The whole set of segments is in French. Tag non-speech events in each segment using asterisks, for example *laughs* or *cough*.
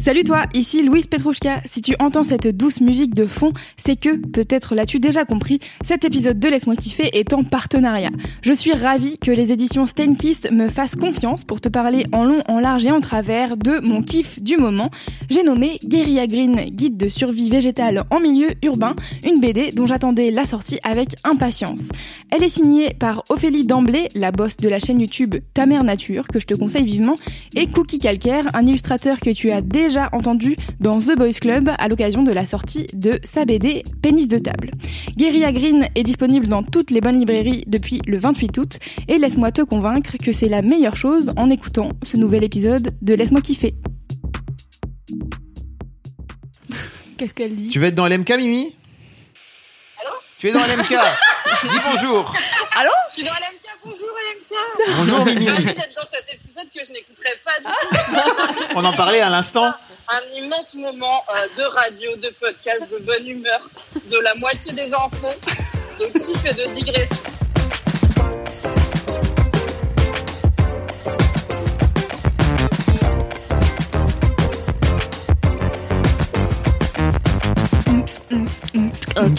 Salut toi, ici Louise Petrouchka. Si tu entends cette douce musique de fond, c'est que, peut-être l'as-tu déjà compris, cet épisode de Laisse-moi kiffer est en partenariat. Je suis ravie que les éditions Steinkiss me fassent confiance pour te parler en long, en large et en travers de mon kiff du moment. J'ai nommé Guerilla Green, guide de survie végétale en milieu urbain, une BD dont j'attendais la sortie avec impatience. Elle est signée par Ophélie Damblé, la boss de la chaîne YouTube Ta Mère Nature, que je te conseille vivement, et Cookie Calcaire, un illustrateur que tu as déjà entendu dans The Boys Club à l'occasion de la sortie de sa BD Pénis de table. Guerilla Green est disponible dans toutes les bonnes librairies depuis le 28 août. Et laisse-moi te convaincre que c'est la meilleure chose en écoutant ce nouvel épisode de Laisse-moi kiffer. Qu'est-ce qu'elle dit? Tu veux être dans LMK, Mimi? Allô? Tu es dans LMK *laughs* Dis bonjour. Je suis dans LMK, bonjour LMK *laughs* Bonjour Mimi d'être dans cet épisode que je n'écouterai pas du tout. *laughs* On en parlait à l'instant Un immense moment euh, de radio, de podcast, de bonne humeur, de la moitié des enfants, de kiff et de digression. Un, deux,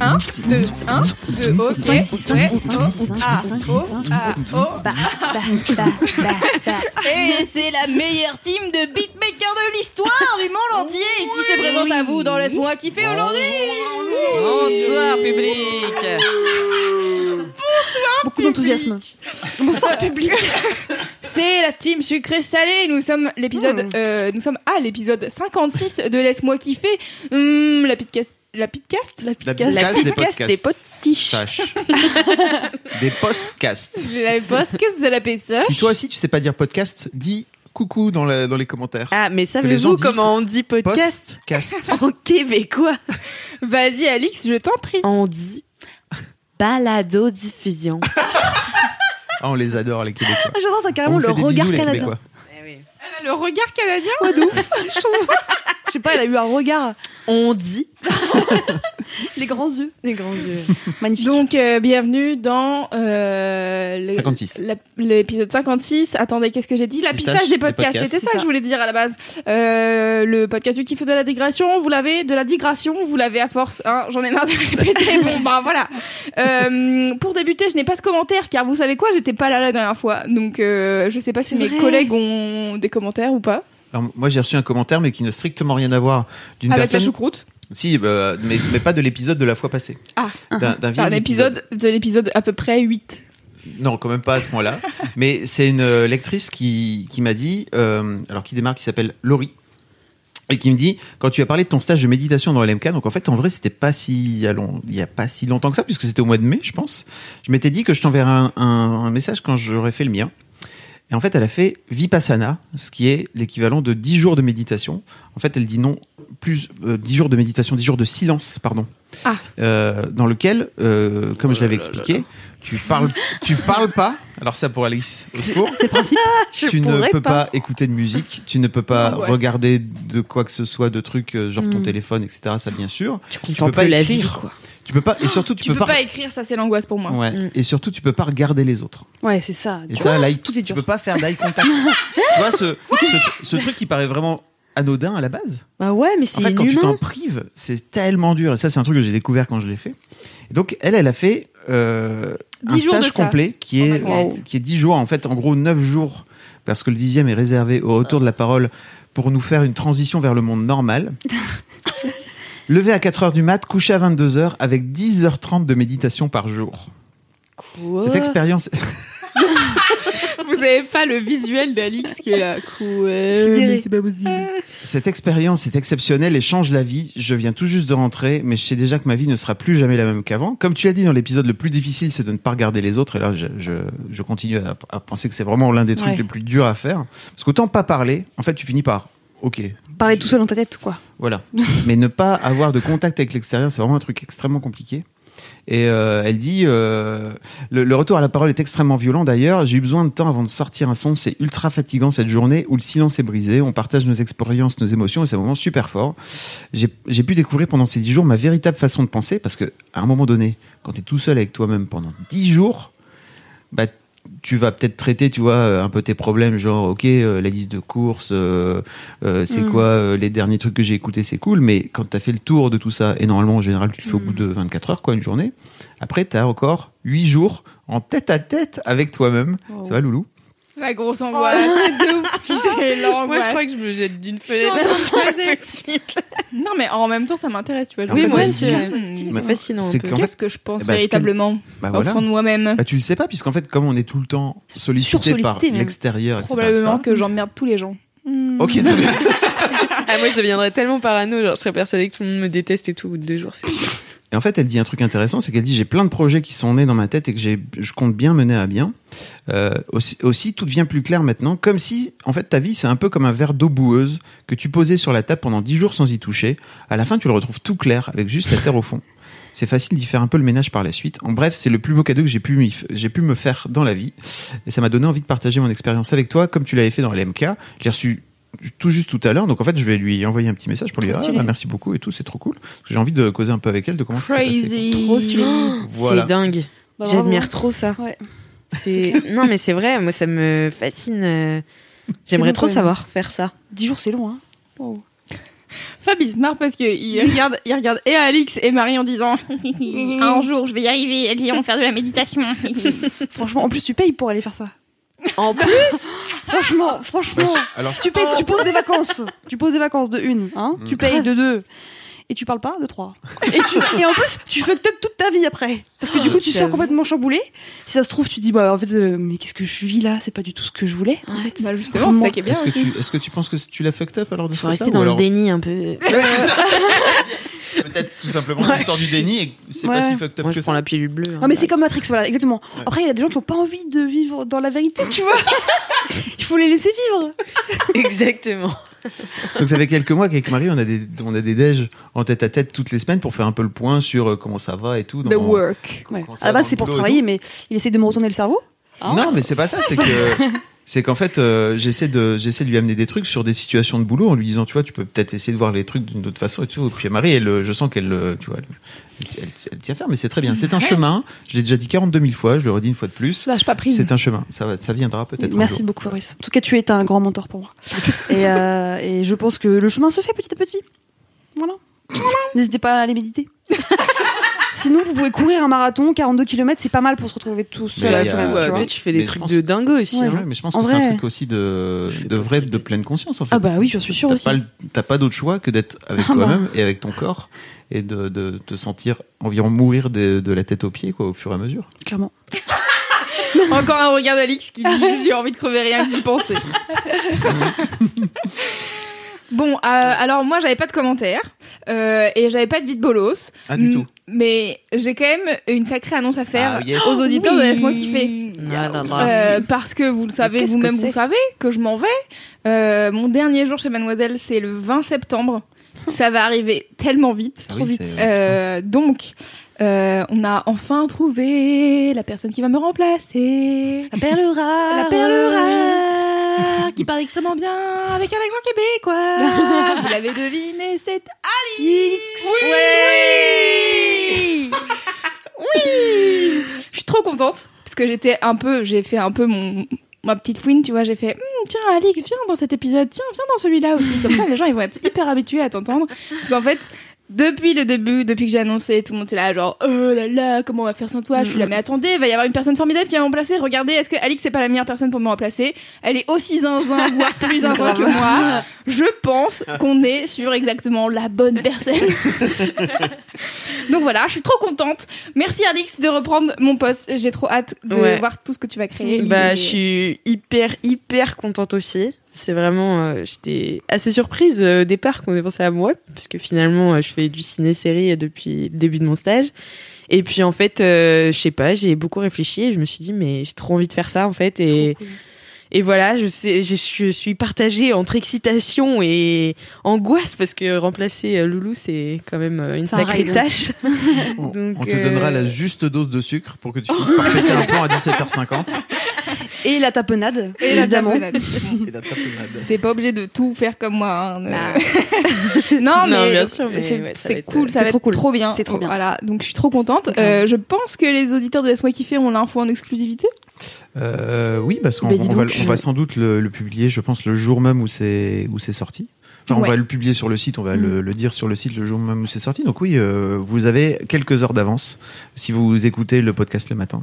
un, deux, ok, ouais, oh, ah, oh, ah, oh. Et c'est la meilleure team de beatmakers de l'histoire du monde entier. Qui se présente à vous dans Laisse-moi kiffer aujourd'hui? Bonsoir public Beaucoup d'enthousiasme. Bonsoir public. *laughs* C'est la team sucré salé. Nous sommes l'épisode, euh, nous sommes à l'épisode 56 de Laisse-moi kiffer. Hum, la podcast, la podcast, la La podcast, podcast des podcasts. des potiches. Sache. *laughs* Des podcasts. La podcast de la PSH. Si toi aussi tu sais pas dire podcast, dis coucou dans, la- dans les commentaires. Ah, mais les gens savez-vous disent comment on dit podcast? Podcast. *laughs* en québécois Vas-y Alix, je t'en prie. On dit balado-diffusion. *laughs* Ah, on les adore les Québécois. J'adore, t'as On carrément vous le fait des regard bisous, les canadien. Québécois. Le regard canadien, ouais, de ouf. *laughs* Je trouve. Je sais pas, elle a eu un regard. On dit. *laughs* Les grands yeux. Les grands yeux. *laughs* Magnifique. Donc, euh, bienvenue dans euh, le- 56. la- l'épisode 56. Attendez, qu'est-ce que j'ai dit? La Pistache des des podcasts. podcasts. C'était C'est ça, que ça. je voulais dire à la base. Euh, le podcast du kiff de la digression, vous l'avez. De la digression, vous l'avez à force. Hein, J'en ai marre de le répéter. *laughs* bon, bah voilà. Euh, pour débuter, je n'ai pas de commentaires car vous savez quoi? J'étais pas là la dernière fois. Donc, euh, je sais pas si C'est mes vrai. collègues ont des commentaires ou pas. Alors, moi j'ai reçu un commentaire mais qui n'a strictement rien à voir d'une Avec personne. la choucroute. Si, bah, mais, mais pas de l'épisode de la fois passée. Ah. D'un un épisode de l'épisode à peu près 8. Non, quand même pas à ce point-là. *laughs* Mais c'est une euh, lectrice qui, qui m'a dit, euh, alors qui démarre, qui s'appelle Laurie, et qui me dit, quand tu as parlé de ton stage de méditation dans LMK, donc en fait, en vrai, c'était pas si, il y a pas si longtemps que ça, puisque c'était au mois de mai, je pense. Je m'étais dit que je t'enverrais un, un, un message quand j'aurais fait le mien. Et en fait, elle a fait Vipassana, ce qui est l'équivalent de 10 jours de méditation. En fait, elle dit non, plus euh, 10 jours de méditation, 10 jours de silence, pardon. Ah. Euh, dans lequel, euh, comme je l'avais expliqué, tu parles, tu parles pas. Alors ça pour Alice, au secours. C'est. *laughs* Je Tu ne peux pas. écouter de musique, tu ne peux pas Angoisse. regarder de quoi que ce soit, de trucs euh, genre ton Mm. téléphone, etc. Ça bien sûr. Tu peux contemples pas la vie, écrire. quoi. Tu peux pas et surtout tu, Tu, peux, pas... écrire, ça c'est l'angoisse pour moi. Ouais. Mm. Et surtout tu peux pas regarder les autres. Ouais, c'est ça. Et ça, là, tout est tu dur. peux pas faire d'eye *laughs* contact. tu vois ce, ce, ce truc qui paraît vraiment anodin à la base. Bah ouais, mais En c'est fait, quand tu t'en prives, c'est tellement dur. Et ça, c'est un truc que j'ai découvert quand je l'ai fait. Et donc, elle, elle a fait euh, un 10 jours de stage complet qui En est, qui est 10 jours. En fait, en gros, 9 jours, parce que le dixième est réservé au retour de la parole pour nous faire une transition vers le monde normal. *laughs* Lever à 4 heures du mat, coucher à 22 heures avec 10h30 de méditation par jour. Quoi Cette expérience, *laughs* Vous avez pas le visuel d'Alix qui est là. C'est pas possible. Cette expérience est exceptionnelle et change la vie. Je viens tout juste de rentrer, mais je sais déjà que ma vie ne sera plus jamais la même qu'avant. Comme tu l'as dit dans l'épisode, le plus difficile, c'est de ne pas regarder les autres. Et là, je, je, je continue à, à penser que c'est vraiment l'un des trucs Ouais. les plus durs à faire. Parce qu'autant pas parler, en fait, tu finis par, ok, Parler tout seul dans ta tête, quoi. Voilà. *laughs* Mais ne pas avoir de contact avec l'extérieur, c'est vraiment un truc extrêmement compliqué. Et euh, elle dit, euh, le, retour à la parole est extrêmement violent d'ailleurs. J'ai eu besoin de temps avant de sortir un son. C'est ultra fatigant cette journée où le silence est brisé. On partage nos expériences, nos émotions et c'est vraiment super fort. J'ai j'ai pu découvrir pendant ces dix jours ma véritable façon de penser parce que à un moment donné, quand tu es tout seul avec toi-même pendant dix jours, bah, tu vas peut-être traiter, tu vois, euh, un peu tes problèmes, genre, ok, euh, la liste de courses, euh, euh, c'est Mm. quoi les derniers trucs que j'ai écoutés, c'est cool, mais quand tu as fait le tour de tout ça, et normalement, en général, tu le fais au bout de 24 heures, quoi, une journée, après, tu as encore 8 jours en tête à tête avec toi-même. Wow. Ça va, Loulou? La grosse angoisse. *laughs* c'est de ouf. C'est l'angoisse. Moi, je crois que je me jette d'une fenêtre. *laughs* *laughs* Non, mais en même temps, ça m'intéresse, tu vois. Je dis, moi aussi, c'est- fascinant. c'est Qu'est-ce fait, que je pense eh ben, véritablement bah au voilà. fond de moi-même Bah, tu le sais pas, puisqu'en fait, comme on est tout le temps sollicité par l'extérieur, Probablement etc. que j'emmerde tous les gens. Ok, très bien. Ah, moi, je deviendrais tellement parano. Genre, je serais persuadée que tout le monde me déteste et tout. Au bout de deux jours, c'est Et en fait, elle dit un truc intéressant, c'est qu'elle dit j'ai plein de projets qui sont nés dans ma tête et que j'ai, je compte bien mener à bien. Euh, aussi, tout devient plus clair maintenant, comme si, en fait, ta vie c'est un peu comme un verre d'eau boueuse que tu posais sur la table pendant dix jours sans y toucher. À la fin, tu le retrouves tout clair avec juste la terre au fond. C'est facile d'y faire un peu le ménage par la suite. En bref, c'est le plus beau cadeau que j'ai pu, j'ai pu me faire dans la vie. Et ça m'a donné envie de partager mon expérience avec toi, comme tu l'avais fait dans l'MK. Je l'ai reçu tout juste tout à l'heure. Donc en fait, je vais lui envoyer un petit message pour lui dire ah, bah, merci beaucoup et tout, c'est trop cool. Parce que j'ai envie de causer un peu avec elle de quoi. Crazy. Trop stylé. *gasps* Voilà. C'est dingue. Bah. J'admire trop ça. Ouais. C'est *laughs* non mais c'est vrai, moi ça me fascine. euh, J'aimerais trop savoir faire ça. 10 jours, c'est long, hein. Wow. Fab, il se marre parce qu'il regarde, il regarde et Alix et Marie en disant *laughs* Un jour, je vais y arriver, elles iront faire de la méditation. *laughs* Franchement, en plus, tu payes pour aller faire ça. En plus, Franchement, franchement. Alors, Tu payes, tu poses des vacances. Tu poses des vacances de une, hein. Tu payes de deux. Et tu parles pas de trois. Et, tu, et en plus, tu fuck up toute ta vie après. Parce que du coup, tu sors complètement chamboulé. Si ça se trouve, tu te dis, bah, en fait, euh, mais qu'est-ce que je vis là? C'est pas du tout ce que je voulais, en fait. bah justement, c'est ça qui est bien Est-ce que, aussi. tu, est-ce que tu penses que tu l'as fucked up alors de faut faire ça rester dans le déni un peu. *laughs* Ouais. Peut-être tout simplement tu sors du déni et c'est pas Ouais. si fucked up Moi que je prends ça. la pilule bleue. hein. Non, mais c'est comme Matrix, voilà, exactement. Après, il y a des gens qui ont pas envie de vivre dans la vérité, tu vois. *laughs* Il faut les laisser vivre. Exactement. Donc ça fait quelques mois qu'avec Marie on a des on a des déj en tête à tête toutes les semaines pour faire un peu le point sur euh, comment ça va et tout. The work. Ouais. À la base, c'est pour travailler, mais il essaie de me retourner le cerveau. Hein Non, mais c'est pas ça, c'est que *laughs* c'est qu'en fait euh, j'essaie de j'essaie de lui amener des trucs sur des situations de boulot en lui disant tu vois tu peux peut-être essayer de voir les trucs d'une autre façon et tout. Et puis Marie elle euh, je sens qu'elle euh, tu vois elle, elle, elle- elle tient à faire mais c'est très bien. C'est un chemin. Je l'ai déjà dit 42 000 fois, je le redis une fois de plus. Lâche pas prise. C'est un chemin. Ça va ça viendra peut-être. Merci beaucoup, Fabrice. En tout cas, tu es un grand mentor pour moi. *laughs* et, euh, et je pense que le chemin se fait petit à petit. Voilà. N'hésitez pas à aller méditer. *laughs* Sinon, vous pouvez courir un marathon, 42 km, c'est pas mal pour se retrouver tout seul. A- soi-même, Ouais, tu vois. toi, tu fais des Mais je trucs pense- de dingo aussi. Ouais. hein. Ouais, mais je pense En que c'est un truc aussi de, Je de vrai, de- pleine conscience en fait. Ah bah oui, j'en suis sûre T'as aussi. t'as pas d'autre choix que d'être avec Ah bah. toi-même et avec ton corps et de, de te sentir environ mourir de, de la tête aux pieds quoi, au fur et à mesure. Clairement. *laughs* Encore un regard d'Alix qui dit *laughs* J'ai envie de crever rien que d'y penser. *laughs* Bon, euh, alors moi j'avais pas de commentaires euh, et j'avais pas de vide bolos. Ah, du M- tout. Mais j'ai quand même une sacrée annonce à faire Ah, yes. aux auditeurs de Laisse-moi kiffer. Ah. Euh, parce que vous le savez, vous-même vous savez que je m'en vais. Euh, mon dernier jour chez Mademoiselle, c'est le 20 septembre. Ça va arriver tellement vite. Ah oui, c'est- Euh, donc, euh, on a enfin trouvé la personne qui va me remplacer. La perle rare. La perle rare, qui parle extrêmement bien avec un accent québécois. *laughs* Vous l'avez deviné, c'est Alix. Oui. Oui. Je suis trop contente parce que j'étais un peu, j'ai fait un peu mon ma petite fouine, tu vois, j'ai fait Hum, tiens Alix, viens dans cet épisode, tiens, viens dans celui-là aussi. Comme ça, les gens ils vont être hyper habitués à t'entendre parce qu'en fait, Depuis le début, depuis que j'ai annoncé, tout le monde était là, genre, oh là là, comment on va faire sans toi Je suis là, mais attendez, il va y avoir une personne formidable qui va me remplacer. Regardez, est-ce que Alix c'est pas la meilleure personne pour me remplacer? Elle est aussi zinzin, voire plus zinzin que moi. Je pense qu'on est sur exactement la bonne personne. *laughs* Donc voilà, je suis trop contente. Merci Alix de reprendre mon poste. J'ai trop hâte de Ouais. voir tout ce que tu vas créer. Bah, Et- je suis hyper, hyper contente aussi. C'est vraiment, euh, j'étais assez surprise euh, au départ qu'on ait pensé à moi, parce que finalement, euh, je fais du ciné-série depuis le début de mon stage. Et puis en fait, euh, je sais pas, j'ai beaucoup réfléchi et je me suis dit, mais j'ai trop envie de faire ça en fait. Et, et voilà, je, sais, je, je suis partagée entre excitation et angoisse, parce que remplacer euh, Loulou, c'est quand même euh, une sacrée rêve. tâche. *laughs* On, Donc, on te euh, donnera la juste dose de sucre pour que tu finisses par péter un plomb à *laughs* 17h50. Et la tapenade, Et la évidemment. tapenade. Et la tapenade. T'es pas obligé de tout faire comme moi. hein, ne- *laughs* non, Non, mais bien sûr, mais c'est ouais, c'est être- cool, ça c'est va trop être cool. trop bien. C'est trop bien. Voilà, donc je suis trop contente. Euh, je pense que les auditeurs de Laisse-moi kiffer ont l'info en exclusivité. Euh, oui, parce qu'on Bah, on va, on sans doute le, le publier, je pense, le jour même où c'est où c'est sorti. Enfin, Ouais. on va le publier sur le site, on va Mm. le, le dire sur le site le jour même où c'est sorti. Donc oui, euh, vous avez quelques heures d'avance si vous écoutez le podcast le matin.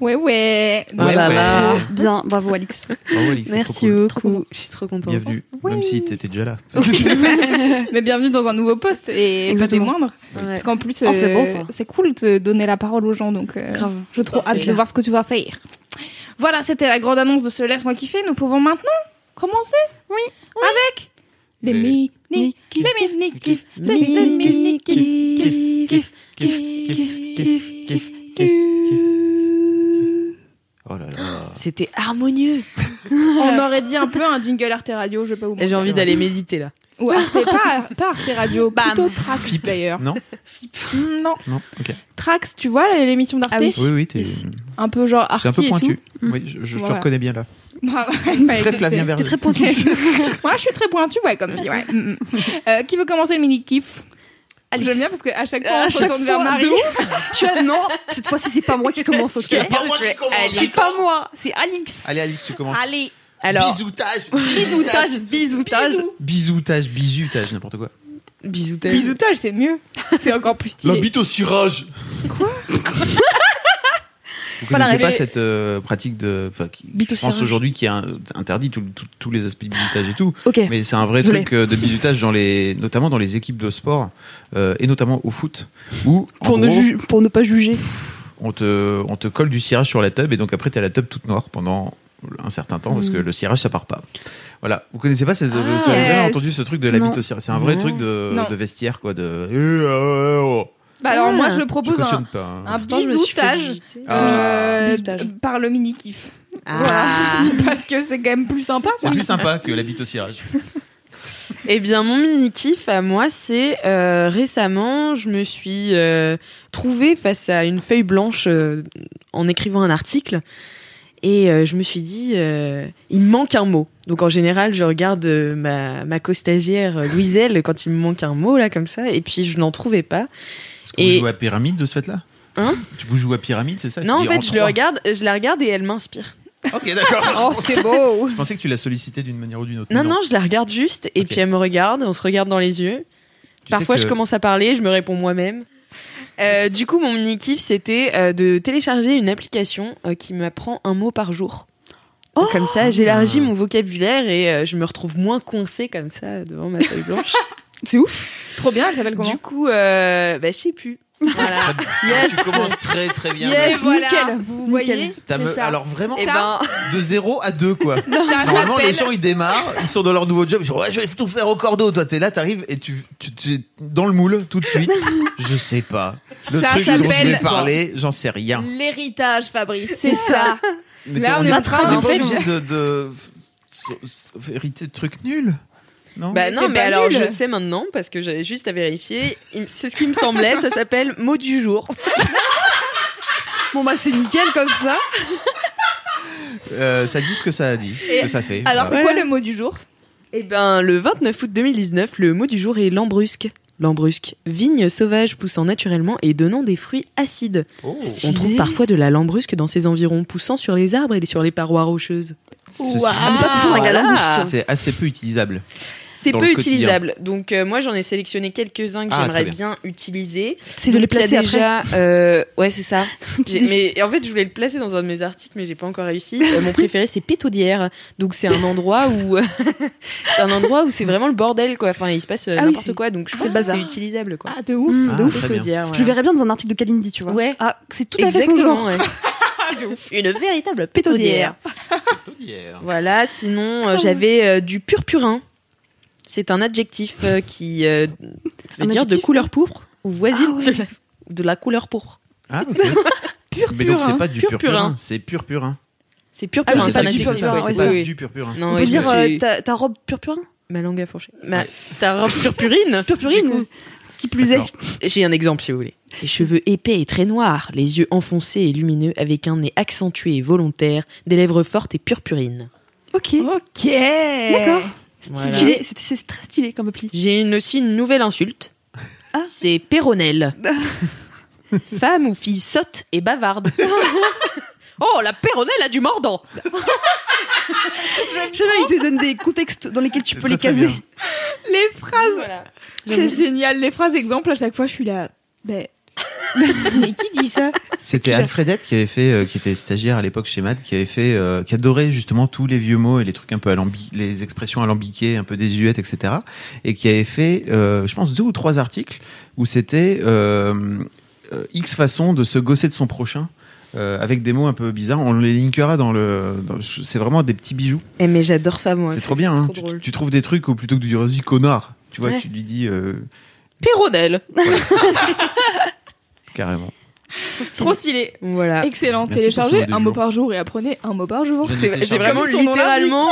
Ouais, ouais. Oh Ouais, là là. *laughs* Bien, bravo Alix. Bravo, Alix, c'est Merci trop cool. beaucoup. Je suis trop contente. Bienvenue, même si t'étais déjà là. *laughs* Mais bienvenue dans un nouveau poste et pas des Exactement. moindres. Ouais. Parce qu'en plus, Oh, c'est euh, bon, ça. c'est cool de donner la parole aux gens. Donc, euh, Grave. j'ai trop Parfait. hâte de voir ce que tu vas faire. Voilà, c'était la grande annonce de ce Laisse-moi kiffer. Nous pouvons maintenant commencer Oui. Avec les Les- mini les mini kiff. C'est Mini- les mini kiff. kiff, kiff, kiff, kiff, kiff, Oh là là. C'était harmonieux. *laughs* On aurait dit un peu un jingle Arte Radio, je vais pas vous. J'ai envie d'aller méditer là. Ou Arte, pas, pas Arte Radio, plutôt Trax d'ailleurs. Non Non, Non Ok. Trax, tu vois l'émission d'Arte Ah oui. Oui, oui, t'es-. Un peu genre Arte c'est un peu pointu. Oui, je, je te reconnais bien là. *laughs* Bah, bah, Très Flavien très pointu. *laughs* Moi, je suis très pointue, ouais, comme fille, ouais. Mm, mm. Euh, qui veut commencer le mini J'aime bien parce qu'à chaque fois, À on se chaque retourne vers fois, Marie. de Je suis là, non, cette fois-ci, c'est pas moi qui commence, ok C'est pas moi qui commence. C'est pas moi, c'est Alix. Allez, Alix, tu commences. Allez, Alors, Bisoutage Bisoutage, bisoutage. Bisoutage, bisutage, n'importe quoi. bisoutage. bisoutage, c'est mieux. C'est encore plus stylé. bite au cirage Quoi? *laughs* Vous Voilà, connaissez pas cette euh, pratique de. enfin, qui, je pense aujourd'hui qui interdit tous les aspects de bisutage et tout. *gasps* Ok. Mais c'est un vrai Je truc euh, de bisutage, dans les, notamment dans les équipes de sport euh, et notamment au foot, où Pour ne, gros, ju- pour ne pas juger. on, te, on te colle du cirage sur la tub et donc après tu as la tub toute noire pendant un certain temps parce que le cirage ça part pas. Voilà, vous connaissez pas cette, Ah, vous avez entendu ce truc de bite au cirage C'est un vrai Non. truc de, de vestiaire quoi. De Eh, euh, oh. Bah alors, Ah. moi, je je propose un, pas. hein. un bisoutage. Ah. euh, Bisoutage. par le mini kiff. Ah. Voilà. *laughs* Parce que c'est quand même plus sympa. C'est plus sympa que la bite au cirage. *laughs* Eh bien, mon mini kiff à moi, c'est euh, récemment, je me suis euh, trouvée face à une feuille blanche euh, en écrivant un article. Et euh, je me suis dit, euh, il me manque un mot. Donc en général, je regarde euh, ma, ma co-stagiaire euh, Louiselle quand il me manque un mot, là, comme ça. Et puis, je n'en trouvais pas. Est-ce que Et- vous jouez à pyramide de ce fait-là Hein Tu vous jouez à pyramide, c'est ça non, en fait, je, le regarde, je la regarde et elle m'inspire. Ok, d'accord. *laughs* Oh, c'est beau. Je pensais que tu l'as sollicité d'une manière ou d'une autre. Non, non, je la regarde juste. Et puis, elle me regarde, on se regarde dans les yeux. Tu Parfois, que- je commence à parler, je me réponds moi-même. Euh, du coup, mon mini kiff, c'était euh, de télécharger une application euh, qui m'apprend un mot par jour. Donc, comme ça, j'élargis mon vocabulaire et je me retrouve moins coincée comme ça devant ma feuille blanche. *laughs* C'est ouf. Trop bien, elle s'appelle comment du coup, euh, bah, je sais plus. Voilà. Yes. Tu commences très très bien. Yes, voilà, nickel. vous Nickel. voyez me- ça. Alors vraiment, Eh Ça, ben, de 0 à 2 quoi. Normalement, les gens ils démarrent, ils sont dans leur nouveau job, ils disent ouais, je vais tout faire au cordeau. Toi, t'es là, t'arrives et tu, tu, tu es dans le moule tout de suite. je sais pas. Le Ça truc dont je s'appelle- vais parler, j'en sais rien. L'héritage, Fabrice, c'est ça. Mais Là, t'es- on est est en train pas de- obligé de, de, de hériter de trucs nuls. Non bah Mais non, mais alors nul. je sais maintenant parce que j'avais juste à vérifier. C'est ce qui me semblait. Ça s'appelle mot du jour. *laughs* Bon, bah, c'est nickel comme ça. Euh, ça dit ce que ça a dit, ce que ça fait. Alors, Voilà. c'est quoi le mot du jour? Eh ben, le 29 août 2019, le mot du jour est lambrusque. Lambrusque, vigne sauvage poussant naturellement et donnant des fruits acides. Oh. On trouve parfois de la lambrusque dans ses environs, poussant sur les arbres et sur les parois rocheuses. Dit, Ah, c'est assez peu utilisable. C'est peu utilisable. Donc euh, moi j'en ai sélectionné quelques-uns que Ah, j'aimerais bien. utiliser. C'est de les placer après. déjà, euh, ouais c'est ça. *laughs* Mais en fait je voulais le placer dans un de mes articles mais j'ai pas encore réussi. Euh, mon préféré c'est Pétaudière. Donc c'est un endroit où *laughs* c'est un endroit où c'est vraiment le bordel quoi. Enfin il se passe Ah n'importe quoi. Donc je pense que c'est bazar. utilisable quoi. Ah, de ouf. Mmh, Ah, de ouf. bien. Pétaudière, Je le verrais bien dans un article de Kalindi, tu vois. Ouais. Ah, c'est tout à fait son genre. ouais. *laughs* Une véritable pétaudière. Voilà, sinon euh, j'avais euh, du purpurin. C'est un adjectif euh, qui euh, veut Un dire de adjectif, couleur pourpre ou voisine Ah ouais. de, la, de la couleur pourpre. Ah, ok. *laughs* Mais donc, c'est pas du Purpurin. purpurin, c'est purpurin. C'est purpurin, Ah oui, c'est c'est un pas du adjectif. ouais, c'est pas oui. du purpurin. Non, On ouais, peut je dire me suis- euh, ta, ta robe purpurin ma langue a fourché. Ma... Ta robe purpurine *laughs* Purpurine coup, Qui plus est. D'accord. J'ai un exemple si vous voulez. Les cheveux épais et très noirs, les yeux enfoncés et lumineux, avec un nez accentué et volontaire, des lèvres fortes et purpurines. Ok. Ok. D'accord. Voilà. C'est stylé. C'est c'est très stylé comme appli. J'ai une- aussi une nouvelle insulte. Ah. C'est péronnelle. *laughs* Femme ou fille sotte et bavarde. *laughs* oh, la péronnelle a du mordant. Je sais il te donne des contextes dans lesquels tu peux les caser. bien. Les phrases. C'est génial. Les phrases exemples, à chaque fois, je suis là. Ben. *laughs* Mais qui dit ça? C'était Alfredette qui avait fait, euh, qui était stagiaire à l'époque chez Mad, qui avait fait, euh, qui adorait justement tous les vieux mots et les trucs un peu alambi les expressions alambiquées, un peu désuètes, etc. Et qui avait fait, euh, je pense, deux ou trois articles où c'était X façon de se gosser de son prochain. euh, avec des mots un peu bizarres, on les linkera dans le. dans le- c'est vraiment des petits bijoux. Eh, mais j'adore ça, moi. c'est trop bien. hein. trop Tu, drôle. tu trouves des trucs où plutôt que de dire vas-y connard, tu vois, Ouais. tu lui dis euh. *laughs* carrément. Trop stylé. Voilà. Excellent. Merci pour Téléchargez un mot par jour et apprenez un mot par jour. J'ai vraiment littéralement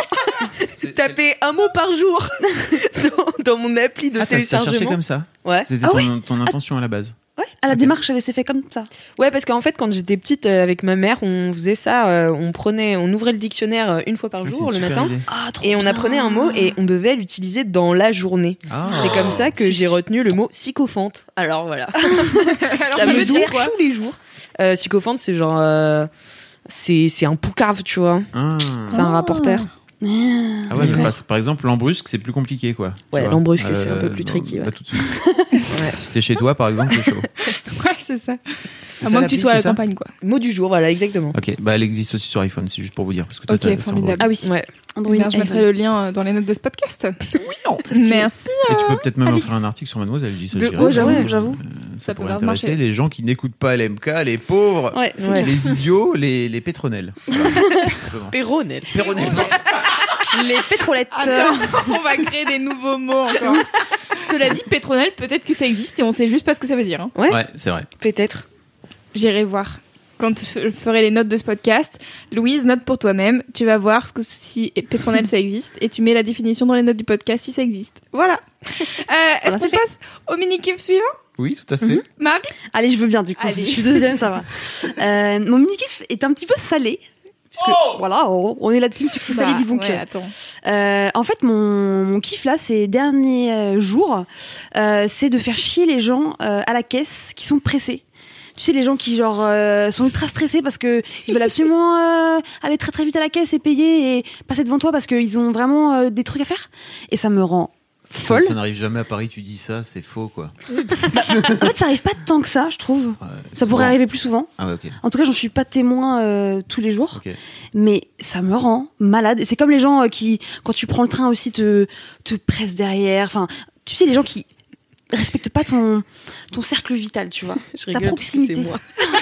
*laughs* tapé un mot par jour *laughs* dans, dans mon appli de Ah, t'as t'as cherché téléchargement. comme ça Ouais. C'était Ah ton, ton intention à la base. À la démarche, elle s'est fait comme ça. Ouais, parce qu'en fait, quand j'étais petite euh, avec ma mère, on faisait ça. euh, on prenait, on ouvrait le dictionnaire euh, une fois par Ah, jour le matin. Ah, Et on apprenait un mot et on devait l'utiliser dans la journée. Ah. C'est comme ça que j'ai retenu le mot sycophante. Alors voilà. *laughs* ça ça me veut dire sert quoi tous les jours. Euh, sycophante, c'est genre. euh, c'est c'est un poucave, tu vois. Ah. C'est un rapporteur. Ah ouais, mais par, par exemple, l'embrusque, c'est plus compliqué, quoi. Ouais, l'embrusque, c'est un peu plus non, tricky, ouais. bah, tout de suite. *laughs* Si t'es chez toi, par exemple, c'est chaud. *laughs* Ouais, c'est ça. À moins que tu sois à la campagne, quoi. Mot du jour, voilà, exactement. Ok, bah elle existe aussi sur iPhone, c'est juste pour vous dire. Parce que toi, Ok, formidable. Ah oui. Ouais. Eh bien, je mettrai le lien euh, dans les notes de ce podcast. *laughs* Merci. Et tu peux peut-être même Alix. offrir un article sur Mademoiselle, dirais. ouais, j'avoue, Euh, j'avoue. Ça, Ça peut pourrait intéresser marcher. les gens qui n'écoutent pas LMK, les pauvres, Ouais, les idiots, les, les pétronelles. Péronnelle. Péronelles. Les pétrolettes. Attends, on va créer des nouveaux mots encore. Cela dit, pétronelle, peut-être que ça existe et on sait juste pas ce que ça veut dire. hein. Ouais, Ouais, c'est vrai. peut-être. J'irai voir. Quand je ferai les notes de ce podcast, Louise, note pour toi-même. Tu vas voir ce que si pétronelle ça existe et tu mets la définition dans les notes du podcast si ça existe. Voilà. *laughs* Euh, Est-ce Voilà, qu'on c'est fait. passe au mini-kiff suivant? Oui, tout à fait. Marie? Allez, je veux bien du coup. Allez. Je suis deuxième, ça va. Euh, mon mini-kiff est un petit peu salé. Que, voilà, on on est la team sucré salé Bah, ouais, attends. Euh, en fait, mon, mon kiff là, ces derniers euh, jours, euh, c'est de faire chier les gens euh, à la caisse qui sont pressés. Tu sais, les gens qui genre euh, sont ultra stressés parce que ils veulent absolument *laughs* euh, aller très très vite à la caisse et payer et passer devant toi parce qu'ils ont vraiment euh, des trucs à faire. Et ça me rend folle. Ça n'arrive jamais à Paris, tu dis ça, c'est faux, quoi. En fait, ça arrive pas tant que ça, je trouve. Ouais, Ça pourrait bon. arriver plus souvent. Ah ouais. En tout cas, j'en suis pas témoin euh, tous les jours. Mais ça me rend malade. C'est comme les gens euh, qui, quand tu prends le train aussi, te, te pressent derrière. Enfin, tu sais, les gens qui respectent pas ton, ton cercle vital, tu vois. Je Ta rigole parce que proximité. c'est moi. *laughs*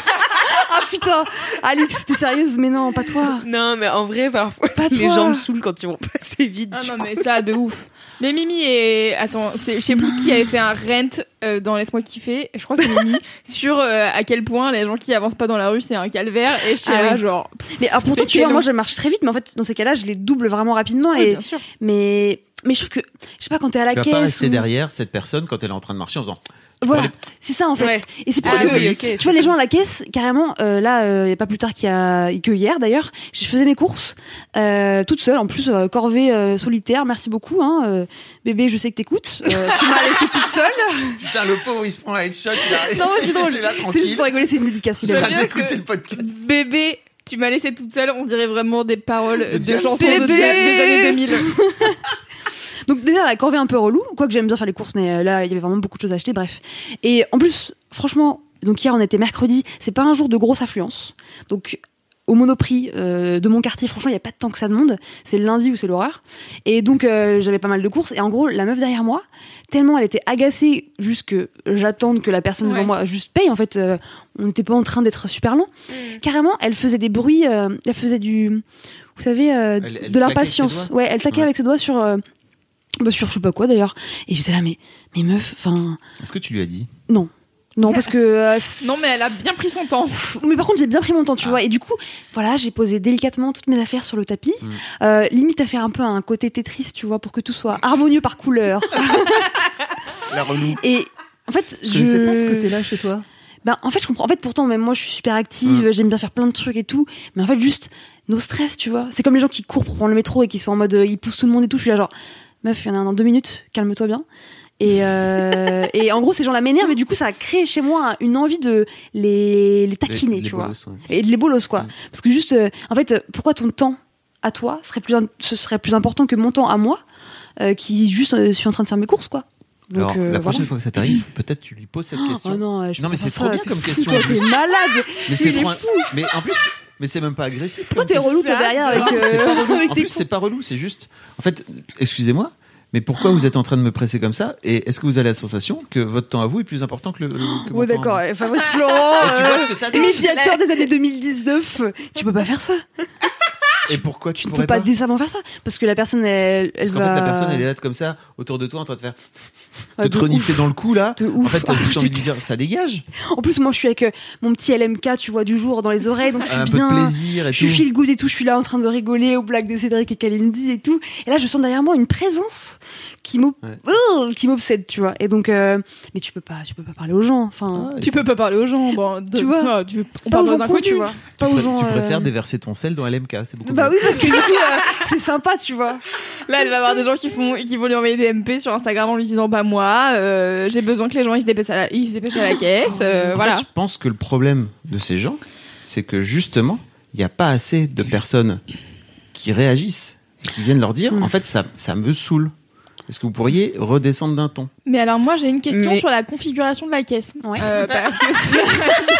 Ah putain Alix, t'es sérieuse? Mais non, pas toi. Non, mais en vrai, parfois, Pas les toi. gens me saoulent quand ils vont *laughs* passer vite. Ah non, coup. mais ça, de ouf. Mais Mimi et. Attends, c'est- je sais plus qui avait fait un rent euh, dans Laisse-moi kiffer. Je crois que c'est Mimi. *laughs* sur euh, à quel point les gens qui avancent pas dans la rue, c'est un calvaire. Et je suis Ah là, oui. genre. Mais alors, pourtant, tu vois, moi, je marche très vite, mais en fait, dans ces cas-là, je les double vraiment rapidement. Oui, et, bien sûr. mais, mais je trouve que, je sais pas, quand t'es à la Tu vas caisse. pas rester ou- derrière cette personne quand elle est en train de marcher en faisant. Voilà, c'est ça en fait. Ouais. Et c'est pour Ah ça que oui, tu vois les gens à la caisse carrément euh, là a pas plus tard qu'il y a que hier d'ailleurs, je faisais mes courses euh, toute seule en plus euh, corvée euh, solitaire, merci beaucoup hein, euh, bébé, je sais que t'écoutes. Euh, *laughs* tu m'as laissé toute seule. Putain, le pauvre, il se prend un headshot, il. Non, c'est *laughs* drôle. C'est juste pour rigoler, c'est une dédicace. il Bien d'écouter le podcast. Bébé, tu m'as laissé toute seule. On dirait vraiment des paroles De de chansons de Bébé. des années 2000. Donc déjà la corvée un peu relou, quoique j'aime bien faire les courses, mais euh, là il y avait vraiment beaucoup de choses à acheter, bref. Et en plus, franchement, donc hier on était mercredi, c'est pas un jour de grosse affluence. Donc au Monoprix euh, de mon quartier, franchement, il y a pas de temps que ça de monde. C'est le lundi ou c'est l'horreur. Et donc euh, j'avais pas mal de courses. Et en gros, la meuf derrière moi, tellement elle était agacée, juste que j'attende que la personne devant moi juste paye. En fait, euh, on n'était pas en train d'être super lent. Carrément, elle faisait des bruits, euh, elle faisait du, vous savez, euh, Elle- elle de l'impatience. Ouais, elle taquait Ouais. avec ses doigts sur, euh, bah, sur je sais pas quoi d'ailleurs. Et j'étais là, mais, mais meuf, enfin, Est-ce que tu lui as dit? Non. Non, parce que. euh, *laughs* Non, mais elle a bien pris son temps. mais par contre, j'ai bien pris mon temps, tu vois. Et du coup, voilà, j'ai posé délicatement toutes mes affaires sur le tapis. Mm. Euh, limite à faire un peu un côté Tetris, tu vois, pour que tout soit harmonieux par couleur. *laughs* La relou. Et en fait, Je je. ne sais pas ce côté-là chez toi. Ben, en fait, je comprends. En fait, pourtant, même moi, je suis super active, j'aime bien faire plein de trucs et tout. Mais en fait, juste, nos stress, tu vois. C'est comme les gens qui courent pour prendre le métro et qui sont en mode, euh, ils poussent tout le monde et tout. Je suis là, genre, meuf, il y en a un dans deux minutes, calme-toi bien. Et, euh, et en gros, ces gens-là m'énervent et du coup, ça a créé chez moi une envie de les, les taquiner, Les- les tu vois. bolos, ouais. Et de les bolos, quoi. Parce que juste, euh, en fait, pourquoi ton temps à toi serait plus, ce serait plus important que mon temps à moi, euh, qui juste suis en train de faire mes courses, quoi. Donc, Alors, la prochaine voilà. fois que ça t'arrive, peut-être tu lui poses cette question. Oh non, Non, mais c'est trop bien comme question, Toi, t'es malade. mais c'est trop. fou. Mais en plus, mais c'est même pas agressif. Pourquoi t'es relou, toi, derrière, avec, euh, *laughs* c'est pas relou. avec En tes plus, c'est pas relou, c'est juste. En fait, excusez-moi, mais pourquoi vous êtes en train de me presser comme ça Et est-ce que vous avez la sensation que votre temps à vous est plus important que le. le- que mon Ouais, temps à d'accord. ouais, Fabrice Florent, Et tu vois euh, ce que ça donne médiateur des années 2019. Tu peux pas faire ça. Et pourquoi tu Tu ne pourrais peux pas pas décemment faire ça. Parce que la personne, elle, elle Parce qu'en va. fait, la personne, elle est là comme ça, autour de toi, en train de faire. Ah, de te renifler dans le cou, là. De En fait, t'as Ah, envie de dire, ça dégage. En plus, moi, je suis avec euh, mon petit LMK, tu vois, du jour dans les oreilles, donc je suis Un peu bien. de plaisir et Je suis feel good et tout, je suis là en train de rigoler aux blagues de Cédric et Kalindi et tout. Et là, je sens derrière moi une présence qui Ouais. Oh, m'obsède, tu vois. Et donc, euh, mais tu peux pas, tu peux pas parler aux gens. Enfin, Ah, Tu peux pas parler aux gens. Bon, de- Tu vois. non, tu veux- on pas parle aux gens aux cons, tu vois. Pas aux Tu gens. préfères euh, déverser ton sel dans LMK, c'est beaucoup Bah mieux. oui, parce que du coup, c'est sympa, tu vois. Là, elle va avoir des gens qui font, qui vont lui envoyer des MP sur Instagram en lui disant bah moi, euh, j'ai besoin que les gens ils se dépêchent à la, ils se dépêchent à la caisse. euh, En voilà. fait, je pense que le problème de ces gens, c'est que justement, il n'y a pas assez de personnes qui réagissent, qui viennent leur dire, Mm. en fait, ça, ça me saoule. Est-ce que vous pourriez redescendre d'un ton? Mais alors moi j'ai une question Mais- sur la configuration de la caisse. Ouais. Euh, *laughs* parce que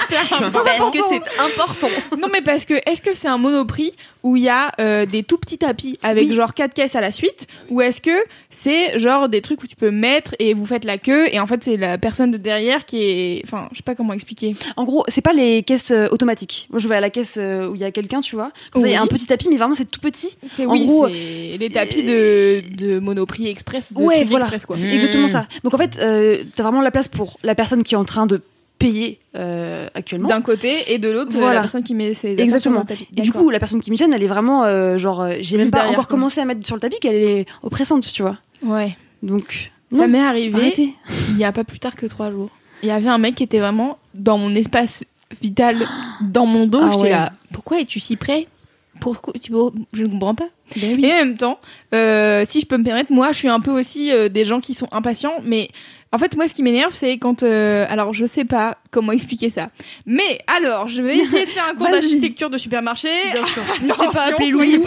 c'est important. Parce que c'est important. Non mais parce que est-ce que c'est un monoprix où il y a euh, des tout petits tapis avec Oui. genre quatre caisses à la suite? Ou est-ce que c'est genre des trucs où tu peux mettre et vous faites la queue et en fait c'est la personne de derrière qui est enfin je sais pas comment expliquer. En gros, c'est pas les caisses euh, automatiques. Moi, je vais à la caisse euh, où il y a quelqu'un, tu vois. Comme ça, il y a un petit tapis, mais vraiment, c'est tout petit. C'est En oui, gros, c'est les tapis de, de monoprix express de ouais, voilà. express quoi. C'est exactement ça. Donc, en fait, euh, t'as vraiment la place pour la personne qui est en train de payer euh, actuellement. D'un côté et de l'autre euh, Voilà. la personne qui met ses Exactement. sur le tapis. Et du coup, la personne qui me gêne, elle est vraiment euh, genre, j'ai même pas encore commencé à mettre sur le tapis qu'elle est oppressante, tu vois. ouais. Donc, Ça m'est arrivé arrêtez. il y a pas plus tard que trois jours. Il y avait un mec qui était vraiment dans mon espace vital, dans mon dos. Ah J'étais ouais. là, pourquoi es-tu si près? Pourquoi tu Je ne comprends pas. Ben Et en même temps, euh, si je peux me permettre, moi, je suis un peu aussi euh, des gens qui sont impatients, mais en fait, moi, ce qui m'énerve, c'est quand. euh, alors, je sais pas comment expliquer ça, mais alors, je vais essayer de faire un *laughs* cours d'architecture de supermarché. Bien sûr. *laughs* Pas Attention, appeler soyez Louis.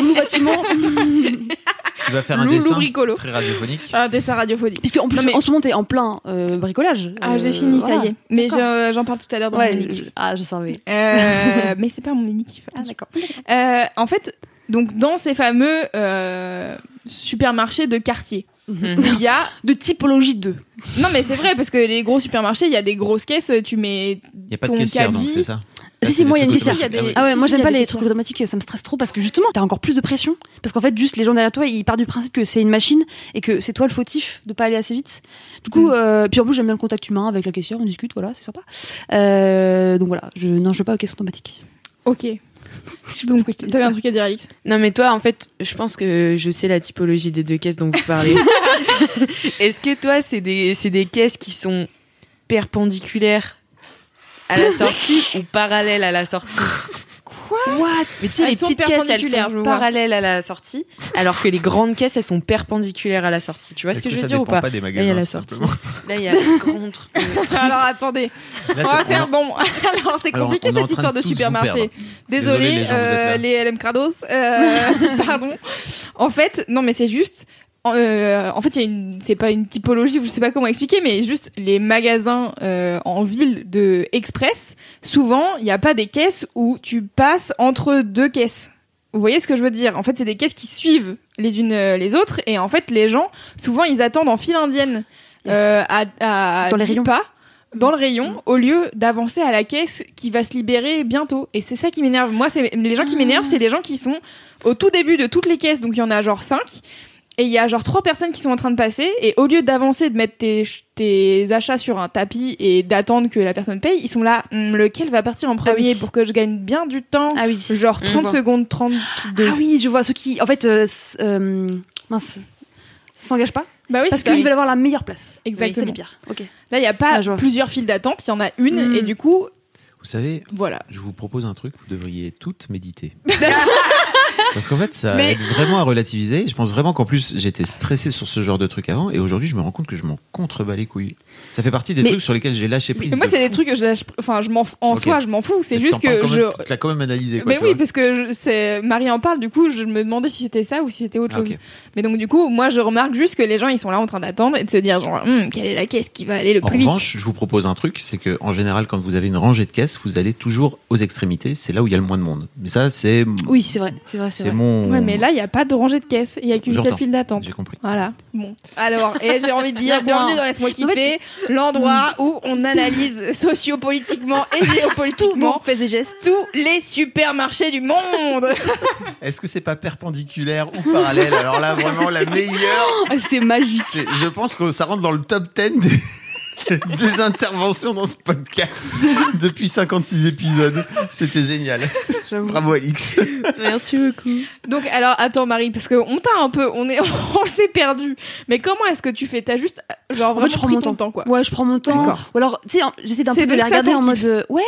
Louis Bâtiment. *laughs* Tu vas faire un Loulou dessin bricolo. très radiophonique. Un dessin radiophonique. Puisque en plus, Non, mais- en ce moment, t'es en plein euh, bricolage. Ah, j'ai Euh, fini, voilà. ça y est. Mais j'en parle tout à l'heure dans Ouais, mon mini ah, je savais. Euh, *laughs* mais c'est pas mon mini kiff. Ah, d'accord. Euh, en fait, donc dans ces fameux euh, supermarchés de quartier, où il y a *laughs* De typologie 2. non mais c'est vrai parce que les gros supermarchés, il y a des grosses caisses, tu mets Il n'y a pas ton de caissière, donc caddie. c'est ça? Si, Ah, si, moi, il y a une automatiques. Ah Ah ouais, Si, moi j'aime pas les trucs automatiques, ça me stresse trop parce que justement, t'as encore plus de pression. Parce qu'en fait, juste les gens derrière toi, ils partent du principe que c'est une machine et que c'est toi le fautif de pas aller assez vite. Du coup, Mm. euh, puis en plus, j'aime bien le contact humain avec la caissière, on discute, voilà, c'est sympa. Euh, donc voilà, je, non, je vais pas aux caisses automatiques. Ok. *laughs* Donc t'avais un truc à dire Alix? Non, mais toi, en fait, je pense que je sais la typologie des deux caisses dont vous parlez. *laughs* Est-ce que toi, c'est des, c'est des caisses qui sont perpendiculaires à la sortie ou parallèles à la sortie What Mais tu sais, les petites caisses, elles sont parallèles à la sortie, alors que les grandes caisses, elles sont perpendiculaires à la sortie. Tu vois ce que, je veux dire ou dépend pas, des Là, il y a magasins, la sortie. Là, il y a le grand truc. Alors attendez, Là, on va faire bon. *laughs* Alors c'est compliqué cette histoire de supermarché. Désolé, Désolé, les gens, euh, les LM Crados. Euh, *laughs* pardon. En fait, non mais c'est juste. Euh, en fait, il y a une, c'est pas une typologie, je sais pas comment expliquer, mais juste les magasins euh, en ville de express, souvent, il n'y a pas des caisses où tu passes entre deux caisses. Vous voyez ce que je veux dire? En fait, c'est des caisses qui suivent les unes euh, les autres, et en fait, les gens, souvent, ils attendent en file indienne Yes. euh, à, à Dans les 10 rayons. pas dans le rayon au lieu d'avancer à la caisse qui va se libérer bientôt. Et c'est ça qui m'énerve. Moi, c'est les gens qui m'énervent, c'est les gens qui sont au tout début de toutes les caisses. Donc il y en a genre 5 et il y a genre trois personnes qui sont en train de passer et au lieu d'avancer, de mettre tes, tes achats sur un tapis et d'attendre que la personne paye, ils sont là, Hum, lequel va partir en premier oui. pour que je gagne bien du temps Ah oui. Genre 30 vois. secondes, 32. Ah oui, je vois ceux qui, en fait, euh, euh, mince, s'engagent pas Bah oui, parce qu'ils veulent avoir la meilleure place. Exactement. C'est. Ok. Là, il n'y a pas Ah, plusieurs files d'attente, il y en a une Mm. et du coup, Vous savez, voilà. je vous propose un truc, vous devriez toutes méditer. *laughs* Parce qu'en fait, ça Mais- aide vraiment à relativiser. Je pense vraiment qu'en plus, j'étais stressé sur ce genre de truc avant, et aujourd'hui, je me rends compte que je m'en contrebats les couilles. Ça fait partie des Mais- trucs sur lesquels j'ai lâché prise. Mais moi, de c'est des trucs que je lâche. Enfin, je m'en. f- En soi, je m'en fous. C'est juste que je. même- Tu l'as quand même analysé, quoi. Mais oui, parce que je- c'est Marie en parle. Du coup, je me demandais si c'était ça ou si c'était autre Ah, chose. Mais donc, du coup, moi, je remarque juste que les gens, ils sont là en train d'attendre et de se dire genre, Hum, quelle est la caisse qui va aller le En plus vite? revanche, je vous propose un truc, c'est que en général, quand vous avez une rangée de caisses, vous allez toujours aux extrémités. C'est là où il y a le moins de monde. Mais ça, c'est Oui, c'est vrai, c'est vrai, c'est mon. Ouais, mais là, il n'y a pas de rangée de caisse. Il n'y a qu'une seule file d'attente. J'ai compris. Voilà. Bon. Alors, et j'ai envie de dire, bienvenue dans Laisse-moi En kiffer, l'endroit où on analyse *laughs* sociopolitiquement et Tout géopolitiquement fait des gestes. tous les supermarchés du monde. *laughs* Est-ce que c'est pas perpendiculaire ou parallèle? Alors là, vraiment, la meilleure. *laughs* C'est magique. Je pense que ça rentre dans le top 10 des, *laughs* des interventions dans ce podcast depuis 56 épisodes. C'était génial. Bravo Alix. Merci beaucoup. Donc alors attends Marie parce que on t'a un peu on est *laughs* on s'est perdu. Mais comment est-ce que tu fais? T'as juste genre En vraiment fait, je prends pris mon ton temps. temps quoi. Ouais, je prends mon temps. D'accord. Ou alors, tu sais, j'essaie d'un peu de les regarder en kiff. mode. euh, ouais.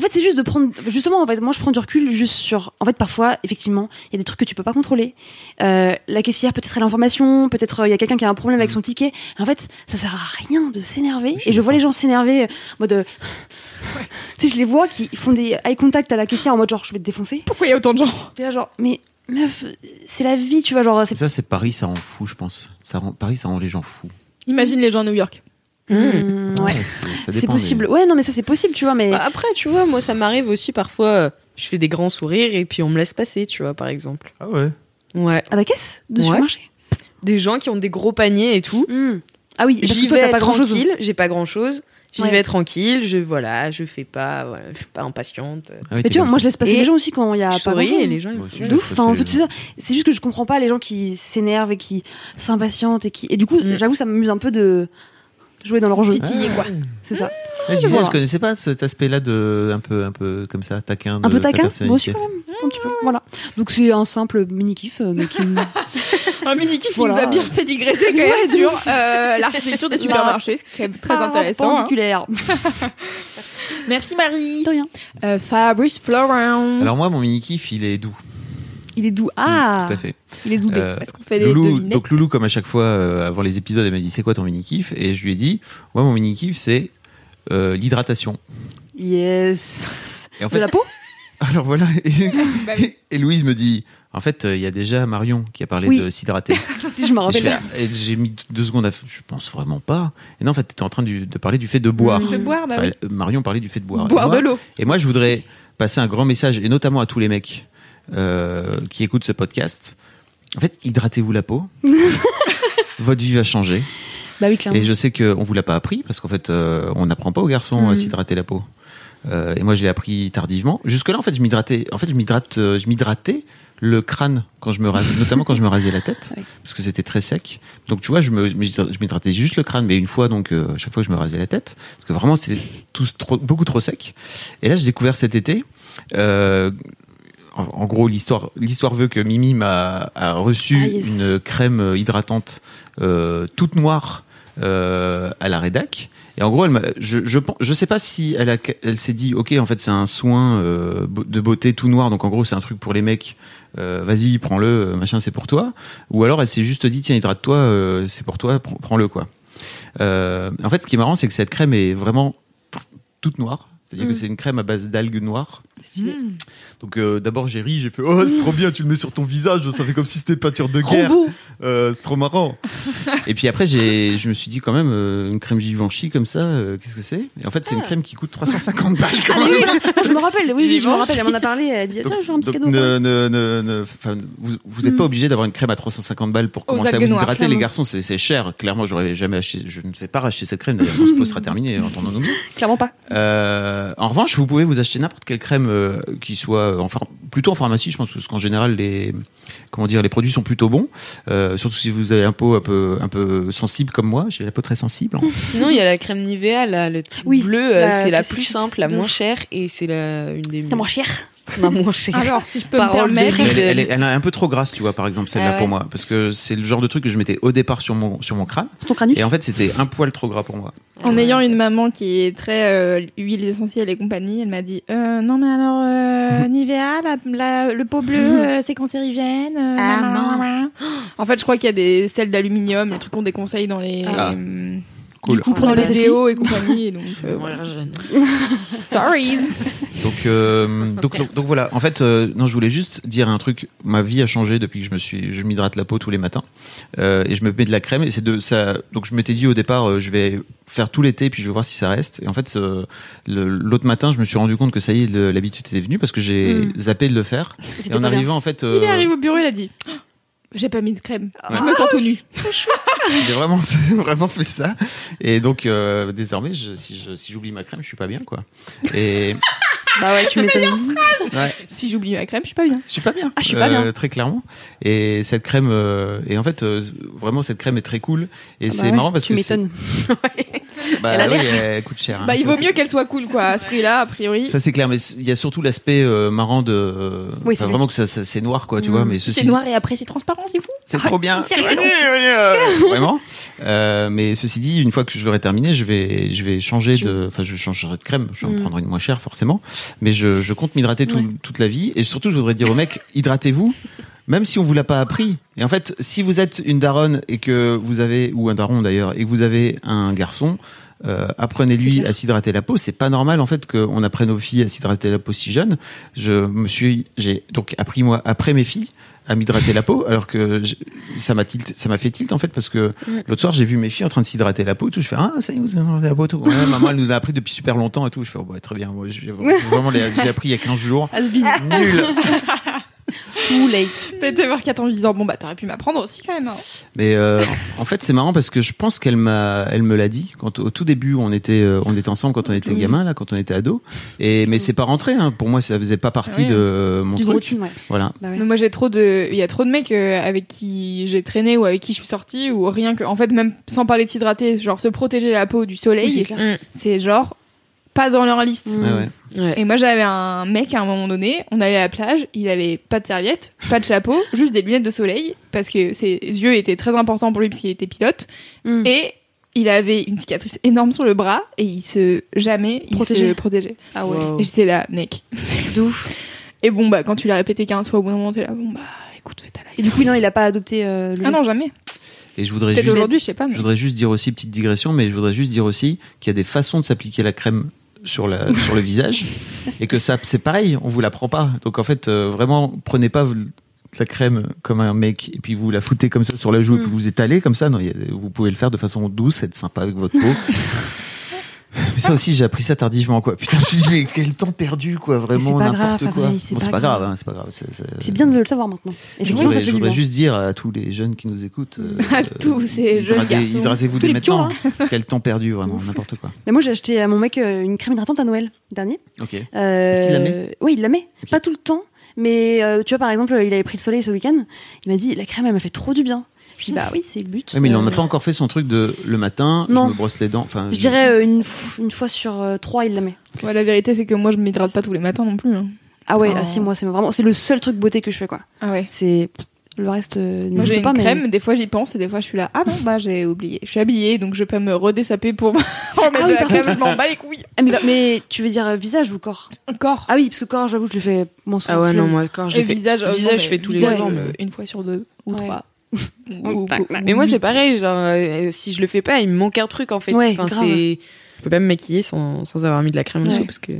En fait, c'est juste de prendre. Justement, en fait, moi, je prends du recul juste sur. En fait, parfois, effectivement, il y a des trucs que tu peux pas contrôler. Euh, la caissière, peut-être elle a l'information, peut-être euh, il y a quelqu'un qui a un problème avec son ticket. En fait, ça sert à rien de s'énerver. Et je vois les gens s'énerver, euh, en mode. euh, *laughs* Tu sais, je les vois qui font des eye contact à la caissière en mode genre, je vais te défoncer. Pourquoi il y a autant de gens? Là, genre, mais meuf, c'est la vie, tu vois, genre, Ça, c'est Paris, ça rend fou, je pense. Ça rend, Paris, ça rend les gens fous. Imagine les gens à New York. Mmh, ouais. Ouais, c'est- possible. Ouais, non, mais ça, c'est possible, tu vois, mais. Bah, après, tu vois, moi, ça m'arrive aussi parfois. euh, Je fais des grands sourires et puis on me laisse passer, tu vois, par exemple. Ah ouais. Ouais. À la caisse de Ouais. supermarché? Des gens qui ont des gros paniers et tout. Hmm. Ah oui, J'y vais pas grand chose. tranquille, j'ai pas grand chose. J'y Ouais. vais tranquille, je voilà, je fais pas, voilà, je suis pas impatiente. Ah oui, Mais tu vois, moi ça. je laisse passer Et les gens aussi quand il y a pas grand et les gens. ils- De ouf. Enfin. C'est juste que je comprends pas les gens qui s'énervent et qui s'impatientent et qui. Et du coup, Mm. j'avoue, ça m'amuse un peu de jouer dans leur jeu. Titiller quoi. C'est ça. Ouais, je disais, Voilà. je connaissais pas cet aspect-là de un peu, un peu comme ça, taquin. De Un peu ta taquin, moi aussi quand même. Un petit peu. Voilà. Donc c'est un simple mini kiff, mais qui. *laughs* Un mini kiff qui nous a bien fait digresser quand même sur euh, l'architecture des *laughs* supermarchés, ce qui est très intéressant. hein. Perpendiculaire. *laughs* Merci Marie. De rien. Euh, Fabrice Florent. Alors moi, mon mini kiff, il est doux. Il est doux. Ah Tout à fait. Il est doudé. Euh, Est-ce qu'on fait des Loulou, donc Loulou, comme à chaque fois, euh, avant les épisodes, elle m'a dit c'est quoi ton mini kiff? Et je lui ai dit, moi mon mini kiff c'est euh, l'hydratation. Yes. Et en De fait, la peau? *laughs* Alors voilà. *laughs* Et, Bah et Louise me dit, en fait, euh, il y a déjà Marion qui a parlé Oui. de s'hydrater. *laughs* Si je me Et je rappelle. ah, j'ai mis deux secondes à. Je pense vraiment pas. Et non, en fait, tu étais en train de parler du fait de boire. De boire, bah Enfin, oui. Marion parlait du fait de boire. Boire moi, de l'eau. et moi, je voudrais passer un grand message, et notamment à tous les mecs euh, qui écoutent ce podcast. En fait, hydratez-vous la peau. *laughs* Votre vie va changer. Bah oui, clairement. Et je sais qu'on vous l'a pas appris parce qu'en fait, euh, on n'apprend pas aux garçons à Mm. s'hydrater la peau. Euh, et moi, je l'ai appris tardivement. Jusque-là, en fait, je m'hydratais. En fait, je m'hydrate, euh, je m'hydratais le crâne quand je me rasais, notamment quand je me rasais la tête, *laughs* parce que c'était très sec. Donc, tu vois, je me, je m'hydratais juste le crâne, mais une fois, donc, euh, chaque fois que je me rasais la tête, parce que vraiment, c'était tout trop, beaucoup trop sec. Et là, j'ai découvert cet été. Euh, en, gros, l'histoire, l'histoire veut que Mimi m'a a reçu Ah, yes. une crème hydratante euh, toute noire euh, à la rédac. Et en gros, elle m'a, je, je, je sais pas si elle, a, elle s'est dit, ok, en fait, c'est un soin euh, de beauté tout noir, donc en gros, c'est un truc pour les mecs. euh, vas-y, prends-le, machin, c'est pour toi. Ou alors, elle s'est juste dit, tiens, hydrate-toi, euh, c'est pour toi, prends- prends-le, quoi. Euh, en fait, ce qui est marrant, c'est que cette crème est vraiment toute noire. C'est-à-dire Mm. que c'est une crème à base d'algues noires. Donc euh, d'abord j'ai ri, j'ai fait oh c'est trop bien, tu le mets sur ton visage, ça fait comme si c'était peinture de guerre. Euh, c'est trop marrant. *laughs* et puis après, j'ai, je me suis dit quand même, euh, une crème Givenchy comme ça, euh, qu'est-ce que c'est? Et en fait, c'est une crème qui coûte 350 balles quand Ah, même. oui, je me rappelle, oui, *laughs* oui, je me Givenchy. rappelle, elle m'en a parlé, elle a dit, tiens, je fais un petit donc cadeau. ne, ne, ne, vous vous êtes pas Mm. obligé d'avoir une crème à 350 balles pour Aux commencer à vous hydrater. Les garçons, c'est, c'est cher. Clairement, j'aurais jamais acheté, je ne vais pas racheter cette crème. D'ailleurs, pause sera terminé, entendons-nous. Clairement pas. Euh, en revanche, vous pouvez vous acheter n'importe quelle crème euh, qui soit en phar- plutôt en pharmacie, je pense, parce qu'en général les comment dire les produits sont plutôt bons. Euh, surtout si vous avez un peau un peu un peu sensible comme moi, j'ai la peau très sensible. hein. *laughs* Sinon, il y a la crème Nivea, là, le truc Oui, bleu, euh, la c'est la plus simple, la moins chère, et c'est la une des T'as moins cher. La moins chère. Alors, si je peux Parole me permettre. Elle, elle est, elle est un peu trop grasse, tu vois, par exemple celle-là Ah pour ouais. moi, parce que c'est le genre de truc que je mettais au départ sur mon sur mon crâne, Ton et en fait c'était un poil trop gras pour moi. En ayant une maman qui est très euh, huile essentielle et compagnie, elle m'a dit euh, non mais alors euh, *laughs* Nivea, la, la- le pot bleu, *laughs* euh, c'est cancérigène. euh, Ah, mince. *gasps* En fait, je crois qu'il y a des sels d'aluminium, les trucs qu'on déconseille dans les Ah. euh, Cool. coup, pour les les SSI. déos et compagnie. Et donc, euh, Ouais, voilà. jeune. *laughs* sorry. Donc, euh, donc, donc, donc voilà. En fait, euh, non, je voulais juste dire un truc. Ma vie a changé depuis que je me suis, je m'hydrate la peau tous les matins euh, et je me mets de la crème. Et c'est de ça. Donc, je m'étais dit au départ, euh, je vais faire tout l'été puis je vais voir si ça reste. Et en fait, l'autre matin, je me suis rendu compte que ça y est, l'habitude était venue parce que j'ai Mm. zappé de le faire. Et en bien. arrivant, en fait, Il est arrivé au bureau, il a dit j'ai pas mis de crème. Ouais. Je me sens tout nu. *laughs* j'ai vraiment, *laughs* vraiment fait ça. Et donc, euh, désormais, je, si je- si j'oublie ma crème, je suis pas bien, quoi. Et Bah ouais, tu m'étonnes. ouais. Si j'oublie ma crème, je suis pas bien. Je suis pas bien. Ah, je suis pas bien. Très clairement. Et cette crème, euh, et en fait, euh, vraiment, cette crème est très cool. Et Ah bah c'est ouais, marrant parce tu que. c'est- m'étonnes. *laughs* Bah, Elle a oui, elle coûte cher. hein. Bah, il Ça, vaut mieux qu'elle soit cool, quoi, à ce prix-là, a priori. Ça, c'est clair. Mais il y a surtout l'aspect euh, marrant de. euh, Oui, c'est vraiment que ça, ça- c'est noir, quoi, tu Mm. vois. Mais ceci C'est noir et après c'est transparent, c'est fou. C'est trop bien. Venez, venez, euh, *laughs* Vraiment. Euh, mais ceci dit, une fois que je l'aurai terminé, je vais, je vais changer Tu- de, enfin, je changerai de crème. Je vais en Mm. prendre une moins chère, forcément. Mais je, je compte m'hydrater tout- Ouais. toute la vie. Et surtout, je voudrais dire aux mecs, hydratez-vous. Même si on vous l'a pas appris. Et en fait, si vous êtes une daronne et que vous avez, ou un daron d'ailleurs, et que vous avez un garçon, euh, apprenez-lui à s'hydrater la peau. C'est pas normal en fait qu'on apprenne aux filles à s'hydrater la peau si jeune. Je me suis, j'ai donc appris moi après mes filles à m'hydrater la peau, alors que je- ça m'a tilt, ça m'a fait tilt en fait parce que l'autre soir j'ai vu mes filles en train de s'hydrater la peau, et tout. Je fais ah ça y est vous hydratez la peau, et tout. Ouais, maman elle nous a appris depuis super longtemps et tout. Je fais oh, bah, très bien, moi j'ai vraiment j'ai appris il y a 15 jours. Nul. *laughs* Too late. *laughs* T'as été voir Kat en lui disant bon bah t'aurais pu m'apprendre aussi quand même. hein. Mais euh, en fait, c'est marrant parce que je pense qu'elle m'a, elle me l'a dit quand au tout début on était, euh, on était ensemble quand on était Oui. gamin là, quand on était ado. Et mais c'est pas rentré. Hein. Pour moi, ça faisait pas partie Ouais. de mon truc. routine, ouais. Voilà. Bah ouais. Mais moi j'ai trop de, il y a trop de mecs euh, avec qui j'ai traîné ou avec qui je suis sortie ou rien que, en fait même sans parler de s'hydrater, genre se protéger la peau du Oui, c'est soleil, c'est genre pas dans leur liste. Ouais, ouais. Ouais. Et moi j'avais un mec à un moment donné, on allait à la plage, il avait pas de serviette, pas de chapeau, *laughs* juste des lunettes de soleil parce que ses yeux étaient très importants pour lui parce qu'il était pilote Mm. et il avait une cicatrice énorme sur le bras et il se jamais il Protégeait. se protégeait. Ah ouais. Wow. Et j'étais là, mec, c'est *laughs* de ouf. Et bon bah quand tu l'as répété 15 fois au bout d'un moment t'es là, bon bah écoute fais ta Et life. du coup, non, il a pas adopté euh, le Ah non jamais. Et je voudrais juste, aujourd'hui je sais pas. Mais... je voudrais juste dire aussi petite digression, mais je voudrais juste dire aussi qu'il y a des façons de s'appliquer la crème sur la sur le visage et que ça c'est pareil, on vous l'apprend pas. Donc en fait, euh, vraiment, prenez pas la crème comme un mec et puis vous la foutez comme ça sur la joue et Mm. puis vous étalez comme ça. Non, a- vous pouvez le faire de façon douce, être sympa avec votre peau. *laughs* Mais ça aussi, j'ai appris ça tardivement, quoi. Putain, je me suis dit, mais quel temps perdu, quoi. Vraiment, n'importe quoi. C'est Bon, c'est pas grave, hein, c'est pas grave. c'est- bien de le savoir maintenant. Je voudrais, je voudrais juste dire à tous les jeunes qui nous écoutent. *laughs* euh, À tous ces jeunes garçons. Hydratez-vous dès les pions, maintenant. Quel temps perdu, vraiment, n'importe quoi. Mais moi, j'ai acheté à mon mec euh, une crème hydratante à Noël dernier. Ok. Euh, Est-ce qu'il la met Oui, il la met. Pas tout le temps, mais euh, tu vois, par exemple, il avait pris le soleil ce week-end. Il m'a dit la crème, elle m'a fait trop du bien. Dis bah oui, c'est le but. Mais il n'en a Euh, pas encore fait son truc de le matin, Non. je me brosse les dents. Enfin, Je dirais euh, une, f- une fois sur euh, trois, il la met. Ouais, la vérité c'est que moi je m'hydrate pas tous les matins non plus. hein. Ah ouais, Oh. ah si, moi, c'est vraiment, c'est le seul truc beauté que je fais quoi. Ah ouais. C'est le reste euh, Moi j'ai n'existe une pas, mais crème, des fois j'y pense et des fois je suis là, ah non bah j'ai oublié. Je suis habillée donc je peux me redessaper pour *laughs* remettre Ah oui, de la crème, contre- je m'en bats les couilles. Ah, mais, bah, mais tu veux dire euh, visage ou corps? Encore. Ah oui, parce que corps, j'avoue, je le fais moins souvent. Ah ouais, non, moi, quand je Et fais visage, visage, je fais tous les visage, jours. euh, mais- une fois sur deux ou Ouais. trois. Ou- Ou- Mais moi, c'est pareil. Genre, euh, si je le fais pas, il me manque un truc en fait. Ouais, Enfin, grave. Je peux pas me maquiller sans, sans avoir mis de la crème dessous Ouais. parce que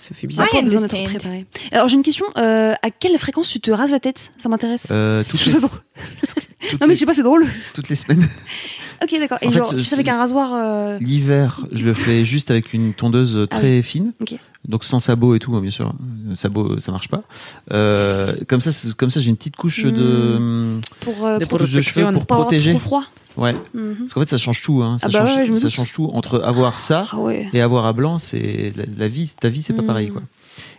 ça fait bizarre. Pas besoin d'être préparé. Alors j'ai une question. euh, à quelle fréquence tu te rases la tête? Ça m'intéresse. Euh, toutes, Je les, Non mais je sais pas, c'est drôle. toutes les semaines. *laughs* Ok, d'accord. Et En fait, genre, tu c'est- fais avec un rasoir. euh, L'hiver, je le fais juste avec une tondeuse très fine. Ok. Donc sans sabot et tout, hein, bien sûr. Euh, Sabot, ça marche pas. Euh, comme ça, comme ça, j'ai une petite couche de, pour euh, Des pour, de cheveux pour pas avoir protéger. trop froid. Ouais. Mhm. Parce qu'en fait, ça change tout. Hein. Ça, Ah bah change, ouais, je me ça change tout. Entre avoir ça Ah ouais. et avoir à blanc, c'est la, la vie, ta vie, c'est pas Mm. pareil, quoi.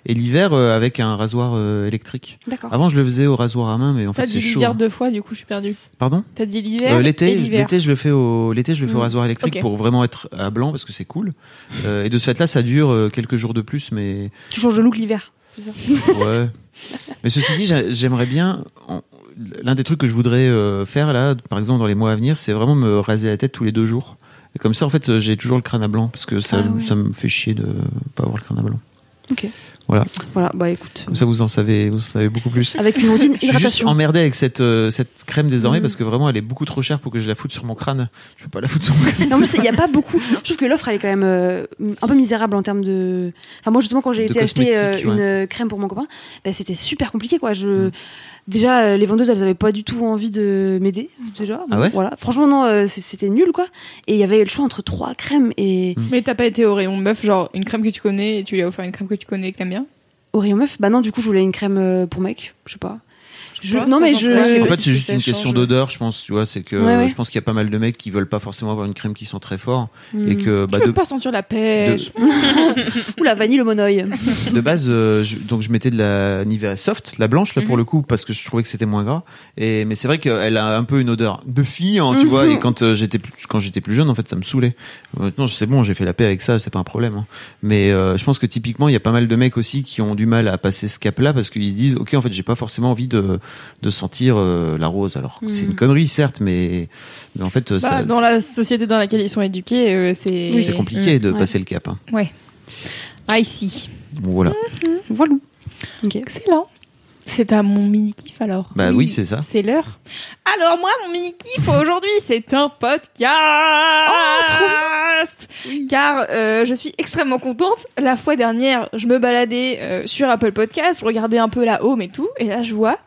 Et l'hiver, euh, avec un rasoir euh, électrique. D'accord. Avant, je le faisais au rasoir à main, mais en T'as fait, dit c'est chaud. l'hiver hein. deux fois, du coup, je suis perdue. Pardon? T'as dit l'hiver Euh, L'été, l'été, je le fais au, l'été, je le fais au Mm. rasoir électrique pour vraiment être à blanc parce que c'est cool. Et de ce fait-là, ça dure quelques jours de plus, mais Tu changes de look l'hiver. ouais. mais ceci dit, j'a- j'aimerais bien. en- L'un des trucs que je voudrais faire là, par exemple dans les mois à venir, c'est vraiment me raser la tête tous les deux jours. Et comme ça, en fait, j'ai toujours le crâne à blanc parce que ça, Ah ouais. ça me fait chier de pas avoir le crâne à blanc. Ok. Voilà. Voilà, bah écoute. Comme ça, vous en savez, vous en savez beaucoup plus. Avec une routine *laughs* Je suis juste hydratation. emmerdé avec cette, euh, cette crème désormais Mm. parce que vraiment elle est beaucoup trop chère pour que je la foute sur mon crâne. Je peux pas la foutre sur mon crâne. Non, mais il n'y a pas beaucoup. Je trouve que l'offre, elle est quand même euh, un peu misérable en termes de. Enfin, moi, justement, quand j'ai été acheter euh, une ouais. crème pour mon copain, bah, c'était super compliqué, quoi. Je... Mm. Déjà, euh, les vendeuses, elles avaient pas du tout envie de m'aider, déjà. Ah ouais Voilà. Franchement, non, euh, c'était nul, quoi. Et il y avait le choix entre trois crèmes et. Mm. Mais t'as pas été au rayon meuf, genre une crème que tu connais et tu lui as offert une crème que tu connais et que t'aimes bien? Au rayon meuf, bah non, du coup, je voulais une crème euh, pour mec, je sais pas. Je- non, mais je. En Euh, fait, c'est juste une question d'odeur, je pense. Tu vois, c'est que Ouais, ouais. je pense qu'il y a pas mal de mecs qui veulent pas forcément avoir une crème qui sent très fort et que bah, Tu veux de, pas sentir la pêche Ou la *laughs* vanille, le monoeil. de base, euh, je, donc je mettais de la Nivea Soft, la blanche là pour Mhm. le coup, parce que je trouvais que c'était moins gras. Et mais c'est vrai qu'elle a un peu une odeur de fille, hein, tu vois. Et *laughs* quand euh, j'étais plus- quand j'étais plus jeune, en fait, ça me saoulait. Maintenant, c'est bon, j'ai fait la paix avec ça, c'est pas un problème. hein. Mais euh, je pense que typiquement, il y a pas mal de mecs aussi qui ont du mal à passer ce cap-là parce qu'ils se disent, ok, en fait, j'ai pas forcément envie de de sentir euh, la rose. Alors c'est une connerie, certes, mais, mais en fait, euh, Bah, ça, Dans la société dans laquelle ils sont éduqués, euh, c'est. Oui, c'est compliqué de Ouais. passer le cap. hein. Ah, ici. Bon, voilà. Voilà. Ok. Excellent. C'est à mon mini-kiff alors. Bah oui, c'est ça. C'est l'heure. Alors moi, mon mini-kiff aujourd'hui, c'est un podcast. Oh, trop Car euh, je suis extrêmement contente. La fois dernière, je me baladais euh, sur Apple Podcast, je regardais un peu la home et tout, et là je vois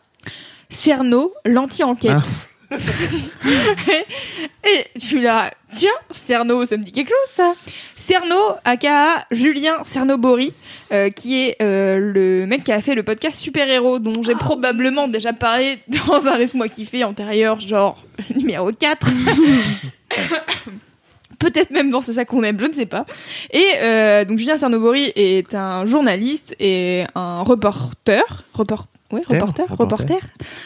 Cerno, l'anti-enquête. Ah. *laughs* et je suis là, tiens, Cerno, ça me dit quelque chose ça. Cerno, aka Julien Cernobori, euh, qui est euh, le mec qui a fait le podcast Super Héros, dont j'ai probablement déjà parlé dans un Laisse-moi kiffer antérieur, genre *laughs* numéro 4. *laughs* Peut-être même dans C'est ça qu'on aime, je ne sais pas. Et euh, donc Julien Cernobori est un journaliste et un reporter, report, ouais, reporter, Reporter. reporter,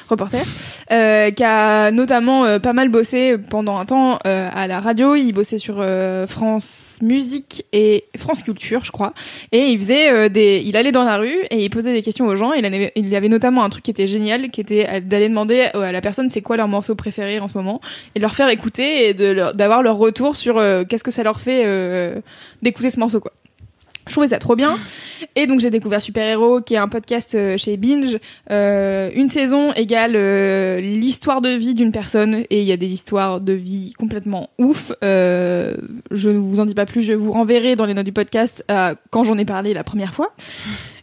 reporter, euh, qui a notamment euh, pas mal bossé pendant un temps euh, à la radio. Il bossait sur euh, France Musique et France Culture, je crois. Et il faisait euh, des, il allait dans la rue et il posait des questions aux gens. Il, avait, il avait notamment un truc qui était génial, qui était d'aller demander à la personne c'est quoi leur morceau préféré en ce moment et de leur faire écouter et de leur- d'avoir leur retour sur euh, qu'est-ce que ça leur fait euh, d'écouter ce morceau quoi. Je trouvais ça trop bien. Et donc j'ai découvert Super Héros, qui est un podcast euh, chez Binge. Euh, une saison égale euh, l'histoire de vie d'une personne. Et il y a des histoires de vie complètement ouf. Je ne vous en dis pas plus, je vous renverrai dans les notes du podcast quand j'en ai parlé la première fois.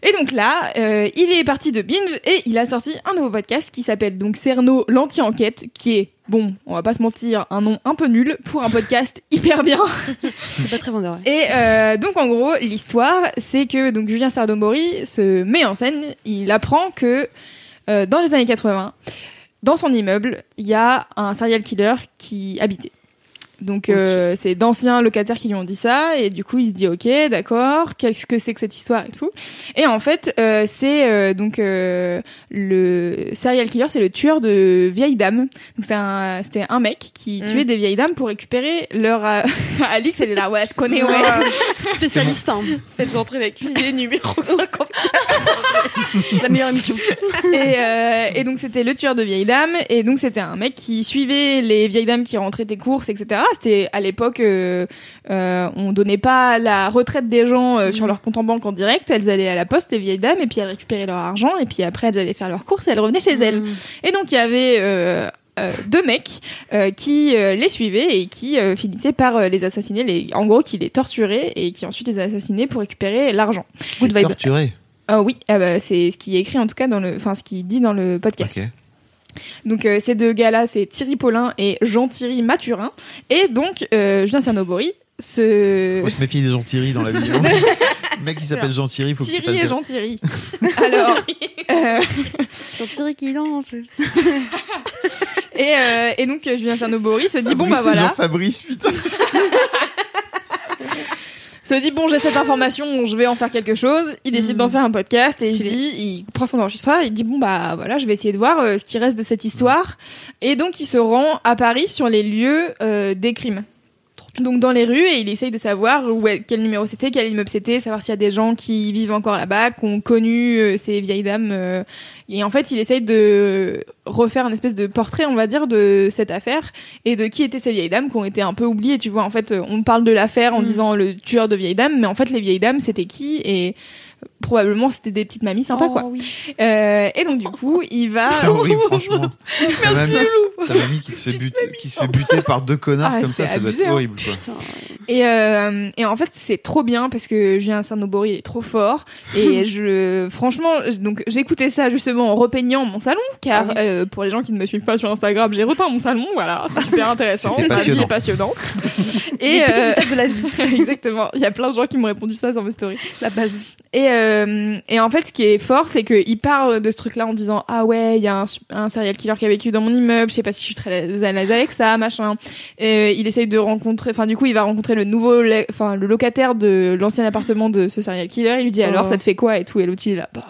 Et donc là, euh, il est parti de Binge et il a sorti un nouveau podcast qui s'appelle donc Cerno l'anti-enquête, qui est, bon, on va pas se mentir, un nom un peu nul pour un podcast *laughs* hyper bien. C'est pas très vendeur. ouais. Et euh, donc en gros, l'histoire, c'est que donc Julien Sardomori se met en scène. Il apprend que euh, dans les années 80, dans son immeuble, il y a un serial killer qui habitait. Donc euh, c'est d'anciens locataires qui lui ont dit ça et du coup il se dit ok d'accord qu'est-ce que c'est que cette histoire et tout et en fait euh, c'est euh, donc euh, le serial killer c'est le tueur de vieilles dames donc c'est un c'était un mec qui Mm. tuait des vieilles dames pour récupérer leur euh, *laughs* Alix elle est là ouais je connais ouais *laughs* Spécialiste, hein. Faites entrer la cuisine numéro *laughs* 50. la meilleure émission. et, euh, et donc c'était le tueur de vieilles dames et donc c'était un mec qui suivait les vieilles dames qui rentraient des courses etc c'était à l'époque euh, euh, on donnait pas la retraite des gens euh, sur leur compte en banque en direct elles allaient à la poste les vieilles dames et puis elles récupéraient leur argent et puis après elles allaient faire leurs courses et elles revenaient chez elles et donc il y avait euh, euh, deux mecs euh, qui euh, les suivaient et qui euh, finissaient par euh, les assassiner, les, en gros qui les torturaient et qui ensuite les assassinaient pour récupérer l'argent. Good vibe. Torturé. Ah oui, ah bah, c'est ce qui est écrit en tout cas dans le, enfin ce qui dit dans le podcast. Ok. Donc euh, ces deux gars-là, c'est Thierry Paulin et Jean-Thierry Mathurin. Et donc euh, Julien Cernobori, ce Faut se méfier des Jean-Thierry dans la *laughs* vie. Le mec qui s'appelle Jean-Thierry, faut Thierry fasse et. Jean-Thierry. *laughs* Alors, *laughs* euh, Jean-Thierry qui danse. et, euh, et donc Julien Cernobori se dit bon bah voilà, Jean-Fabrice, putain. Se dit bon j'ai cette information, je vais en faire quelque chose. Il décide d'en faire un podcast et il dit, il prend son enregistreur, il dit bon bah voilà, je vais essayer de voir euh, ce qui reste de cette histoire. Et donc il se rend à Paris sur les lieux euh, des crimes. Donc dans les rues et il essaye de savoir où quel numéro c'était, quel immeuble c'était, savoir s'il y a des gens qui vivent encore là-bas, qui ont connu euh, ces vieilles dames. euh, et en fait, il essaye de refaire un espèce de portrait, on va dire, de cette affaire et de qui étaient ces vieilles dames qui ont été un peu oubliées. Tu vois, en fait, on parle de l'affaire en Mm. disant le tueur de vieilles dames, mais en fait, les vieilles dames, c'était qui Et probablement, c'était des petites mamies sympas, Oh, quoi. oui. Euh, et donc, du coup, il va. C'est horrible, franchement. *laughs* Ta mamie, ta mamie qui, te fait buter, qui se fait buter par deux connards Ah, comme ça, ça doit être hein. horrible. Quoi. Putain. Et, euh, et en fait, c'est trop bien parce que Julien Cernobori est trop fort. Et *laughs* je, franchement, donc j'écoutais ça justement en repeignant mon salon, car Ah oui. euh, pour les gens qui ne me suivent pas sur Instagram, j'ai repeint mon salon. Voilà, c'est super intéressant. Ma vie passionnant. est passionnante. *laughs* Et euh, de la vie. exactement, il y a plein de gens qui m'ont répondu ça dans mes stories. La base. Et, euh, et en fait, ce qui est fort, c'est qu'il parle de ce truc-là en disant Ah ouais, il y a un, serial killer qui a vécu dans mon immeuble, je sais pas si je suis très à l'aise avec ça, machin. Et il essaye de rencontrer, enfin, du coup, il va rencontrer le nouveau, enfin, le locataire de l'ancien appartement de ce serial killer. Il lui dit Alors, Oh. ça te fait quoi et tout? Et l'autre, il est là, bah,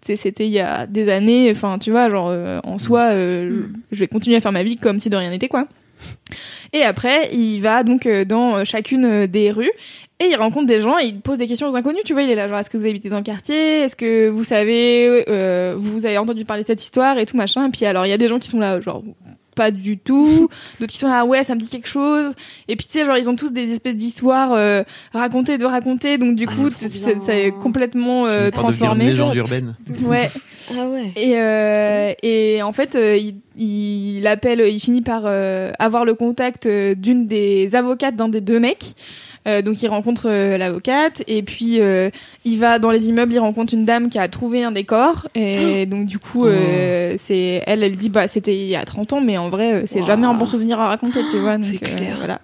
c'était il y a des années, enfin, tu vois, genre, euh, en soi, euh, je vais continuer à faire ma vie comme si de rien n'était, quoi. Et après, il va donc euh, dans euh, chacune euh, des rues et il rencontre des gens et il pose des questions aux inconnus. Tu vois, il est là, genre, est-ce que vous habitez dans le quartier? Est-ce que vous savez, euh, vous avez entendu parler de cette histoire et tout machin? Et puis alors, il y a des gens qui sont là, genre pas du tout. *laughs* D'autres qui sont là, ouais, ça me dit quelque chose. Et puis tu sais, genre ils ont tous des espèces d'histoires euh, racontées de raconter. Donc du Ah, coup, c'est trop c'est bien. c'est complètement euh, Une transformé. légende urbaine. Ouais. *laughs* Ah ouais. Et, euh, et en fait, euh, il, il appelle, il finit par euh, avoir le contact euh, d'une des avocates d'un des deux mecs. Euh, donc il rencontre euh, l'avocate et puis euh, il va dans les immeubles, il rencontre une dame qui a trouvé un décor et donc du coup euh, c'est elle, elle dit bah c'était il y a 30 ans mais en vrai c'est Wow. jamais un bon souvenir à raconter tu vois. donc, clair. voilà.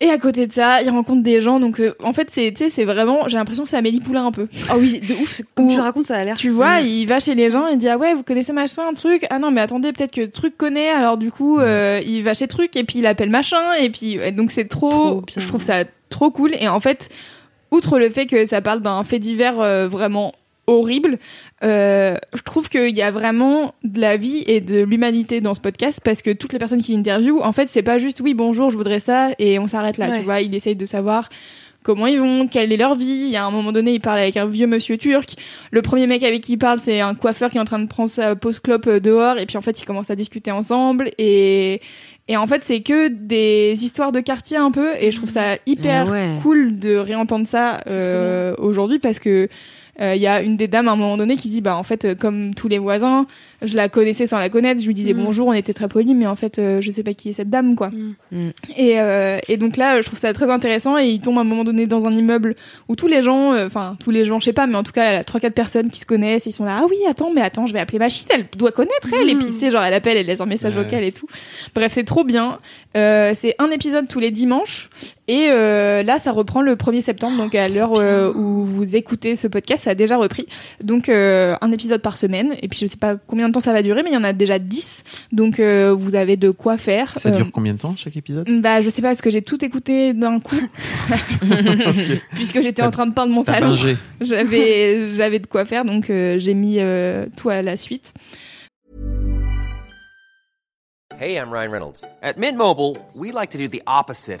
Et à côté de ça, il rencontre des gens donc euh, en fait c'est c'est vraiment j'ai l'impression que c'est Amélie Poulain un peu. Ah oui, de ouf. Comme tu racontes, ça a l'air. Tu vois, il va chez les gens et dit ah ouais vous connaissez machin un truc? Ah non mais attendez peut-être que truc connaît alors du coup euh, il va chez truc et puis il appelle machin et puis ouais, donc c'est trop, je trouve ça trop cool et en fait outre le fait que ça parle d'un fait divers euh, vraiment horrible euh, je trouve qu'il y a vraiment de la vie et de l'humanité dans ce podcast parce que toutes les personnes qui l'interviewent en fait c'est pas juste oui bonjour je voudrais ça et on s'arrête là Ouais. tu vois il essaye de savoir comment ils vont, quelle est leur vie. Il y a un moment donné, il parle avec un vieux monsieur turc. Le premier mec avec qui il parle, c'est un coiffeur qui est en train de prendre sa pause clope euh, dehors. Et puis en fait, ils commencent à discuter ensemble. Et, et en fait, c'est que des histoires de quartier un peu. Et je trouve ça hyper Ah ouais. cool de réentendre ça euh, aujourd'hui parce que euh, il y a une des dames à un moment donné qui dit bah en fait euh, comme tous les voisins je la connaissais sans la connaître je lui disais Mm. bonjour on était très polis mais en fait euh, je sais pas qui est cette dame quoi Mm. Mm. et, euh, et donc là je trouve ça très intéressant et il tombe à un moment donné dans un immeuble où tous les gens euh, enfin tous les gens je sais pas mais en tout cas il y a trois quatre personnes qui se connaissent et ils sont là ah oui attends mais attends je vais appeler Machine elle doit connaître elle et Mm. puis tu sais genre elle appelle elle laisse un message Ouais. vocal et tout bref c'est trop bien euh, c'est un épisode tous les dimanches et euh, là, ça reprend le 1er septembre, donc à l'heure euh, où vous écoutez ce podcast, ça a déjà repris. Donc euh, un épisode par semaine, et puis je sais pas combien de temps ça va durer, mais il y en a déjà 10, donc euh, vous avez de quoi faire. Ça Euh, dure combien de temps chaque épisode? Bah je sais pas, parce que j'ai tout écouté d'un coup, *laughs* *laughs* puisque j'étais en train de peindre mon salon. *laughs* J'avais j'avais de quoi faire, donc euh, j'ai mis euh, tout à la suite. Hey, I'm Ryan Reynolds. At Mint Mobile, we like to do the opposite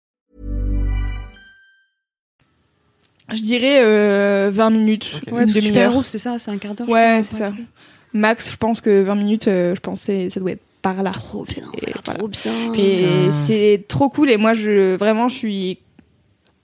Je dirais euh, 20 minutes, Ok. une Ouais, parce que c'est ça, c'est un quart d'heure. Ouais, c'est ça. Max, je pense que 20 minutes, euh, je pense que ça doit être par là. Trop bien, ça a voilà. trop bien. Et c'est trop cool. Et moi, je, vraiment, je suis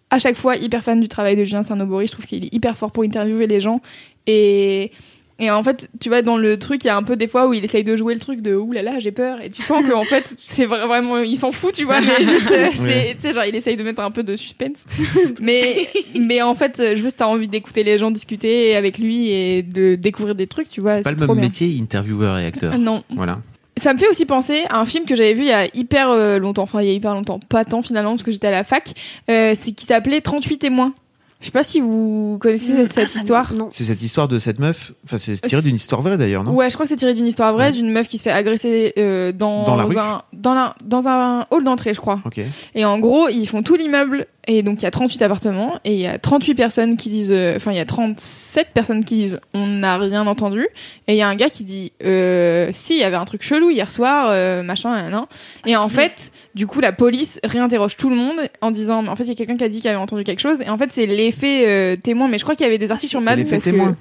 à chaque fois hyper fan du travail de Julien Cernobori. Je trouve qu'il est hyper fort pour interviewer les gens. Et, et en fait, tu vois, dans le truc, il y a un peu des fois où il essaye de jouer le truc de ouh là là, j'ai peur. Et tu sens qu'en *laughs* fait, c'est vra- vraiment, il s'en fout, tu vois. Mais *laughs* juste, euh, c'est, tu sais, genre, il essaye de mettre un peu de suspense. *laughs* mais, mais en fait, euh, juste, t'as envie d'écouter les gens discuter avec lui et de découvrir des trucs, tu vois. C'est pas le même bien. métier, intervieweur et acteur. Ah, Non, Voilà. ça me fait aussi penser à un film que j'avais vu il y a hyper euh, longtemps, enfin il y a hyper longtemps, pas tant finalement parce que j'étais à la fac, euh, c'est qui s'appelait 38 témoins. Je sais pas si vous connaissez cette Ah, histoire. Non. C'est cette histoire de cette meuf. Enfin, c'est tiré d'une histoire vraie d'ailleurs, non? Ouais, je crois que c'est tiré d'une histoire vraie, Ouais. d'une meuf qui se fait agresser euh, dans, Dans la rue un dans, la, dans un hall d'entrée, je crois. Ok. Et en gros, ils font tout l'immeuble et donc il y a 38 appartements et il y a 38 personnes qui disent, euh, enfin il y a 37 personnes qui disent on n'a rien entendu et il y a un gars qui dit euh, si il y avait un truc chelou hier soir, euh, machin, nan, nan. Et en fait, du coup la police réinterroge tout le monde en disant mais en fait il y a quelqu'un qui a dit qu'il avait entendu quelque chose et en fait c'est l'effet euh, témoin. Mais je crois qu'il y avait des articles sur Mad l'effet que- témoin.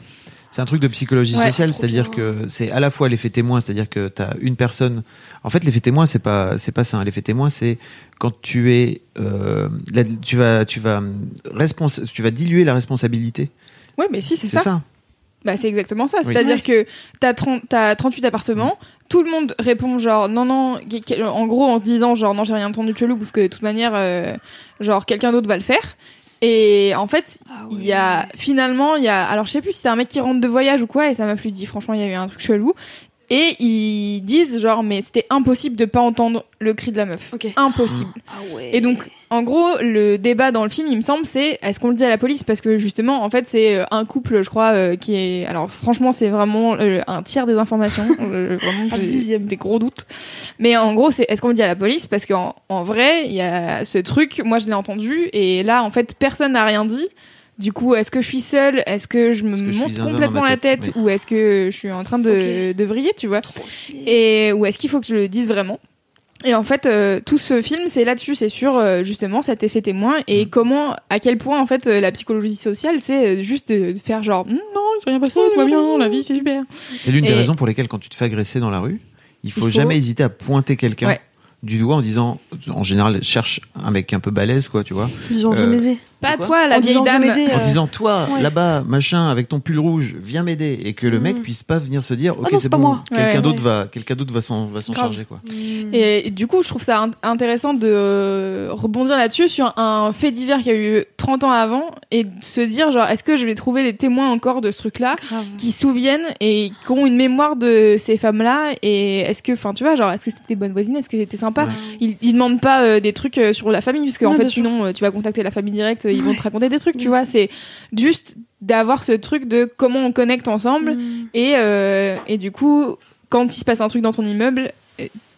C'est un truc de psychologie Ouais, sociale, c'est-à-dire que c'est à la fois l'effet témoin, c'est-à-dire que tu as une personne. En fait, l'effet témoin, c'est pas, c'est pas ça. hein. L'effet témoin, c'est quand tu es, euh, là, tu vas, tu vas, responsa- tu vas diluer la responsabilité. Ouais, mais si c'est C'est ça. ça. Bah, c'est exactement ça. Oui. C'est-à-dire que t'as 30 t'as 38 appartements, tout le monde répond genre non, non, en gros en se disant genre non, j'ai rien entendu de chelou parce que de toute manière, euh, genre quelqu'un d'autre va le faire. Et en fait, Ah il y a finalement, il y a, alors je sais plus si c'est un mec qui rentre de voyage ou quoi, et ça m'a plus dit, franchement, il y a eu un truc chelou. Et ils disent genre, mais c'était impossible de pas entendre le cri de la meuf. Impossible. Ah ouais. Et donc, en gros, le débat dans le film, il me semble, c'est est-ce qu'on le dit à la police? Parce que justement, en fait, c'est euh, un couple, je crois, euh, qui est. Alors, franchement, c'est vraiment euh, un tiers des informations. *laughs* Euh, vraiment, Un dixième. des gros doutes. Mais en gros, c'est est-ce qu'on le dit à la police? Parce qu'en en vrai, il y a ce truc, moi, je l'ai entendu, et là, en fait, personne n'a rien dit. Du coup, est-ce que je suis seule? Est-ce que je me que je monte dans complètement la tête? tête? Ou est-ce que je suis en train de, de vriller, tu vois? Et ou est-ce qu'il faut que je le dise vraiment? Et en fait, euh, tout ce film, c'est là-dessus, c'est sur euh, justement cet effet témoin et Mm. comment, à quel point en fait, euh, la psychologie sociale, c'est euh, juste de faire genre non, il s'est rien passé, tout va bien, la vie c'est super. C'est l'une des raisons pour lesquelles, quand tu te fais agresser dans la rue, il faut, faut- jamais hésiter à pointer quelqu'un Ouais. du doigt en disant, en général, cherche un mec un peu balèze, quoi, tu vois. Euh, viens m'aider. Pas toi, la En vieille dame. En euh, disant, toi, ouais. là-bas, machin, avec ton pull rouge, viens m'aider, et que le mec Mm. puisse pas venir se dire, ok, Ah non, c'est c'est pas bon, moi. quelqu'un Ouais, d'autre ouais. va, quelqu'un d'autre va s'en, va s'en charger, quoi. Mm. Et du coup, je trouve ça int- intéressant de euh, rebondir là-dessus sur un fait divers qui a eu 30 ans avant et de se dire genre est-ce que je vais trouver des témoins encore de ce truc-là qui se souviennent et qui ont une mémoire de ces femmes-là et est-ce que enfin tu vois genre est-ce que c'était bonne voisine est-ce que c'était sympa? Ouais. ils, ils demandent pas euh, des trucs euh, sur la famille parce qu'en Ouais, fait sinon euh, tu vas contacter la famille directe ils vont te raconter des trucs tu vois. C'est juste d'avoir ce truc de comment on connecte ensemble. Mm. et euh, et du coup quand il se passe un truc dans ton immeuble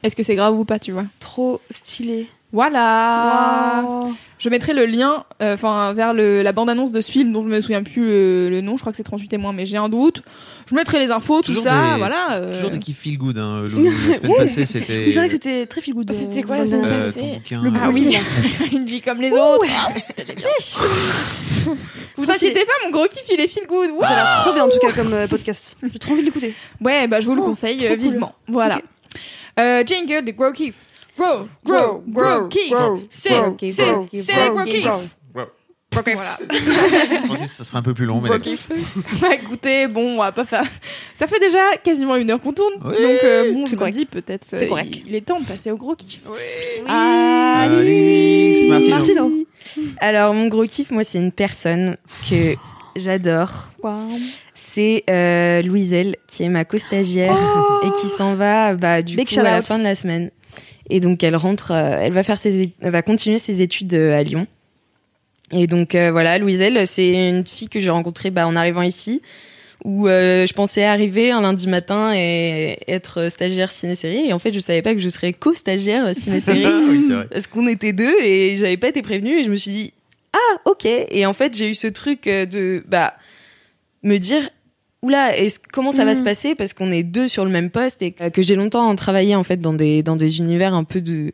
est-ce que c'est grave ou pas tu vois? Trop stylé. Voilà je mettrai le lien euh, enfin vers le, la bande-annonce de ce film dont je me souviens plus le, le nom je crois que c'est 38 témoins mais j'ai un doute je mettrai les infos tout Toujours ça des- voilà euh, Toujours des kiffs feel good, hein. *laughs* La semaine passée, c'était. C'est vrai que c'était très feel good. C'était euh, quoi la semaine euh, passée ton bouquin. Le Ah oui, *laughs* une vie comme les autres. Ah c'était bien. *laughs* Vous inquiétez pas, mon gros kiff, il est feel good. Ça a l'air trop bien en tout cas comme euh, podcast. J'ai trop envie de l'écouter. Ouais, bah je vous le Oh, conseille cool. vivement. Voilà. Euh, jingle de gros kiff. Gros, gros, gros kiff. gros, C'est, gros, c'est, gros, c'est gros kiff. gros. Voilà. *laughs* Je pensais que ça serait un peu plus long, mais. *laughs* Bah écoutez, bon, on va pas faire. Ça fait déjà quasiment une heure qu'on tourne. Oui, donc euh, bon, je me dis peut-être. euh, C'est correct. Il, est temps de passer au gros kiff. Alix, Martino. Martino. Alors, mon gros kiff, moi, c'est une personne que j'adore. C'est euh, Louiselle, qui est ma co-stagiaire et qui s'en va bah, du Big coup à la fin de la semaine. Et donc, elle rentre, euh, elle va faire ses, elle va continuer ses études euh, à Lyon. Et donc euh, voilà, Louiselle, c'est une fille que j'ai rencontrée bah, en arrivant ici, où euh, je pensais arriver un lundi matin et être stagiaire ciné-série. Et en fait, je savais pas que je serais co-stagiaire ciné-série. *laughs* oui, parce qu'on était deux et j'avais pas été prévenue et je me suis dit ah ok et en fait j'ai eu ce truc de bah me dire oula, comment ça va Mm. se passer? Parce qu'on est deux sur le même poste et que j'ai longtemps travaillé en fait dans des dans des univers un peu de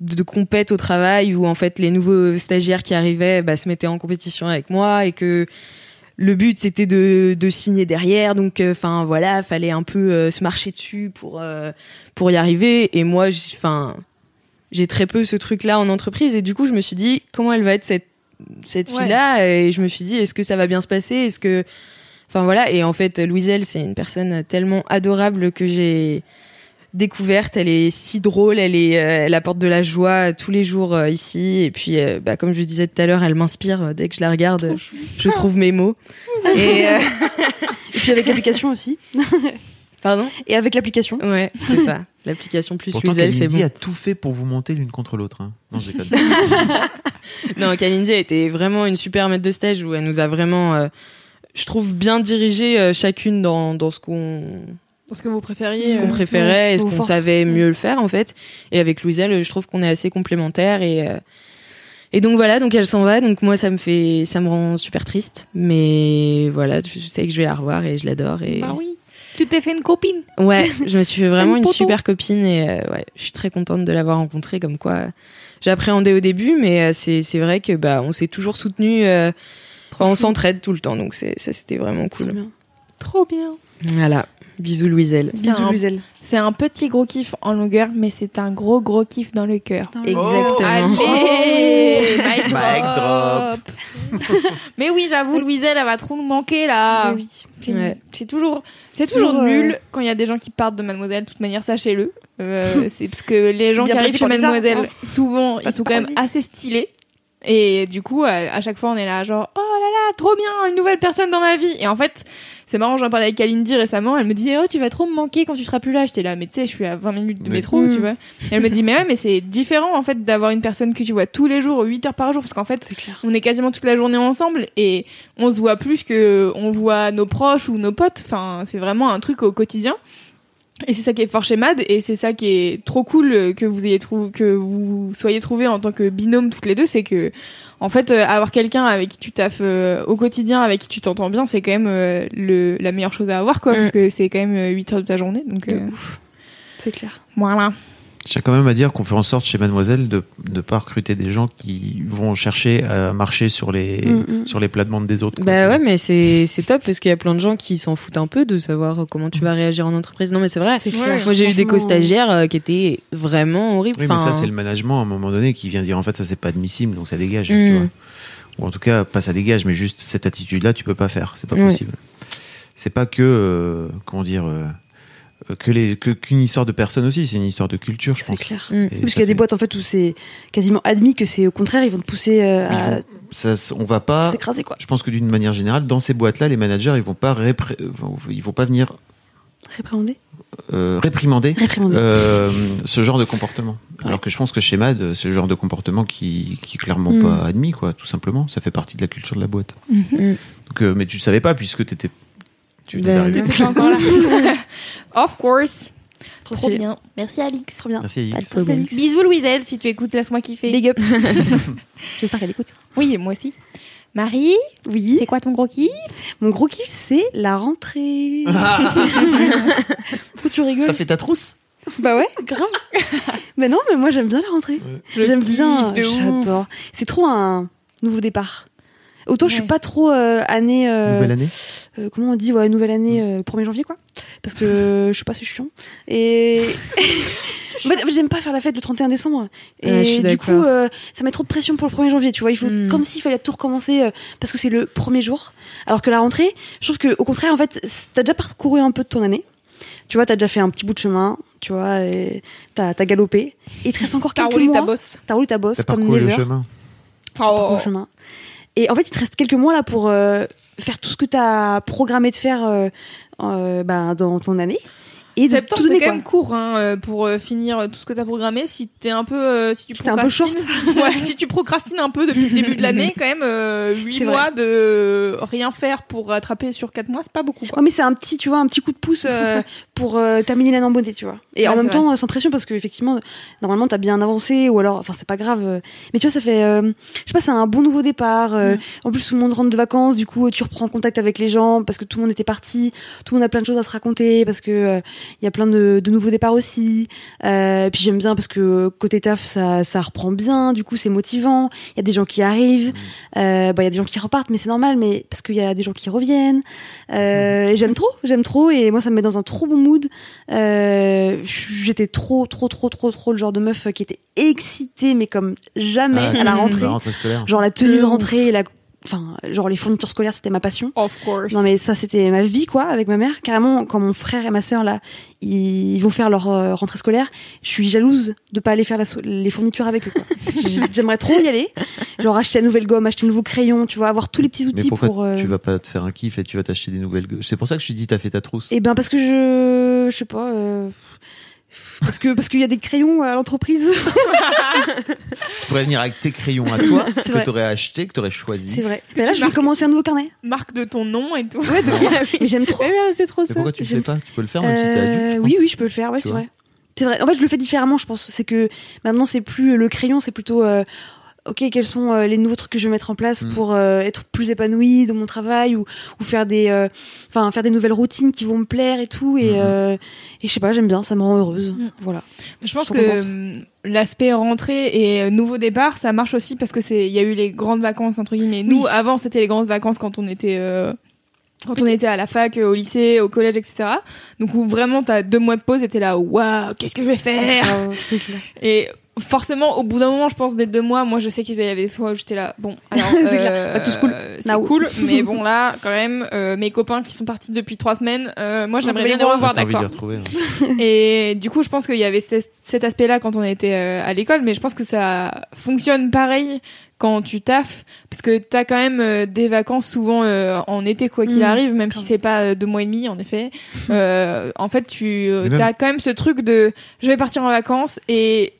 de compète au travail où en fait les nouveaux stagiaires qui arrivaient bah, se mettaient en compétition avec moi et que le but c'était de, de signer derrière. Donc enfin voilà fallait un peu euh, se marcher dessus pour euh, pour y arriver. Et moi enfin j'ai très peu ce truc là en entreprise. Et du coup je me suis dit comment elle va être cette cette Ouais. fille là et je me suis dit est-ce que ça va bien se passer? Est-ce que enfin voilà et en fait Louiselle c'est une personne tellement adorable que j'ai découverte elle est si drôle elle est euh, elle apporte de la joie tous les jours euh, ici et puis euh, bah, comme je disais tout à l'heure elle m'inspire dès que je la regarde je trouve mes mots et euh, Et puis avec l'application aussi. *laughs* pardon? Et avec l'application. ouais c'est ça l'application plus Pourtant, Louiselle c'est Kalindi bon a tout fait pour vous monter l'une contre l'autre. hein. Non, je déconne. *laughs* Non, Kalindi a été vraiment une super maître de stage où elle nous a vraiment, euh, je trouve, bien dirigé euh, chacune dans, dans ce qu'on Parce que vous préfériez. ce qu'on euh, préférait et ce qu'on savait mieux le faire en fait. Et avec Louiselle, je trouve qu'on est assez complémentaires et euh, et donc voilà, donc elle s'en va, donc moi ça me fait, ça me rend super triste, mais voilà, je sais que je vais la revoir et je l'adore et Bah oui. Tu t'es fait une copine. Ouais, *laughs* je me suis fait vraiment Un une super copine et euh, ouais, je suis très contente de l'avoir rencontrée. Comme quoi, euh, j'appréhendais au début, mais euh, c'est c'est vrai que bah on s'est toujours soutenu. On s'entraide tout le temps, donc c'est ça c'était vraiment Trop cool. bien. Trop bien. Voilà, bisous Louiselle. C'est Bisous un- Louiselle. C'est un petit gros kiff en longueur, mais c'est un gros gros kiff dans le cœur. Exactement. Allez, mic Mic drop. *laughs* mais oui, j'avoue, Louiselle, elle va trop nous manquer là. Mais oui. C'est Ouais. c'est toujours, c'est Toujours, toujours euh, nul quand il y a des gens qui partent de Mademoiselle. De toute manière, sachez-le. Euh, *laughs* c'est parce que les gens qui arrivent chez Mademoiselle, souvent, ils sont quand même assez stylés. Et du coup, à, chaque fois, on est là, genre, oh là là, trop bien, une nouvelle personne dans ma vie. Et en fait, c'est marrant, j'en parlais avec Kalindi récemment, elle me dit, oh, tu vas trop me manquer quand tu seras plus là. J'étais là, mais tu sais, je suis à 20 minutes de métro, tu vois. Et elle me dit, mais ouais, mais c'est différent, en fait, d'avoir une personne que tu vois tous les jours, 8 heures par jour, parce qu'en fait, on est quasiment toute la journée ensemble et on se voit plus que on voit nos proches ou nos potes. Enfin, c'est vraiment un truc au quotidien. Et c'est ça qui est fort chez Mad et c'est ça qui est trop cool que vous ayez trouvé, que vous soyez trouvés en tant que binôme toutes les deux, c'est que en fait euh, avoir quelqu'un avec qui tu taffes euh, au quotidien, avec qui tu t'entends bien, c'est quand même euh, le, la meilleure chose à avoir quoi, Mm. parce que c'est quand même euh, 8 heures de ta journée. Donc C'est clair. voilà. J'ai quand même à dire qu'on fait en sorte chez Mademoiselle de ne pas recruter des gens qui vont chercher à marcher sur les, Mm, mm. sur les plates-bandes des autres. Bah ouais, mais c'est c'est top parce qu'il y a plein de gens qui s'en foutent un peu de savoir comment tu vas réagir en entreprise. Non, mais c'est vrai. C'est Ouais. Moi, j'ai eu des co-stagiaires euh, qui étaient vraiment horribles. Oui, mais Enfin, ça, c'est le management à un moment donné qui vient dire en fait, ça, c'est pas admissible, donc ça dégage. Mm. Tu vois. Ou en tout cas, pas ça dégage, mais juste cette attitude-là, tu peux pas faire. C'est pas Ouais. possible. C'est pas que, euh, comment dire, euh, que les, que- qu'une histoire de personne aussi, c'est une histoire de culture, je C'est pense. clair. Mm. Parce qu'il y a des boîtes en fait où c'est quasiment admis que c'est au contraire ils vont te pousser euh, à vont- ça, on va pas. s'écraser quoi. Je pense que d'une manière générale, dans ces boîtes-là, les managers, ils vont pas répré- vont- ils vont pas venir Répréhender. euh, réprimander Réprimander. euh, ce genre de comportement. Alors que je pense que chez Mad, c'est le genre de comportement qui, qui est clairement Mm. pas admis, quoi, tout simplement. Ça fait partie de la culture de la boîte. Mm. Donc, euh, mais tu le savais pas puisque t'étais, tu venais Ben. T'étais encore là. *laughs* of course. Trop Trop bien. Merci Alix. Trop bien. Merci Pas de X. problème. Alix. Bisous Louiselle si tu écoutes Laisse-moi kiffer. Big up. *laughs* J'espère qu'elle écoute. Oui, moi aussi. Marie, Oui. c'est quoi ton gros kiff? Mon gros kiff c'est la rentrée. *laughs* Pourquoi tu rigoles T'as fait ta trousse? Bah ouais, grave. mais non, mais moi j'aime bien la rentrée. J'aime bien. J'adore. C'est trop un nouveau départ. Autant je suis pas trop euh, année. euh, Nouvelle année euh, comment on dit ouais nouvelle année euh, 1er janvier quoi. Parce que *laughs* je suis pas assez chiant. Et *laughs* en fait, j'aime pas faire la fête le 31 décembre. Et Ouais, du coup euh, ça met trop de pression pour le 1er janvier tu vois. Il faut Hmm. comme s'il fallait tout recommencer euh, parce que c'est le premier jour. Alors que la rentrée je trouve que au contraire en fait t'as déjà parcouru un peu de ton année. Tu vois t'as déjà fait un petit bout de chemin tu vois et t'as as galopé. Et il te reste encore T'as quelques roulé mois. ta bosse. t'as roulé ta bosse T'as comme le chemin. parcours le chemin. Et en fait, il te reste quelques mois là pour euh, faire tout ce que tu as programmé de faire euh, euh, bah, dans ton année. Et de Septembre, tout c'est quand même court hein, euh, pour euh, finir euh, tout ce que t'as programmé. Si t'es un peu, si tu t'es un peu short. procrastines- *laughs* ouais, si tu procrastines un peu depuis le début de l'année, *laughs* quand même, euh, 8 C'est vrai. mois de rien faire pour rattraper sur 4 mois, c'est pas beaucoup. Quoi. Ouais, mais c'est un petit, tu vois, un petit coup de pouce euh, *laughs* pour euh, terminer l'année en beauté, tu vois. Et Ouais, en même vrai. temps, sans pression, parce que effectivement, normalement, t'as bien avancé, ou alors, enfin, c'est pas grave. mais tu vois, ça fait, je sais pas, c'est un bon nouveau départ. euh, En plus, tout le monde rentre de vacances, du coup, tu reprends contact avec les gens parce que tout le monde était parti, tout le monde a plein de choses à se raconter parce que il y a plein de, de nouveaux départs aussi. Euh, puis j'aime bien parce que côté taf, ça, ça reprend bien, du coup, c'est motivant. Il y a des gens qui arrivent, euh, bah, il y a des gens qui repartent, mais c'est normal, mais parce qu'il y a des gens qui reviennent. Euh, et j'aime trop, j'aime trop, et moi ça me met dans un trop bon mood. Euh, J'étais trop, trop, trop, trop, trop le genre de meuf qui était excitée, mais comme jamais Ah, à la rentrée. La rentrée scolaire. Genre la tenue de rentrée, la... enfin, genre les fournitures scolaires, c'était ma passion. Of course. Non mais ça c'était ma vie quoi avec ma mère. Carrément quand mon frère et ma sœur là ils vont faire leur euh, rentrée scolaire, je suis jalouse de pas aller faire la so- les fournitures avec eux *laughs* J'aimerais trop y aller. Genre acheter la nouvelle gomme, acheter un nouveau crayon, tu vois, avoir tous les petits Mais outils pourquoi pour. euh, tu vas pas te faire un kiff et tu vas t'acheter des nouvelles gueules C'est pour ça que je te dis t'as fait ta trousse. Eh ben parce que je je sais pas. euh, Parce que parce qu'il y a des crayons à l'entreprise. *laughs* Tu pourrais venir avec tes crayons à toi que t'aurais acheté, que t'aurais choisi. C'est vrai. Mais là tu je vais commencer un nouveau carnet. Marque de ton nom et tout. Ouais, *laughs* ouf. Et j'aime trop. c'est trop Mais pourquoi tu le fais pas? Tu peux le faire même si t'es Euh, adulte. je oui, oui, je peux le faire, ouais, c'est vrai. C'est vrai. En fait, je le fais différemment, je pense. C'est que maintenant, c'est plus le crayon, c'est plutôt. Ok, quels sont euh, les nouveaux trucs que je vais mettre en place Mm. pour euh, être plus épanouie dans mon travail ou, ou faire des, euh, enfin faire des nouvelles routines qui vont me plaire et tout et, euh, et je sais pas, j'aime bien, ça me rend heureuse. Mm. Voilà. Je pense Je que hum, l'aspect rentrée et nouveau départ, ça marche aussi parce que c'est, il y a eu les grandes vacances entre guillemets. Nous, Oui. avant, c'était les grandes vacances quand on était, euh, quand on était à la fac, au lycée, au collège, etc. Donc où vraiment t'as deux mois de pause et t'es là, waouh, qu'est-ce que je vais faire? C'est clair. Et forcément, au bout d'un moment, je pense des deux mois, moi, je sais qu'il y avait des fois où j'étais là, bon, *laughs* alors, C'est clair. euh, Back to school. c'est cool, *laughs* mais bon là, quand même, euh, mes copains qui sont partis depuis trois semaines, euh, moi, j'aimerais bien les revoir, d'accord. hein. *laughs* Et du coup, je pense qu'il y avait ce- cet aspect-là quand on était euh, à l'école, mais je pense que ça fonctionne pareil quand tu taffes, parce que t'as quand même euh, des vacances souvent euh, en été quoi qu'il Mm, arrive, même si c'est pas euh, deux mois et demi en effet. Euh, en fait, tu euh, as quand même ce truc de je vais partir en vacances et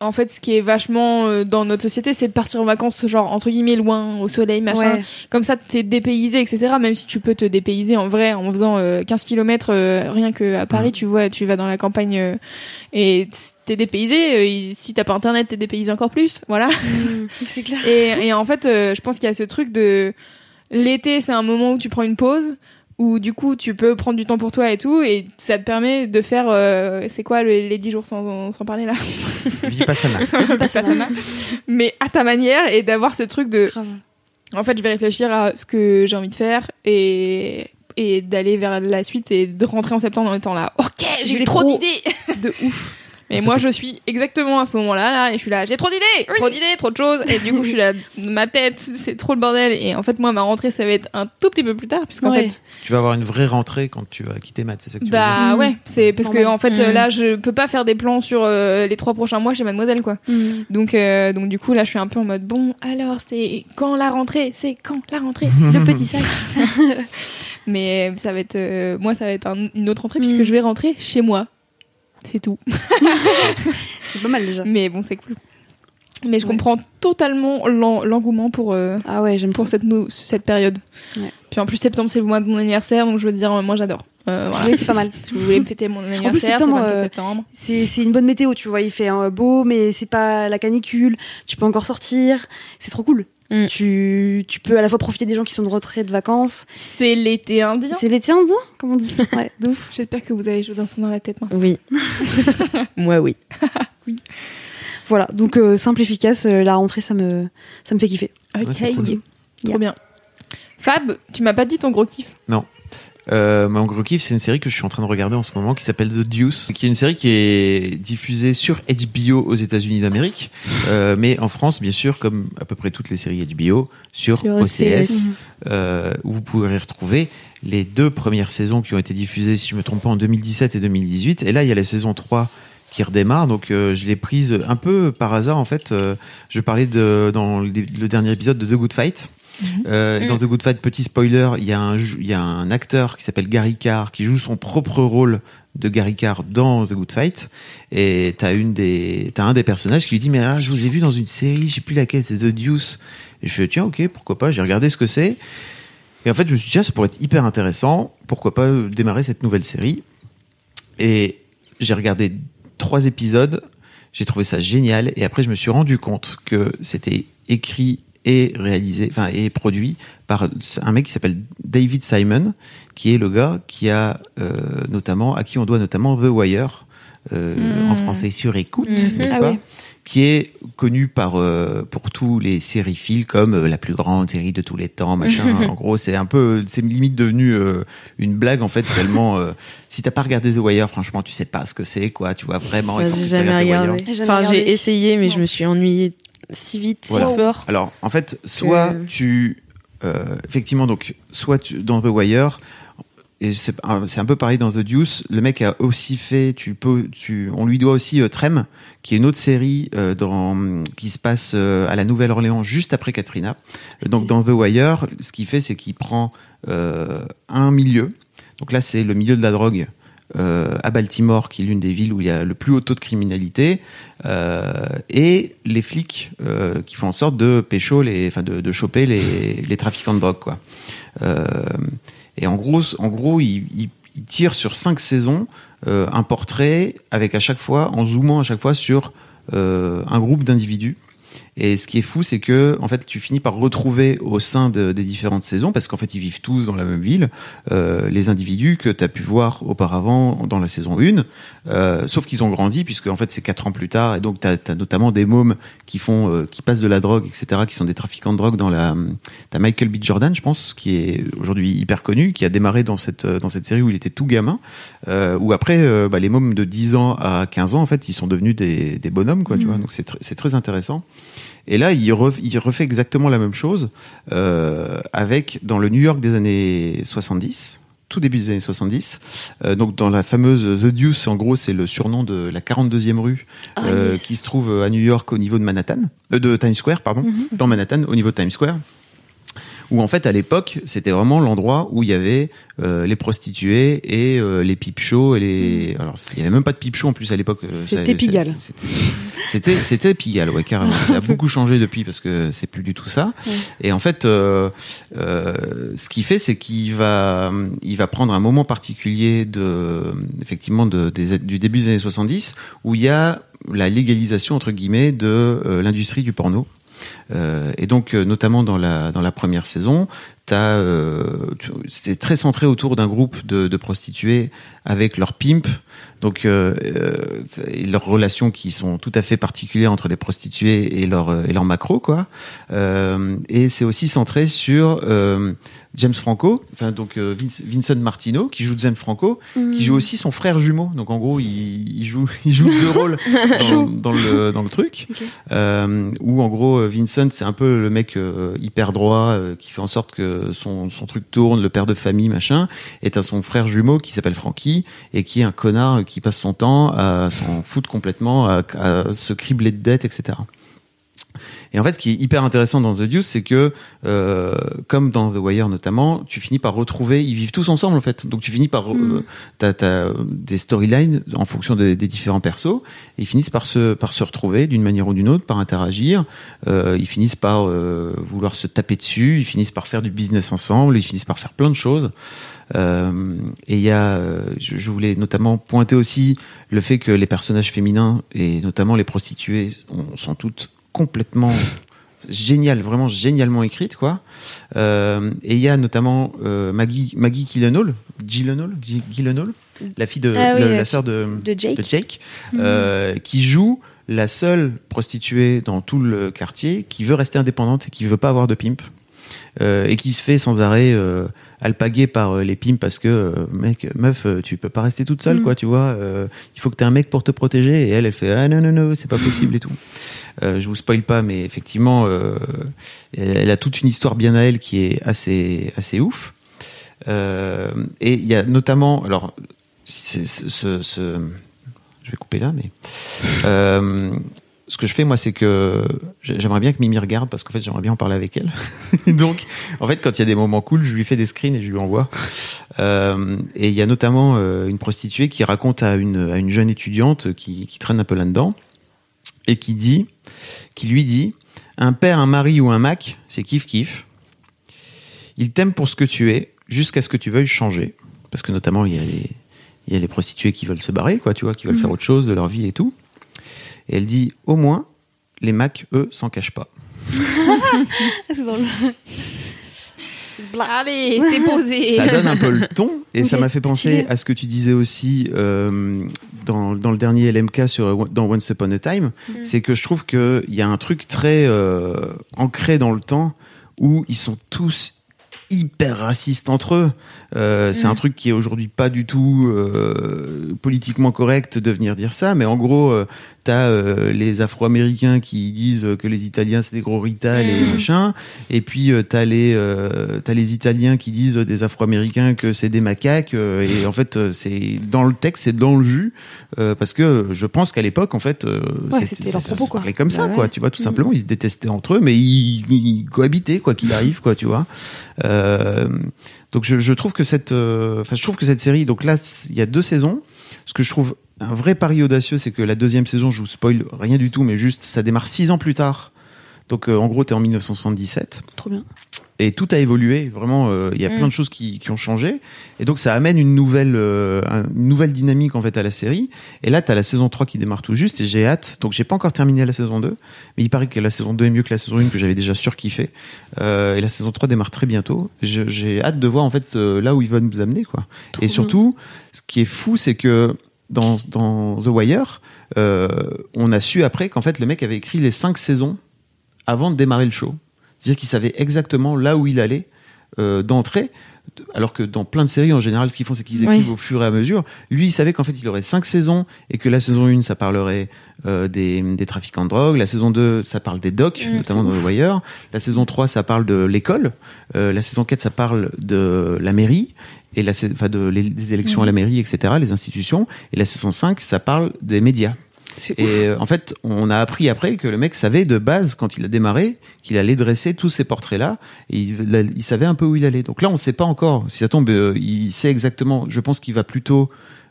en fait, ce qui est vachement euh, dans notre société, c'est de partir en vacances, genre entre guillemets loin, au soleil, machin. Ouais. Comme ça, t'es dépaysé, etc. Même si tu peux te dépayser en vrai en faisant euh, 15 km rien que à Paris, tu vois, tu vas dans la campagne euh, et t'es dépaysé. euh, et si t'as pas internet, t'es dépaysé encore plus. Voilà. Mm, *laughs* c'est clair. Et, et en fait, euh, je pense qu'il y a ce truc de l'été, c'est un moment où tu prends une pause. Où du coup tu peux prendre du temps pour toi et tout et ça te permet de faire euh, c'est quoi le- les 10 jours sans, sans parler là? *laughs* *laughs* Vipassana. mais à ta manière et d'avoir ce truc de Grave. en fait, je vais réfléchir à ce que j'ai envie de faire et, et d'aller vers la suite et de rentrer en septembre en étant là. Ok, j'ai trop. d'idées. De ouf. Et Ça moi, fait- je suis exactement à ce moment-là, là, et je suis là, j'ai trop d'idées, trop d'idées, trop de choses. Et du coup, je suis là, ma tête, c'est trop le bordel. Et en fait, moi, ma rentrée, ça va être un tout petit peu plus tard, puisqu'en Ouais. fait, tu vas avoir une vraie rentrée quand tu vas quitter maths, c'est ça que tu veux dire bah ouais, c'est parce que en fait, Mm. euh, là, je peux pas faire des plans sur euh, les trois prochains mois chez Mademoiselle, quoi. Mm. Donc, euh, donc du coup, là, je suis un peu en mode bon. Alors, c'est quand la rentrée? C'est quand la rentrée? *laughs* Le petit sac. *laughs* Mais ça va être, euh, moi, ça va être un- une autre rentrée puisque je vais rentrer chez moi. C'est tout. *laughs* C'est pas mal déjà. Mais bon, c'est cool. Mais je Ouais. comprends totalement l'en- l'engouement pour euh, Ah ouais, j'aime pour cette cette période. Ouais. Puis en plus, septembre, c'est le mois de mon anniversaire, donc je veux dire, euh, moi, j'adore. Euh, voilà. Oui, c'est pas mal. Si vous voulez me fêter mon anniversaire, c'est septembre, 24 septembre. C'est une bonne météo, tu vois. Il fait beau, mais c'est pas la canicule. Tu peux encore sortir. C'est trop cool. Mm. Tu, tu peux à la fois profiter des gens qui sont de rentrée de vacances. C'est l'été indien. C'est l'été indien, comme on dit. *laughs* Ouais. J'espère que vous avez joué d'un son dans la tête maintenant. Oui. *laughs* Moi, *laughs* oui. Voilà, donc euh, simple, efficace. euh, la rentrée, ça me, ça me fait kiffer. Ok, c'est cool. trop Yeah. bien. Fab, tu m'as pas dit ton gros kiff. Euh, mon gros kiff, c'est une série que je suis en train de regarder en ce moment qui s'appelle The Deuce, qui est une série qui est diffusée sur HBO aux États-Unis d'Amérique, euh, mais en France, bien sûr, comme à peu près toutes les séries HBO, sur, Sur OCS, OCS. euh, où vous pourrez retrouver les deux premières saisons qui ont été diffusées, si je me trompe pas, en 2017 et 2018. Et là, il y a la saison 3 qui redémarre. Donc euh, je l'ai prise un peu par hasard en fait. Euh, je parlais de dans le, le dernier épisode de The Good Fight. Euh, et Dans The Good Fight, petit spoiler, il y a un, jou- il y a un acteur qui s'appelle Gary Carr qui joue son propre rôle de Gary Carr dans The Good Fight. Et t'as une des, t'as un des personnages qui lui dit mais ah, je vous ai vu dans une série, je sais plus laquelle, c'est The Deuce. Et je fais tiens ok pourquoi pas, j'ai regardé ce que c'est. Et en fait je me suis dit tiens ça pourrait être hyper intéressant, pourquoi pas euh, démarrer cette nouvelle série. Et j'ai regardé trois épisodes, j'ai trouvé ça génial et après je me suis rendu compte que c'était écrit et réalisé, enfin et produit par un mec qui s'appelle David Simon, qui est le gars qui a euh, notamment à qui on doit notamment The Wire, euh, en français sur écoute, n'est-ce Ah pas oui. qui est connu par euh, pour tous les sériphiles comme euh, la plus grande série de tous les temps, machin. *laughs* en gros, c'est un peu, c'est limite devenu euh, une blague en fait tellement. euh, si t'as pas regardé The Wire, franchement, tu sais pas ce que c'est, quoi. Tu vois vraiment. j'ai jamais regardé. Enfin, j'ai essayé, mais je me suis ennuyée si vite, Voilà. si fort. Alors, en fait, soit Que- tu, euh, effectivement, donc, soit tu, dans The Wire, et c'est un peu pareil dans The Deuce, le mec a aussi fait, tu peux, tu, on lui doit aussi euh, Trem, qui est une autre série euh, dans, qui se passe euh, à la Nouvelle-Orléans juste après Katrina. Donc, dans The Wire, ce qu'il fait, c'est qu'il prend un milieu. Donc là, c'est le milieu de la drogue. Euh, à Baltimore, qui est l'une des villes où il y a le plus haut taux de criminalité, euh, et les flics euh, qui font en sorte de pécho, les, enfin de, choper les, trafiquants de drogue, quoi. Et en gros, en gros, il, il, il tire sur cinq saisons un portrait avec à chaque fois, en zoomant à chaque fois sur un groupe d'individus. Et ce qui est fou, c'est que en fait, tu finis par retrouver au sein de- des différentes saisons, parce qu'en fait, ils vivent tous dans la même ville, euh, les individus que tu as pu voir auparavant dans la saison 1, euh, sauf qu'ils ont grandi, puisque en fait, c'est quatre ans plus tard, et donc tu as, notamment des mômes qui font, euh, qui passent de la drogue, etc., qui sont des trafiquants de drogue dans la. T'as Michael B. Jordan, je pense, qui est aujourd'hui hyper connu, qui a démarré dans cette euh, dans cette série où il était tout gamin, euh, où après, euh, bah, les mômes de 10 ans à 15 ans, en fait, ils sont devenus des, des bonhommes, quoi, tu vois. Donc c'est tr- c'est très intéressant. Et là, il, ref- il refait exactement la même chose euh, avec dans le New York des années 70, tout début des années 70. Euh, donc dans la fameuse The Deuce, en gros, c'est le surnom de la 42e rue Ah, euh, yes. qui se trouve à New York au niveau de Manhattan, euh, de Times Square, pardon, dans Manhattan au niveau de Times Square. Où en fait à l'époque c'était vraiment l'endroit où il y avait euh, les prostituées et euh, les pipe shows et les alors il y avait même pas de pipe show en plus à l'époque euh, C'était Pigalle. c'était- c'était Pigalle ouais carrément. Ça a *laughs* beaucoup changé depuis parce que c'est plus du tout ça. Et en fait euh, euh, ce qu'il fait c'est qu'il va il va prendre un moment particulier de effectivement de, des, du début des années 70 où il y a la légalisation entre guillemets de euh, l'industrie du porno et donc, euh, notamment dans la, première saison, euh, c'est très centré autour d'un groupe de, de prostituées avec leur pimp. Donc, euh, euh, et leurs relations qui sont tout à fait particulières entre les prostituées et leur, et leur macro, quoi. Euh, et c'est aussi centré sur James Franco, enfin donc Vince- Vincent Martino, qui joue James Franco, qui joue aussi son frère jumeau. Donc en gros, il, il joue, *laughs* il joue deux rôles *laughs* dans, dans le dans le truc. Euh, où en gros, Vincent, c'est un peu le mec hyper droit qui fait en sorte que son truc tourne, le père de famille, machin. Et t'as son frère jumeau qui s'appelle Frankie et qui est un connard qui passe son temps à s'en foutre complètement, à se cribler de dettes, etc. Et en fait, ce qui est hyper intéressant dans The Deuce, c'est que, euh, comme dans The Wire notamment, tu finis par retrouver, ils vivent tous ensemble en fait. Donc tu finis par, euh, t'as, t'as des storylines en fonction de- des différents persos, et ils finissent par se, par se retrouver d'une manière ou d'une autre, par interagir. Euh, ils finissent par euh, vouloir se taper dessus, ils finissent par faire du business ensemble, ils finissent par faire plein de choses. Euh, et il y a, euh, je, je voulais notamment pointer aussi le fait que les personnages féminins et notamment les prostituées ont- sont toutes complètement géniales, vraiment génialement écrites quoi. Euh, et il y a notamment euh, Maggie Maggie Gyllenhaal, Gyllenhaal, Gy- Gyllenhaal, la fille de Ah oui, le- ouais. la sœur de, De Jake. de Jake, euh, qui joue la seule prostituée dans tout le quartier qui veut rester indépendante et qui veut pas avoir de pimp. Et qui se fait sans arrêt alpaguer par euh, les pimps parce que euh, mec meuf euh, tu peux pas rester toute seule quoi tu vois euh, il faut que tu aies un mec pour te protéger. Et elle elle fait ah non non non c'est pas possible et tout. Euh, je vous spoil pas mais effectivement euh, elle a toute une histoire bien à elle qui est assez assez ouf. Et il y a notamment alors ce, ce, ce- je vais couper là, mais ce que je fais moi, c'est que j'ai- j'aimerais bien que Mimi regarde parce qu'en fait, j'aimerais bien en parler avec elle. *laughs* Donc, en fait, quand il y a des moments cool, je lui fais des screens et je lui envoie. Euh, et il y a notamment euh, une prostituée qui raconte à une, à une jeune étudiante qui, qui traîne un peu là-dedans et qui dit, qui lui dit, un père, un mari ou un Mac, c'est kiff kiff. Il t'aime pour ce que tu es, jusqu'à ce que tu veuilles changer. Parce que notamment, il y a les, il y a les prostituées qui veulent se barrer, quoi, tu vois, qui veulent faire autre chose de leur vie et tout. Et elle dit, au moins, les Macs, eux, s'en cachent pas. *laughs* C'est drôle. Allez, c'est posé. ça donne un peu le ton et ça m'a fait penser stylé. à ce que tu disais aussi euh, dans, dans le dernier LMK sur dans Once Upon a Time, c'est que je trouve qu'il y a un truc très euh, ancré dans le temps où ils sont tous hyper racistes entre eux. Euh, C'est un truc qui est aujourd'hui pas du tout euh, politiquement correct de venir dire ça, mais en gros, euh, t'as euh, les Afro-Américains qui disent que les Italiens c'est des gros rital et machin, et puis euh, t'as les euh, t'as les Italiens qui disent des Afro-Américains que c'est des macaques, et en fait c'est dans le texte, c'est dans le jus, parce que je pense qu'à l'époque en fait, Ouais, c'était leur ça propos, quoi. comme ça, Bah quoi. Tu vois, tout simplement, ils se détestaient entre eux, mais ils, ils cohabitaient quoi qu'il arrive, quoi. Tu vois. Donc je, je trouve que cette, enfin je trouve que cette série, donc là il y a deux saisons. Ce que je trouve un vrai pari audacieux, c'est que la deuxième saison, je vous spoil rien du tout, mais juste ça démarre six ans plus tard. Donc euh, en gros, t'es en 1977 Trop bien. et tout a évolué. Vraiment, euh, il y a plein de choses qui, qui ont changé. Et donc, ça amène une nouvelle, euh, un- une nouvelle dynamique en fait à la série. Et là, tu as la saison 3 qui démarre tout juste et j'ai hâte. Donc, j'ai pas encore terminé la saison 2, mais il paraît que la saison 2 est mieux que la saison 1 que j'avais déjà surkiffé. Et la saison 3 démarre très bientôt. J'ai hâte de voir en fait là où il va nous amener. quoi. et surtout, ce qui est fou, c'est que dans, dans The Wire, euh, on a su après qu'en fait, le mec avait écrit les 5 saisons avant de démarrer le show. C'est-à-dire qu'il savait exactement là où il allait euh, d'entrée, alors que dans plein de séries, en général, ce qu'ils font, c'est qu'ils écrivent Oui. au fur et à mesure. Lui, il savait qu'en fait, il aurait cinq saisons et que la saison 1, ça parlerait euh, des, des trafiquants de drogue. La saison 2, ça parle des docs, notamment dans The Wire. La saison 3, ça parle de l'école. Euh, la saison 4, ça parle de la mairie et la, enfin, de, les- des élections à la mairie, etc., les institutions. Et la saison 5, ça parle des médias. Et euh, en fait, on a appris après que le mec savait de base, quand il a démarré, qu'il allait dresser tous ces portraits-là. Et il, savait un peu où il allait. Donc là, on ne sait pas encore. Si ça tombe, euh, il sait exactement. Je pense qu'il va plutôt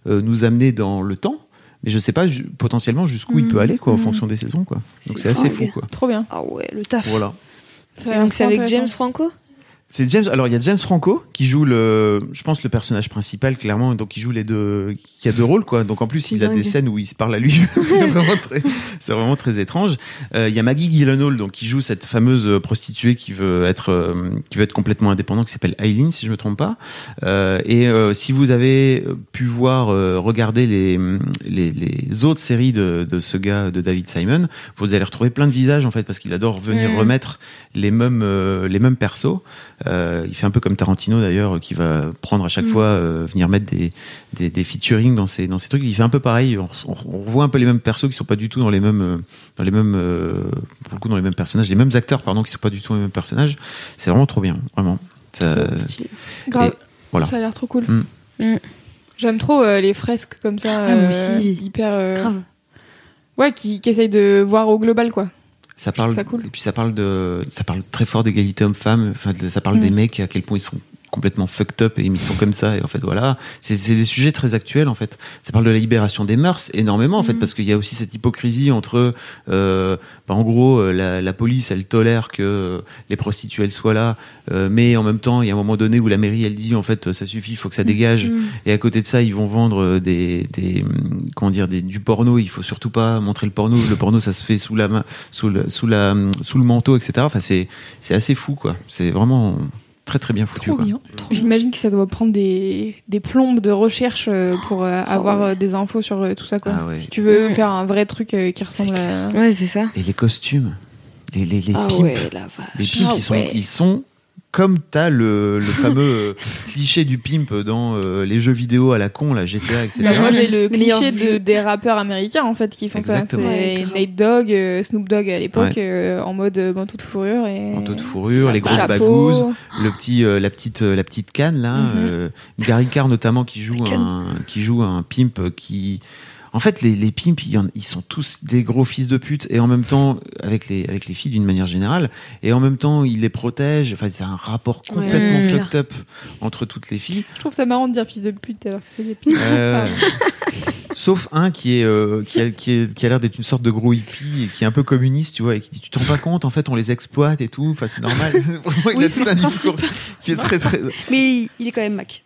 euh, nous amener dans le temps. Mais je sais pas potentiellement jusqu'où il peut aller, quoi, en fonction des saisons, quoi. Donc c'est assez fou, quoi. Trop bien. Ah ouais, le taf. Voilà. Donc c'est avec. James Franco? C'est James. Alors il y a James Franco qui joue le, je pense le personnage principal clairement. Donc il joue les deux, qui a deux rôles quoi. Donc en plus il a des scènes où il se parle à lui. *laughs* c'est vraiment très, c'est vraiment très étrange. Euh, Il y a Maggie Gyllenhaal donc qui joue cette fameuse euh, prostituée qui veut être, euh, qui veut être complètement indépendante, qui s'appelle Eileen si je me trompe pas. Euh, et euh, si vous avez pu voir, euh, regarder les, les les autres séries de de ce gars de David Simon, vous allez retrouver plein de visages en fait parce qu'il adore venir Mm. remettre les mêmes euh, les mêmes persos. Euh, il fait un peu comme Tarantino d'ailleurs, qui va prendre à chaque fois euh, venir mettre des, des des featuring dans ses dans ses trucs. Il fait un peu pareil. On, on, on voit un peu les mêmes persos qui sont pas du tout dans les mêmes euh, dans les mêmes euh, pour le coup dans les mêmes personnages, les mêmes acteurs pardon qui sont pas du tout les mêmes personnages. C'est vraiment trop bien, vraiment. Ça- Grave. Voilà. Ça a l'air trop cool. Mm. Mm. J'aime trop euh, les fresques comme ça. Ah, moi euh, aussi. Hyper. euh, Grave. Ouais, qui, qui essayent de voir au global, quoi. Ça parle, ça cool. et puis ça parle de, ça parle très fort d'égalité homme-femme. Enfin, ça parle Mm. des mecs à quel point ils sont complètement fucked up et ils sont comme ça. Et en fait, voilà, c'est c'est des sujets très actuels en fait. Ça parle de la libération des mœurs énormément en fait, Mm. parce qu'il y a aussi cette hypocrisie entre, euh, bah, en gros, euh, la, la police elle tolère que euh, les prostituées elles soient là, euh, mais en même temps, il y a un moment donné où la mairie elle dit en fait ça suffit, il faut que ça dégage. Et à côté de ça, ils vont vendre euh, des, des comment dire, des, du porno. Il faut surtout pas montrer le porno. Le porno, ça se fait sous la main, sous le, sous la, sous le manteau, etc. Enfin, c'est, c'est assez fou, quoi. C'est vraiment très très bien foutu. quoi. J'imagine que ça doit prendre des, des plombes de recherche euh, pour euh, avoir euh, des infos sur euh, tout ça, quoi. Ah ouais. Si tu veux Ouais. faire un vrai truc euh, qui ressemble à. Ouais, c'est ça. Et les costumes, les, les, les Ah pimps, ouais, la vache. les Ah ils sont, ouais. ils sont comme t'as le, le fameux euh, *laughs* cliché du pimp dans euh, les jeux vidéo à la con, la GTA, etc. Moi, j'ai le cliché de, des rappeurs américains, en fait, qui font Exactement. ça. C'est. Nate Dogg, euh, Snoop Dogg à l'époque, Ouais. euh, en mode manteau de fourrure et. Manteau de fourrure, les grosses chapeau. bagouses, le petit, euh, la petite, euh, la petite canne là. Mhm. euh, Gary Carr notamment qui joue un, qui joue un pimp qui, En fait, les, les pimps, ils sont tous des gros fils de pute, et en même temps, avec les, avec les filles d'une manière générale, et en même temps, ils les protègent. Enfin, c'est un rapport complètement Ouais. fucked up entre toutes les filles. Je trouve ça marrant de dire fils de pute alors que c'est des putes. Euh, *laughs* *laughs* Sauf un qui est euh, qui a qui, est- qui a l'air d'être une sorte de gros hippie et qui est un peu communiste, tu vois, et qui dit tu te rends pas compte, en fait, on les exploite et tout. Enfin, c'est normal. *laughs* Vraiment, il Oui, a c'est tout un discours qui est très très. Mais il est quand même Mac.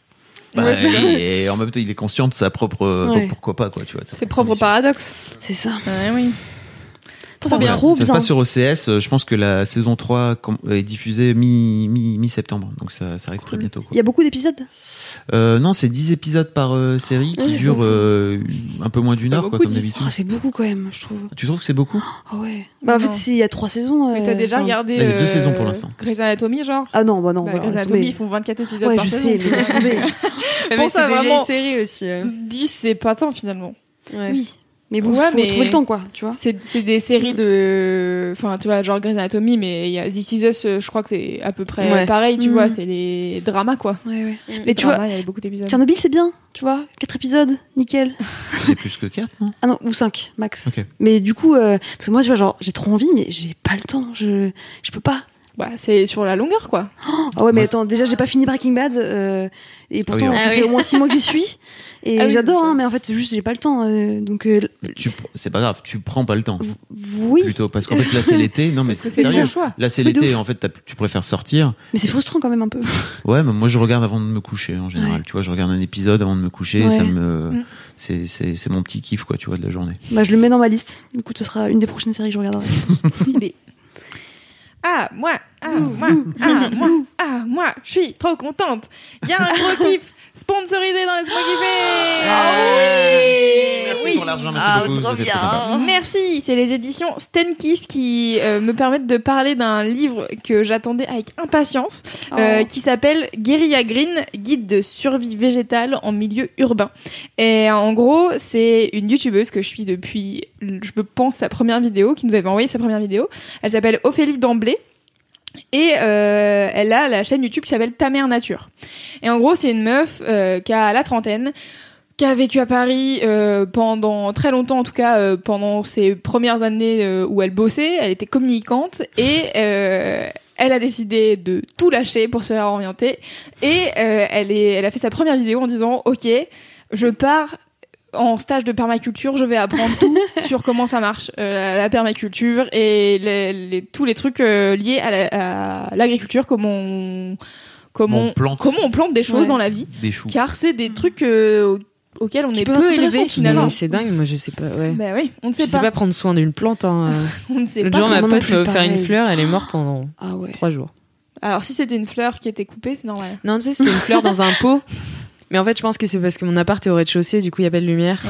Bah, Ouais, et *laughs* en même temps, il est conscient de sa propre. Ouais. pourquoi pas quoi, tu vois. de sa C'est propre condition. paradoxe. C'est ça. Ouais, oui. Trop bien. Trop ça se passe sur OCS. euh, Je pense que la saison 3 com- est diffusée mi, mi, mi-septembre. Donc ça, ça arrive très bientôt. quoi. Il y a beaucoup d'épisodes? Euh, non, c'est 10 épisodes par euh, série qui Ouais, durent euh, un peu moins d'une heure, quoi, comme 10. d'habitude. Oh, c'est beaucoup quand même, je trouve. Tu trouves que c'est beaucoup? Ah ouais. Bah, en fait, Non. c'est- il y a trois saisons. Mais euh, t'as déjà enfin- regardé. Il y a deux euh, saisons pour l'instant. Grey's Anatomy, genre? Ah non, bah non. bah, bah, Grey's Anatomy, ils font 24 épisodes Ouais, par je saison. sais, mais laisse *laughs* tomber. À des vraiment- séries aussi. euh. 10, c'est pas tant finalement. Ouais. Oui. Mais bon, Ouais, faut mais- trouver le temps, quoi, tu vois. C'est c'est des séries de. Enfin, tu vois, genre Grey's Anatomy, mais il y a This Is Us, je crois que c'est à peu près Ouais. pareil, tu Mm. vois, c'est les dramas quoi. Ouais, ouais. Les Mais tu vois, dramas, il y a beaucoup d'épisodes. Tchernobyl, c'est bien, tu vois. Quatre épisodes, nickel. *laughs* C'est plus que 4, non? Ah non, ou cinq, max. Mais du coup, euh, parce que moi, tu vois, genre, j'ai trop envie, mais j'ai pas le temps. Je, je peux pas. Bah, c'est sur la longueur quoi. *gasps* Ah ouais, mais Ouais. attends, déjà, j'ai pas fini Breaking Bad. euh, et pourtant, oui, ça alors. fait Ah au moins six mois que j'y suis. *laughs* Et Ah oui, j'adore, hein, mais en fait, c'est juste, j'ai pas le temps. euh, donc, euh, Tu- C'est pas grave, tu prends pas le temps. oui. Plutôt, parce qu'en fait, là, c'est l'été. Non, mais Parce que c'est c'est sérieux. choix. Là, c'est Oui, de l'été. En fait, t'as- tu préfères sortir. Mais c'est frustrant quand même un peu. *laughs* Ouais, mais moi, je regarde avant de me coucher, en général. Ouais. Tu vois, je regarde un épisode avant de me coucher. Ouais. Ça me. Mm. C'est c'est- c'est mon petit kiff, quoi, tu vois, de la journée. Bah, je le mets dans ma liste. Du coup, ce sera une des prochaines séries que je regarderai. *laughs* Stylé. Ah, moi, ah, moi, ah, moi, ah, moi, je suis trop contente. Il y a un gros kiff sponsorisé dans Laisse-moi kiffer. Ah Merci pour l'argent, merci Ah, beaucoup. trop très bien. Merci, c'est les éditions Stenkiss qui euh, me permettent de parler d'un livre que j'attendais avec impatience, euh, Oh. qui s'appelle Guerilla Green, guide de survie végétale en milieu urbain. Et en gros, c'est une youtubeuse que je suis depuis, je me pense, sa première vidéo, qui nous avait envoyé sa première vidéo. Elle s'appelle Ophélie D'Emblay. Et euh, elle a la chaîne YouTube qui s'appelle Ta mère nature. Et en gros, c'est une meuf euh, qui a la trentaine, qui a vécu à Paris euh, pendant très longtemps, en tout cas pendant ses premières années où elle bossait. Elle était communicante et elle a décidé de tout lâcher pour se réorienter. Et elle a fait sa première vidéo en disant Ok, je pars en stage de permaculture, je vais apprendre tout *laughs* sur comment ça marche, euh, la, la permaculture et les, les- tous les trucs euh, liés à la- à l'agriculture, comment on, comment, On plante. comment on plante des choses Ouais. dans la vie, Des choux. car c'est des trucs euh, au- auxquels on est peu élevé finalement. C'est dingue, moi je sais pas. Ouais. Bah oui, on ne Je sait sais pas. pas prendre soin d'une plante. Hein. *laughs* On ne sait L'autre pas. jour, ma pote veut faire une fleur, elle est morte en Ah ouais. trois jours. Alors si c'était une fleur qui était coupée, c'est normal. Non, tu sais, c'était une fleur dans un pot. *laughs* Mais en fait, je pense que c'est parce que mon appart est au rez-de-chaussée, du coup, il y a pas de lumière.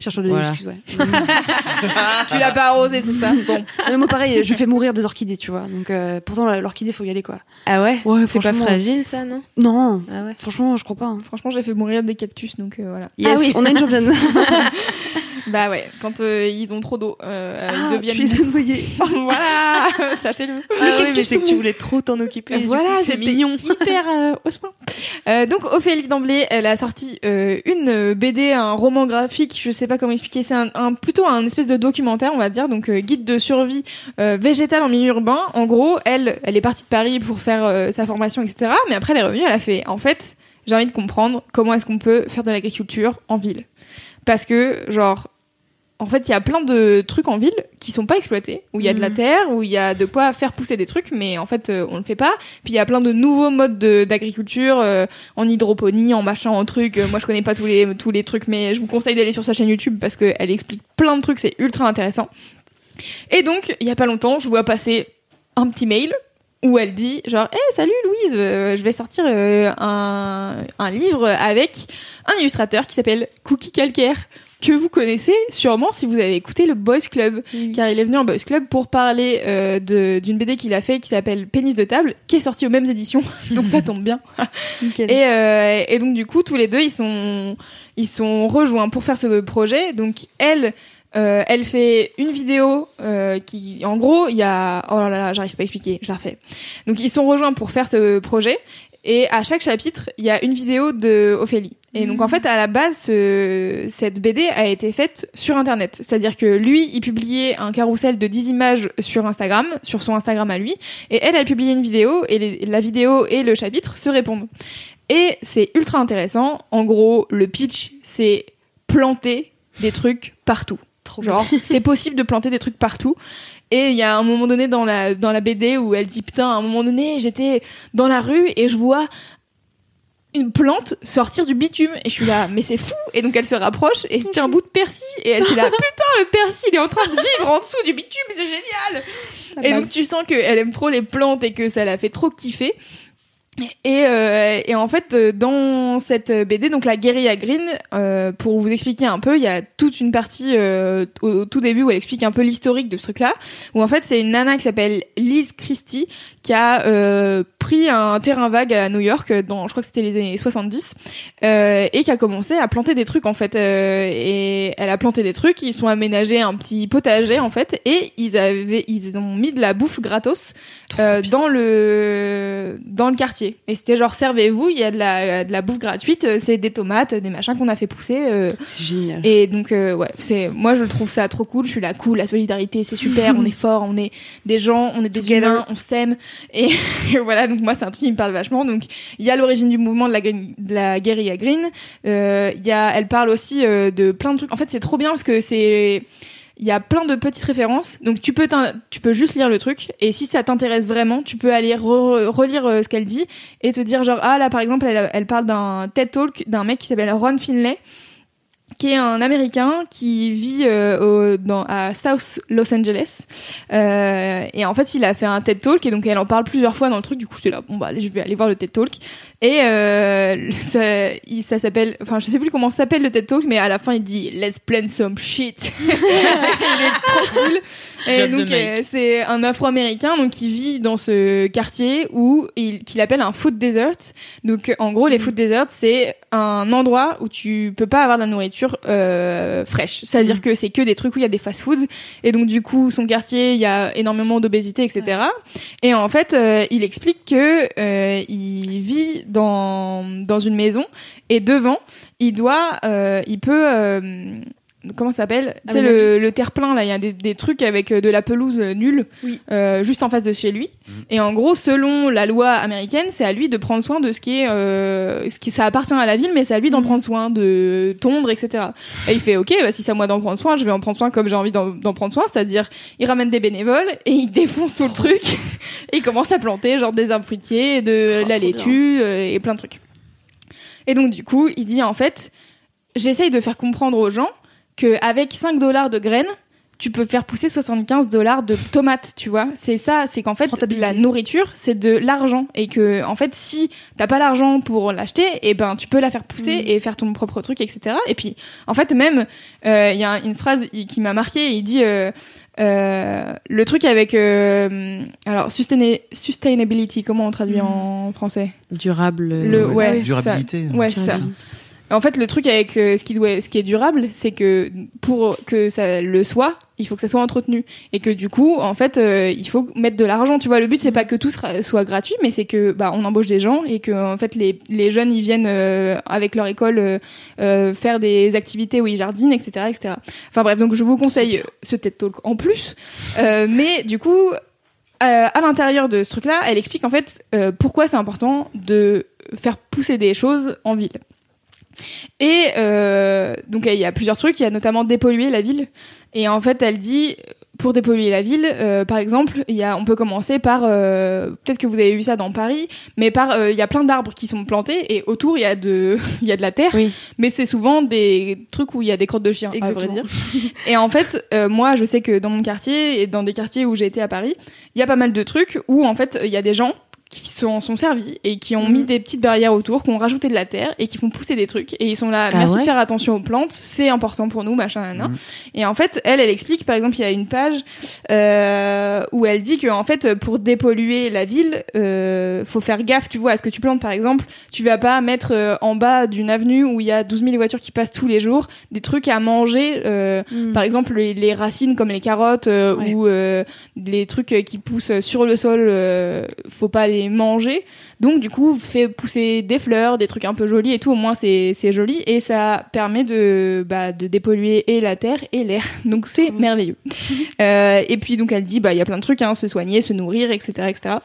Cherche des Voilà. excuses, ouais. *laughs* tu l'as pas arrosé, c'est ça Bon. Non, mais moi, pareil, je fais mourir des orchidées, tu vois. Donc, euh, pourtant, la- l'orchidée, faut y aller, quoi. Ah ouais Ouais, C'est pas fragile, ça, non Non, Ah ouais. franchement, je crois pas. hein. Franchement, j'ai fait mourir des cactus, donc euh, voilà. Ah oui, on a une championne. *laughs* Bah ouais, quand euh, ils ont trop d'eau, euh, Ah, ils deviennent. tu les as noyés. *laughs* voilà, *laughs* sachez-le. Ah oui, mais c'est que tu voulais trop t'en occuper. voilà, c'est mignon. *laughs* hyper euh, au soin. Euh, donc Ophélie D'Emblay, elle a sorti euh, une euh, BD, un roman graphique, je sais pas comment expliquer, c'est un, un- plutôt un espèce de documentaire, on va dire, donc euh, guide de survie euh, végétale en milieu urbain. En gros, elle, elle est partie de Paris pour faire euh, sa formation, etc. Mais après, elle est revenue, elle a fait, en fait, j'ai envie de comprendre comment est-ce qu'on peut faire de l'agriculture en ville, parce que genre en fait, il y a plein de trucs en ville qui sont pas exploités, où il y a de la Mhm. terre, où il y a de quoi faire pousser des trucs, mais en fait, euh, on le fait pas. Puis il y a plein de nouveaux modes de- d'agriculture, euh, en hydroponie, en machin, en trucs. Euh, moi, je connais pas tous les tous les trucs, mais je vous conseille d'aller sur sa chaîne YouTube parce qu'elle explique plein de trucs, c'est ultra intéressant. Et donc, il y a pas longtemps, je vois passer un petit mail où elle dit genre hey, salut Louise euh, je vais sortir euh, un, un livre avec un illustrateur qui s'appelle Cookie Calcaire que vous connaissez sûrement si vous avez écouté le Boys Club. Car il est venu en Boys Club pour parler euh, d'une BD qu'il a fait qui s'appelle Pénis de table qui est sortie aux mêmes éditions. *laughs* Donc ça tombe bien. Nickel. et, euh, et donc du coup tous les deux ils sont ils sont rejoints pour faire ce projet. Donc elle euh, elle fait une vidéo euh, qui en gros il y a oh là là j'arrive pas à expliquer je la refais. Donc ils sont rejoints pour faire ce projet. Et à chaque chapitre il y a une vidéo de Ophélie Et donc en fait, à la base, ce- cette BD a été faite sur Internet. C'est-à-dire que lui, il publiait un carrousel de 10 images sur Instagram, sur son Instagram à lui, et elle, elle publiait une vidéo, et les- la vidéo et le chapitre se répondent. Et c'est ultra intéressant. En gros, le pitch, c'est planter des trucs partout. Genre, c'est possible de planter des trucs partout. Et il y a un moment donné dans la, dans la BD où elle dit Putain, à un moment donné, j'étais dans la rue et je vois une plante sortir du bitume. Et je suis là, mais c'est fou Et donc elle se rapproche et c'était un bout de persil. Et elle dit là *laughs* Putain, le persil, il est en train de vivre en dessous du bitume, c'est génial Et donc tu sens qu'elle aime trop les plantes et que ça la fait trop kiffer. Et, euh, et en fait, euh, dans cette BD, donc la Guerilla Green, euh, pour vous expliquer un peu, il y a toute une partie euh, au, au tout début où elle explique un peu l'historique de ce truc-là, où en fait c'est une nana qui s'appelle Liz Christie qui a euh, pris un terrain vague à New York dans, je crois que c'était les années 70, euh, et qui a commencé à planter des trucs en fait. euh, et elle a planté des trucs, ils sont aménagés un petit potager en fait, et ils avaient, ils ont mis de la bouffe gratos euh, dans le dans le quartier. Et c'était genre servez-vous, il y a de la de la bouffe gratuite, euh, c'est des tomates, des machins qu'on a fait pousser. euh, C'est génial. et donc euh, ouais, c'est moi je trouve ça trop cool. Je suis là cool, la solidarité, c'est super. *laughs* on est fort, on est des gens, on est des humains, on s'aime. Et *laughs* voilà, donc moi c'est un truc qui me parle vachement. Donc il y a l'origine du mouvement de la de la guérilla green. Euh, y a, elle parle aussi de plein de trucs. En fait c'est trop bien parce que c'est il y a plein de petites références, donc tu peux tu peux juste lire le truc et si ça t'intéresse vraiment, tu peux aller re- relire euh, ce qu'elle dit et te dire genre ah là par exemple elle, elle parle d'un TED Talk d'un mec qui s'appelle Ron Finlay qui est un Américain qui vit euh, dans, à South Los Angeles. Euh, et en fait, il a fait un TED Talk et donc elle en parle plusieurs fois dans le truc. Du coup, j'étais là, bon bah allez, je vais aller voir le TED Talk. Et euh, *laughs* ça, il- ça s'appelle, enfin je sais plus comment s'appelle le TED Talk, mais à la fin il dit Let's plan some shit. *laughs* il est trop cool. Et Job de donc euh, c'est un Afro-américain donc qui vit dans ce quartier où il qu'il appelle un food desert. Donc en gros les food deserts c'est un endroit où tu peux pas avoir de la nourriture euh, fraîche. C'est-à-dire que c'est que des trucs où il y a des fast-food et donc du coup son quartier il y a énormément d'obésité etc. Et en fait euh, il explique que euh, il vit dans dans une maison. Et devant il doit euh, il peut euh, comment ça s'appelle Tu sais le, le terre-plein là, il y a des, des trucs avec euh, de la pelouse euh, nulle Oui. euh, juste en face de chez lui. Et en gros, selon la loi américaine, c'est à lui de prendre soin de ce qui est euh, ce qui ça appartient à la ville, mais c'est à lui d'en prendre soin, de tondre, etc. Et il fait ok, bah, si c'est à moi d'en prendre soin, je vais en prendre soin comme j'ai envie d'en d'en prendre soin, c'est-à-dire il ramène des bénévoles et il défonce tout le truc *laughs* et il commence à planter genre des arbres fruitiers, de Oh, la laitue euh, et plein de trucs. Et donc du coup, il dit en fait, j'essaye de faire comprendre aux gens que avec 5 dollars de graines, tu peux faire pousser 75 dollars de tomates, tu vois. C'est ça, c'est qu'en fait, la nourriture, c'est de l'argent. Et que, en fait, si t'as pas l'argent pour l'acheter, et ben, tu peux la faire pousser Mm. et faire ton propre truc, etc. Et puis, en fait, même, euh, il y a une phrase qui m'a marqué, il dit, euh, euh, le truc avec, euh, alors, sustain- sustainability, comment on traduit en français? Durable. Le, ouais, Durabilité. ça- ouais, c'est ça. En fait, le truc avec euh, ce qui est durable, c'est que pour que ça le soit, il faut que ça soit entretenu et que du coup, en fait, euh, il faut mettre de l'argent. Tu vois, le but c'est pas que tout soit gratuit, mais c'est que bah on embauche des gens et que en fait les, les jeunes ils viennent euh, avec leur école faire des activités où ils jardinent, etc., etc. Enfin bref, donc je vous conseille ce TED Talk en plus, mais du coup. à l'intérieur de ce truc-là, elle explique en fait pourquoi c'est important de faire pousser des choses en ville. Et euh, donc il y a plusieurs trucs, il y a notamment dépolluer la ville. Et en fait, elle dit pour dépolluer la ville, euh, par exemple, y a, on peut commencer par euh, peut-être que vous avez vu ça dans Paris, mais par euh, il y a plein d'arbres qui sont plantés et autour il y a de *laughs* il y a de la terre, Oui. mais c'est souvent des trucs où il y a des crottes de chiens, à vrai dire. *laughs* Et en fait, moi, je sais que dans mon quartier et dans des quartiers où j'ai été à Paris, il y a pas mal de trucs où en fait il y a des gens qui sont, sont servis et qui ont mis des petites barrières autour, qui ont rajouté de la terre et qui font pousser des trucs. Et ils sont là, Ah merci ouais de faire attention aux plantes, c'est important pour nous, machin, nan, nan. Et en fait, elle, elle explique, par exemple, il y a une page euh, où elle dit que en fait, pour dépolluer la ville, euh, faut faire gaffe, tu vois, à ce que tu plantes, par exemple. Tu vas pas mettre euh, en bas d'une avenue où il y a 12 000 voitures qui passent tous les jours des trucs à manger, euh, par exemple les, les racines comme les carottes Ouais. ou les trucs qui poussent sur le sol, faut pas les les manger. Donc du coup, fait pousser des fleurs, des trucs un peu jolis et tout. Au moins, c'est c'est joli et ça permet de bah, de dépolluer et la terre et l'air. *laughs* Donc c'est merveilleux. *laughs* Euh, et puis donc elle dit bah il y a plein de trucs, hein, se soigner, se nourrir, etc., etc.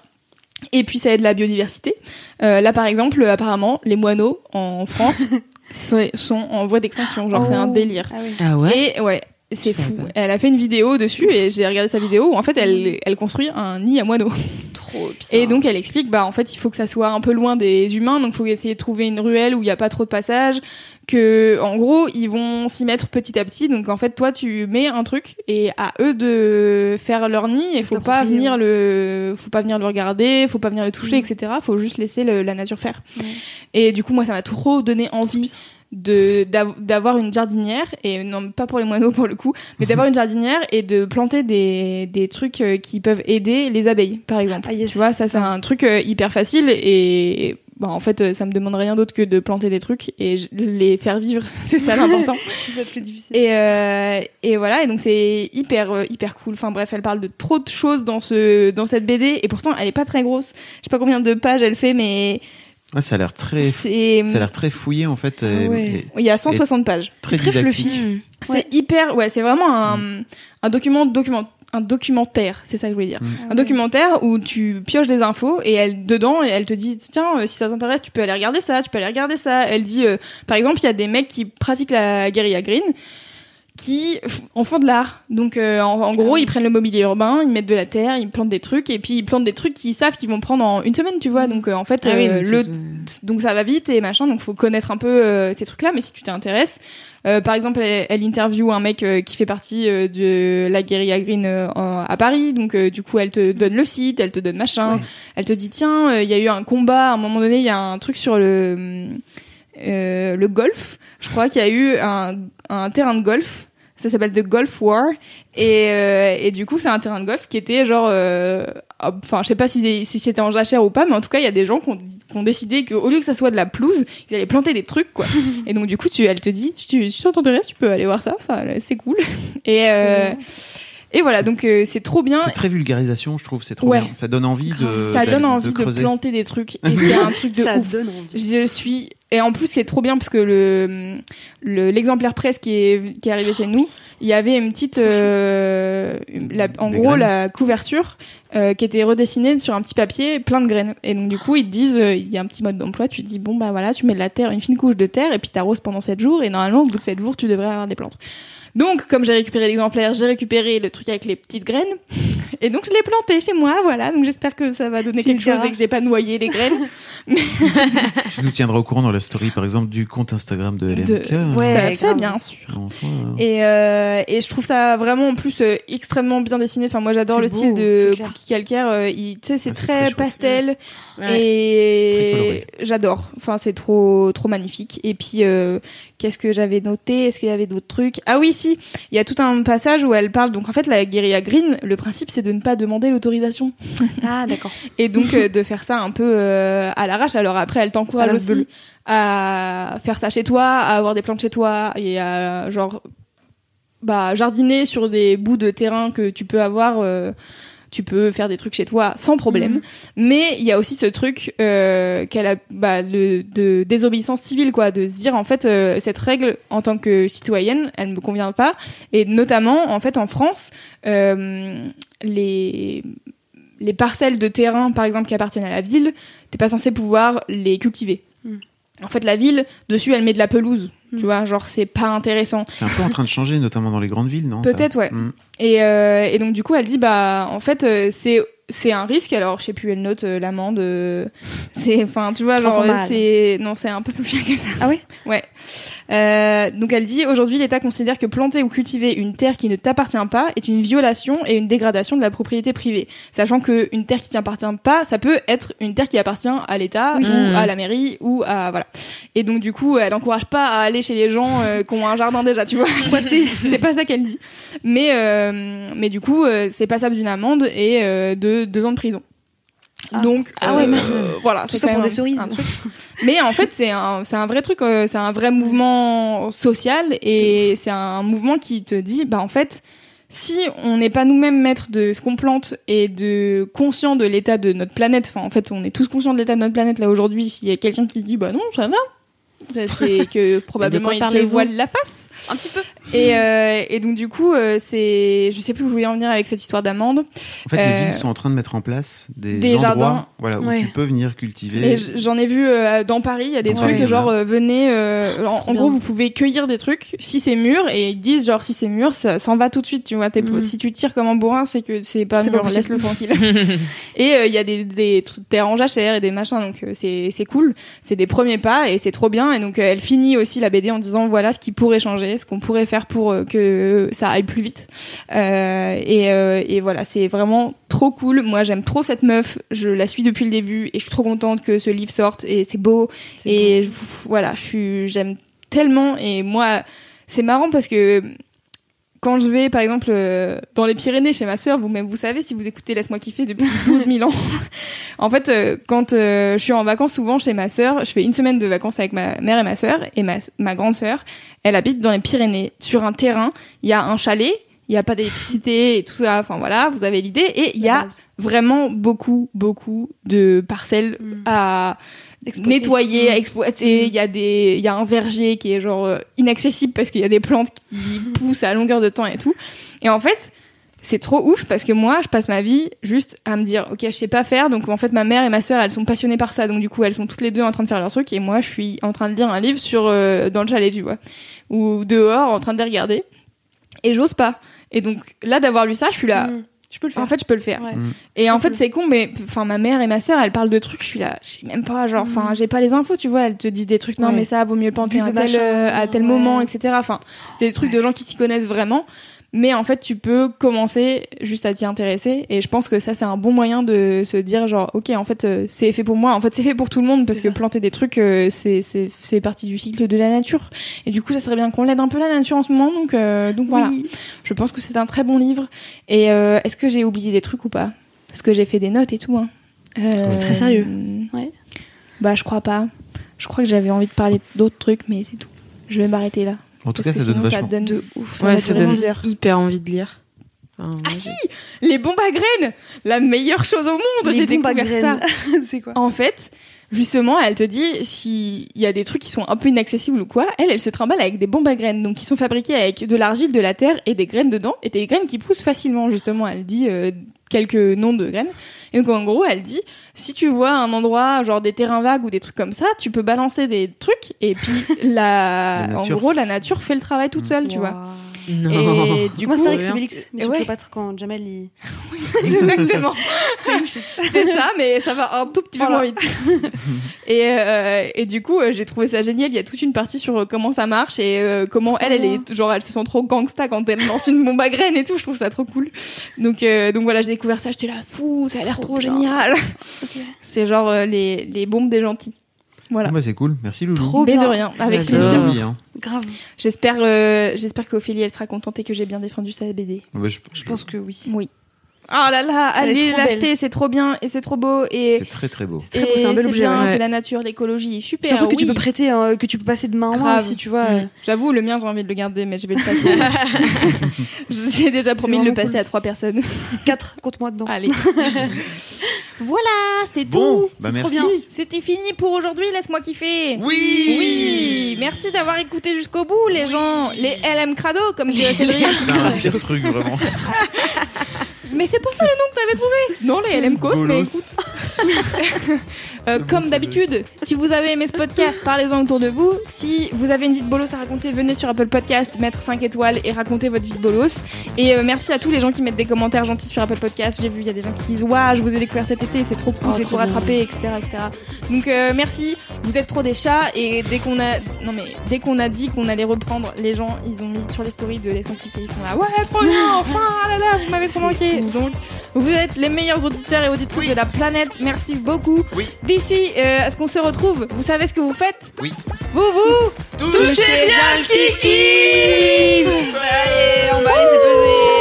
Et puis ça aide la biodiversité. Euh, là par exemple, apparemment, les moineaux en France *laughs* sont en voie d'extinction. Genre c'est un Oh. délire. Ah oui. Ah ouais? Et ouais, c'est fou. pas. Elle a fait une vidéo dessus et j'ai regardé sa vidéo où en fait elle, elle construit un nid à moineaux. *laughs* Trop Et donc elle explique bah en fait il faut que ça soit un peu loin des humains donc il faut essayer de trouver une ruelle où il n'y a pas trop de passage que en gros ils vont s'y mettre petit à petit. Donc en fait toi tu mets un truc et à eux de faire leur nid et faut pas venir le faut pas venir le regarder faut pas venir le toucher etc faut juste laisser le- la nature faire. Et du coup moi ça m'a trop donné envie de d'av- d'avoir une jardinière et non pas pour les moineaux pour le coup mais d'avoir une jardinière et de planter des, des trucs euh, qui peuvent aider les abeilles par exemple Ah, yes. tu vois ça c'est un truc euh, hyper facile et bah, en fait ça me demande rien d'autre que de planter des trucs et les faire vivre *laughs* c'est ça l'important *laughs* c'est plus difficile. et, euh, et voilà, et donc c'est hyper euh, hyper cool. Enfin bref, elle parle de trop de choses dans ce dans cette BD et pourtant elle est pas très grosse. Je sais pas combien de pages elle fait, mais Ouais, ça a l'air très, ça a l'air très fouillé en fait, et- ouais. et il y a 160 pages. très, Très fluffy. Hmm. C'est hyper ouais, c'est vraiment un un document document un documentaire, c'est ça que je voulais dire. Mm. Un documentaire où tu pioches des infos et elle dedans et elle te dit tiens euh, si ça t'intéresse tu peux aller regarder ça, tu peux aller regarder ça. Elle dit euh, par exemple il y a des mecs qui pratiquent la guérilla green qui en font de l'art. Donc euh, en, en gros, ils prennent le mobilier urbain, ils mettent de la terre, ils plantent des trucs et puis ils plantent des trucs qu'ils savent qu'ils vont prendre en une semaine, tu vois. Donc euh, en fait, Ah oui, euh, donc le donc ça va vite et machin donc faut connaître un peu euh, ces trucs là mais si tu t'intéresses euh, par exemple elle, elle interviewe un mec euh, qui fait partie euh, de la guérilla green euh, en- à Paris. Donc euh, du coup elle te donne le site elle te donne machin. Ouais. elle te dit tiens euh, il y a eu un combat à un moment donné il y a un truc sur le euh, le golf. Je crois qu'il y a eu un, un terrain de golf ça s'appelle The Golf War. Et, euh, et du coup c'est un terrain de golf qui était genre euh, enfin je sais pas si, si c'était en jachère ou pas mais en tout cas il y a des gens qui ont, qui ont décidé qu'au lieu que ça soit de la pelouse ils allaient planter des trucs quoi. *laughs* Et donc du coup tu elle te dit tu si ça t'intéresse tu peux aller voir ça ça c'est cool. Et euh, et voilà donc euh, c'est trop bien C'est très vulgarisation, je trouve. C'est trop Ouais. bien. Ça donne envie de. ça donne de envie de, planter des trucs *laughs* et c'est un truc de ça ouf donne envie. je suis et en plus c'est trop bien parce que le le- l'exemplaire presse qui est qui est arrivé chez nous il y avait une petite euh, la- en Des gros graines. la couverture euh, qui était redessinée sur un petit papier plein de graines et donc du coup ils te disent euh, il y a un petit mode d'emploi tu te dis bon bah voilà tu mets de la terre une fine couche de terre et puis t'arroses pendant 7 jours et normalement au bout de 7 jours tu devrais avoir des plantes donc comme j'ai récupéré l'exemplaire j'ai récupéré le truc avec les petites graines *laughs* et donc je l'ai planté chez moi voilà donc j'espère que ça va donner Tu quelque me chose et que j'ai pas noyé les graines *laughs* Tu nous tiendras au courant dans la story, par exemple, du compte Instagram de LMK. De- Ouais, ça fait bien sûr En soi, Et, euh, et je trouve ça vraiment en plus euh, extrêmement bien dessiné. Enfin, moi j'adore le beau, style de. Cookie Calcaire. euh, il- Tu sais, c'est Ah, très, pastel Ouais. Et j'adore. Enfin, c'est trop trop magnifique. Et puis euh, qu'est-ce que j'avais noté? Est-ce qu'il y avait d'autres trucs? Ah oui, si. Il y a tout un passage où elle parle. Donc en fait, la guérilla green, le principe c'est de ne pas demander l'autorisation *laughs* Ah d'accord. et donc euh, de faire ça un peu euh, à l'arrache. Alors après, elle t'encourage aussi à faire ça chez toi, à avoir des plantes chez toi et à genre bah jardiner sur des bouts de terrain que tu peux avoir. euh, tu peux faire des trucs chez toi sans problème, Mhm. mais il y a aussi ce truc euh, qu'elle a bah, le, de désobéissance civile quoi, de se dire en fait euh, cette règle en tant que citoyenne, elle me convient pas, et notamment en fait en France, euh, les les parcelles de terrain, par exemple, qui appartiennent à la ville, t'es pas censé pouvoir les cultiver. Mm. En fait, la ville, dessus, elle met de la pelouse. Tu vois, genre, c'est pas intéressant. C'est un peu en train de changer, notamment dans les grandes villes, non Peut-être, ouais. Mm. Et, euh, et donc, du coup, elle dit, bah, en fait, euh, c'est c'est un risque. Alors, je sais plus, elle note euh, l'amende. *laughs* c'est, enfin, tu vois, genre, 300 balles. c'est, non, c'est un peu plus cher que ça. Ah Ouais. Euh, donc elle dit aujourd'hui l'État considère que planter ou cultiver une terre qui ne t'appartient pas est une violation et une dégradation de la propriété privée, sachant que une terre qui t'appartient pas, ça peut être une terre qui appartient à l'État Oui. ou Mhm. à la mairie ou à voilà. Et donc du coup, elle encourage pas à aller chez les gens qui ont un jardin déjà, tu vois. *laughs* c'est pas ça qu'elle dit. Mais mais du coup, euh, c'est passable d'une amende et euh, de deux ans de prison. Ah. Donc Ah ouais, euh, mais- euh, voilà, Tout c'est ça pour des un- cerises. un truc. Mais en fait, c'est un, c'est un vrai truc, euh, c'est un vrai mouvement social et c'est un mouvement qui te dit, bah en fait, si on n'est pas nous-mêmes maîtres de ce qu'on plante et de conscient de l'état de notre planète, enfin en fait on est tous conscients de l'état de notre planète là aujourd'hui, s'il y a quelqu'un qui dit bah non ça va, *laughs* c'est que probablement il parlez-vous voile la face. Un petit peu. Et, euh, et donc du coup euh, c'est, je sais plus où je voulais en venir avec cette histoire d'amande. En fait, les Euh, villes sont en train de mettre en place des, des endroits jardins. voilà, où Ouais. tu peux venir cultiver. j'en ai vu euh, dans Paris, il y a des Dans trucs Paris, genre euh, venez, euh, en, gros vous pouvez cueillir des trucs si c'est mûr et ils disent genre si c'est mûr ça s'en va tout de suite, tu vois. Mhm. Si tu tires comme un bourrin c'est que c'est pas mûr, laisse-le tranquille. *laughs* et euh, il y a des, des terres en jachère et des machins donc euh, c'est c'est cool, c'est des premiers pas et c'est trop bien et donc euh, elle finit aussi la BD en disant voilà ce qui pourrait changer, ce qu'on pourrait faire pour euh, que ça aille plus vite. Euh, et, euh, et voilà, c'est vraiment trop cool. Moi, j'aime trop cette meuf. Je la suis depuis le début et je suis trop contente que ce livre sorte. Et c'est beau. Et voilà, je suis, j'aime tellement. Et moi, c'est marrant parce que quand je vais, par exemple, euh, dans les Pyrénées chez ma sœur, vous-même, vous savez, si vous écoutez Laisse-moi kiffer depuis *laughs* 12 000 ans. en fait, euh, quand euh, je suis en vacances souvent chez ma sœur, je fais une semaine de vacances avec ma mère et ma sœur. Et ma, ma grande sœur, elle habite dans les Pyrénées, sur un terrain. Il y a un chalet, il n'y a pas d'électricité et tout ça. Enfin voilà, vous avez l'idée. Et il y a vraiment beaucoup, beaucoup de parcelles Mm. à. Nettoyer, Mm. exploiter. Il y a des, il y a un verger qui est genre euh, inaccessible parce qu'il y a des plantes qui poussent à longueur de temps et tout. Et en fait, c'est trop ouf parce que moi, je passe ma vie juste à me dire, ok, je sais pas faire. Donc en fait, ma mère et ma sœur, elles sont passionnées par ça. Donc du coup, elles sont toutes les deux en train de faire leur truc et moi, je suis en train de lire un livre sur euh, dans le chalet, tu vois, ou dehors en train de les regarder. Et j'ose pas. Et donc là, d'avoir lu ça, je suis là. Mm. Je peux le faire. En fait, je peux le faire. Ouais. Et en fait, cool. c'est con, mais enfin, ma mère et ma sœur, elles parlent de trucs. Je suis là, je sais même pas, genre, enfin, j'ai pas les infos, tu vois. Elles te disent des trucs. Non, Ouais. mais ça vaut mieux le planter Vu à tel, machin, euh, à tel ouais. moment, etc. Enfin, c'est des trucs de gens qui s'y connaissent vraiment. Mais en fait, tu peux commencer juste à t'y intéresser. Et je pense que ça, c'est un bon moyen de se dire, genre, ok, en fait, euh, c'est fait pour moi. En fait, c'est fait pour tout le monde parce que ça. planter des trucs, euh, c'est c'est c'est partie du cycle de la nature. Et du coup, ça serait bien qu'on l'aide un peu la nature en ce moment. Donc, euh, donc voilà. Oui. Je pense que c'est un très bon livre. Et euh, est-ce que j'ai oublié des trucs ou pas? Parce que j'ai fait des notes et tout. Hein. Euh, très sérieux. Ouais. Bah, je crois pas. Je crois que j'avais envie de parler d'autres trucs, mais c'est tout. Je vais m'arrêter là. En tout Parce cas, ça donne vachement. donne de ouf. Ouais, ça donne hyper envie de lire. Enfin, Ah si Les bombes à graines La meilleure chose au monde J'ai bombes à découvert ça. graines. *laughs* c'est quoi En fait, justement, elle te dit s'il y a des trucs qui sont un peu inaccessibles ou quoi, elle, elle se trimballe avec des bombes à graines, donc qui sont fabriquées avec de l'argile, de la terre et des graines dedans, et des graines qui poussent facilement, justement. Elle dit euh, quelques noms de graines. Et donc, en gros, elle dit si tu vois un endroit, genre des terrains vagues ou des trucs comme ça, tu peux balancer des trucs, et puis *laughs* la, La en gros, la nature fait le travail toute seule, tu vois. Non. Et *laughs* du Moi, coup, c'est c'est Obélix, mais ouais. Cléopâtre quand Jamel il. *laughs* Exactement. *laughs* c'est ça, mais ça va un tout petit peu moins vite. et, euh, et du coup, euh, j'ai trouvé ça génial. Il y a toute une partie sur euh, comment ça marche et euh, comment elle, elle est, genre, elle se sent trop gangsta quand elle lance une bombe à graines et tout. Je trouve ça trop cool. Donc, euh, donc voilà, j'ai découvert ça. J'étais là, fou, ça a l'air Trop trop, génial. Ok. C'est genre euh, les, les bombes des gentils. Voilà. Ah bah, c'est cool. Merci Loulou. Trop Mais bien. de rien, avec plaisir. Hein. Grave. J'espère, euh, j'espère qu'Ophélie, elle sera contente et que j'ai bien défendu sa BD. Ah bah, je, Je pense que oui. Oui. Oh là là, Elle allez l'acheter, c'est trop bien et c'est trop beau et C'est très très beau. très beau, c'est un bel objet, ouais. c'est la nature, l'écologie, super. C'est un truc que tu peux prêter, hein, que tu peux passer de main en main aussi, tu vois. Mm. J'avoue, le mien, j'ai envie de le garder, mais je vais le passer. *laughs* *laughs* j'ai déjà promis de le passer cool. à trois personnes. 4, compte-moi dedans. Allez. *laughs* voilà, c'est Bon, tout. bah merci. C'était fini pour aujourd'hui, laisse-moi kiffer. Oui Oui, merci d'avoir écouté jusqu'au bout, les gens. Les LM Crado, comme dirait Cédric. C'est un pire truc, vraiment. *laughs* Mais c'est pas ça le nom que t'avais trouvé Non, les LM Cos, mais écoute. *laughs* Euh, comme d'habitude, si vous avez aimé ce podcast, parlez-en autour de vous. Si vous avez une vie de bolos à raconter, venez sur Apple Podcast, mettre 5 étoiles et raconter votre vie de bolos. Et euh, merci à tous les gens qui mettent des commentaires gentils sur Apple Podcast. J'ai vu, il y a des gens qui disent Waouh, je vous ai découvert cet été, c'est trop cool, Oh, j'ai tout rattrapé, etc., etc. Donc euh, merci, vous êtes trop des chats. Et dès qu'on a, non mais dès qu'on a dit qu'on allait reprendre, les gens ils ont mis sur les stories de Laisse-moi kiffer, ils sont là Ouais, trop bien, *laughs* enfin, ah là là, vous m'avez trop manqué. Donc vous êtes les meilleurs auditeurs et auditrices de la planète. Merci beaucoup. Oui. D'ici euh, à ce qu'on se retrouve, vous savez ce que vous faites Oui. Vous, vous, touchez bien le kiki Allez, on va aller se poser.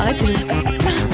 Arrête les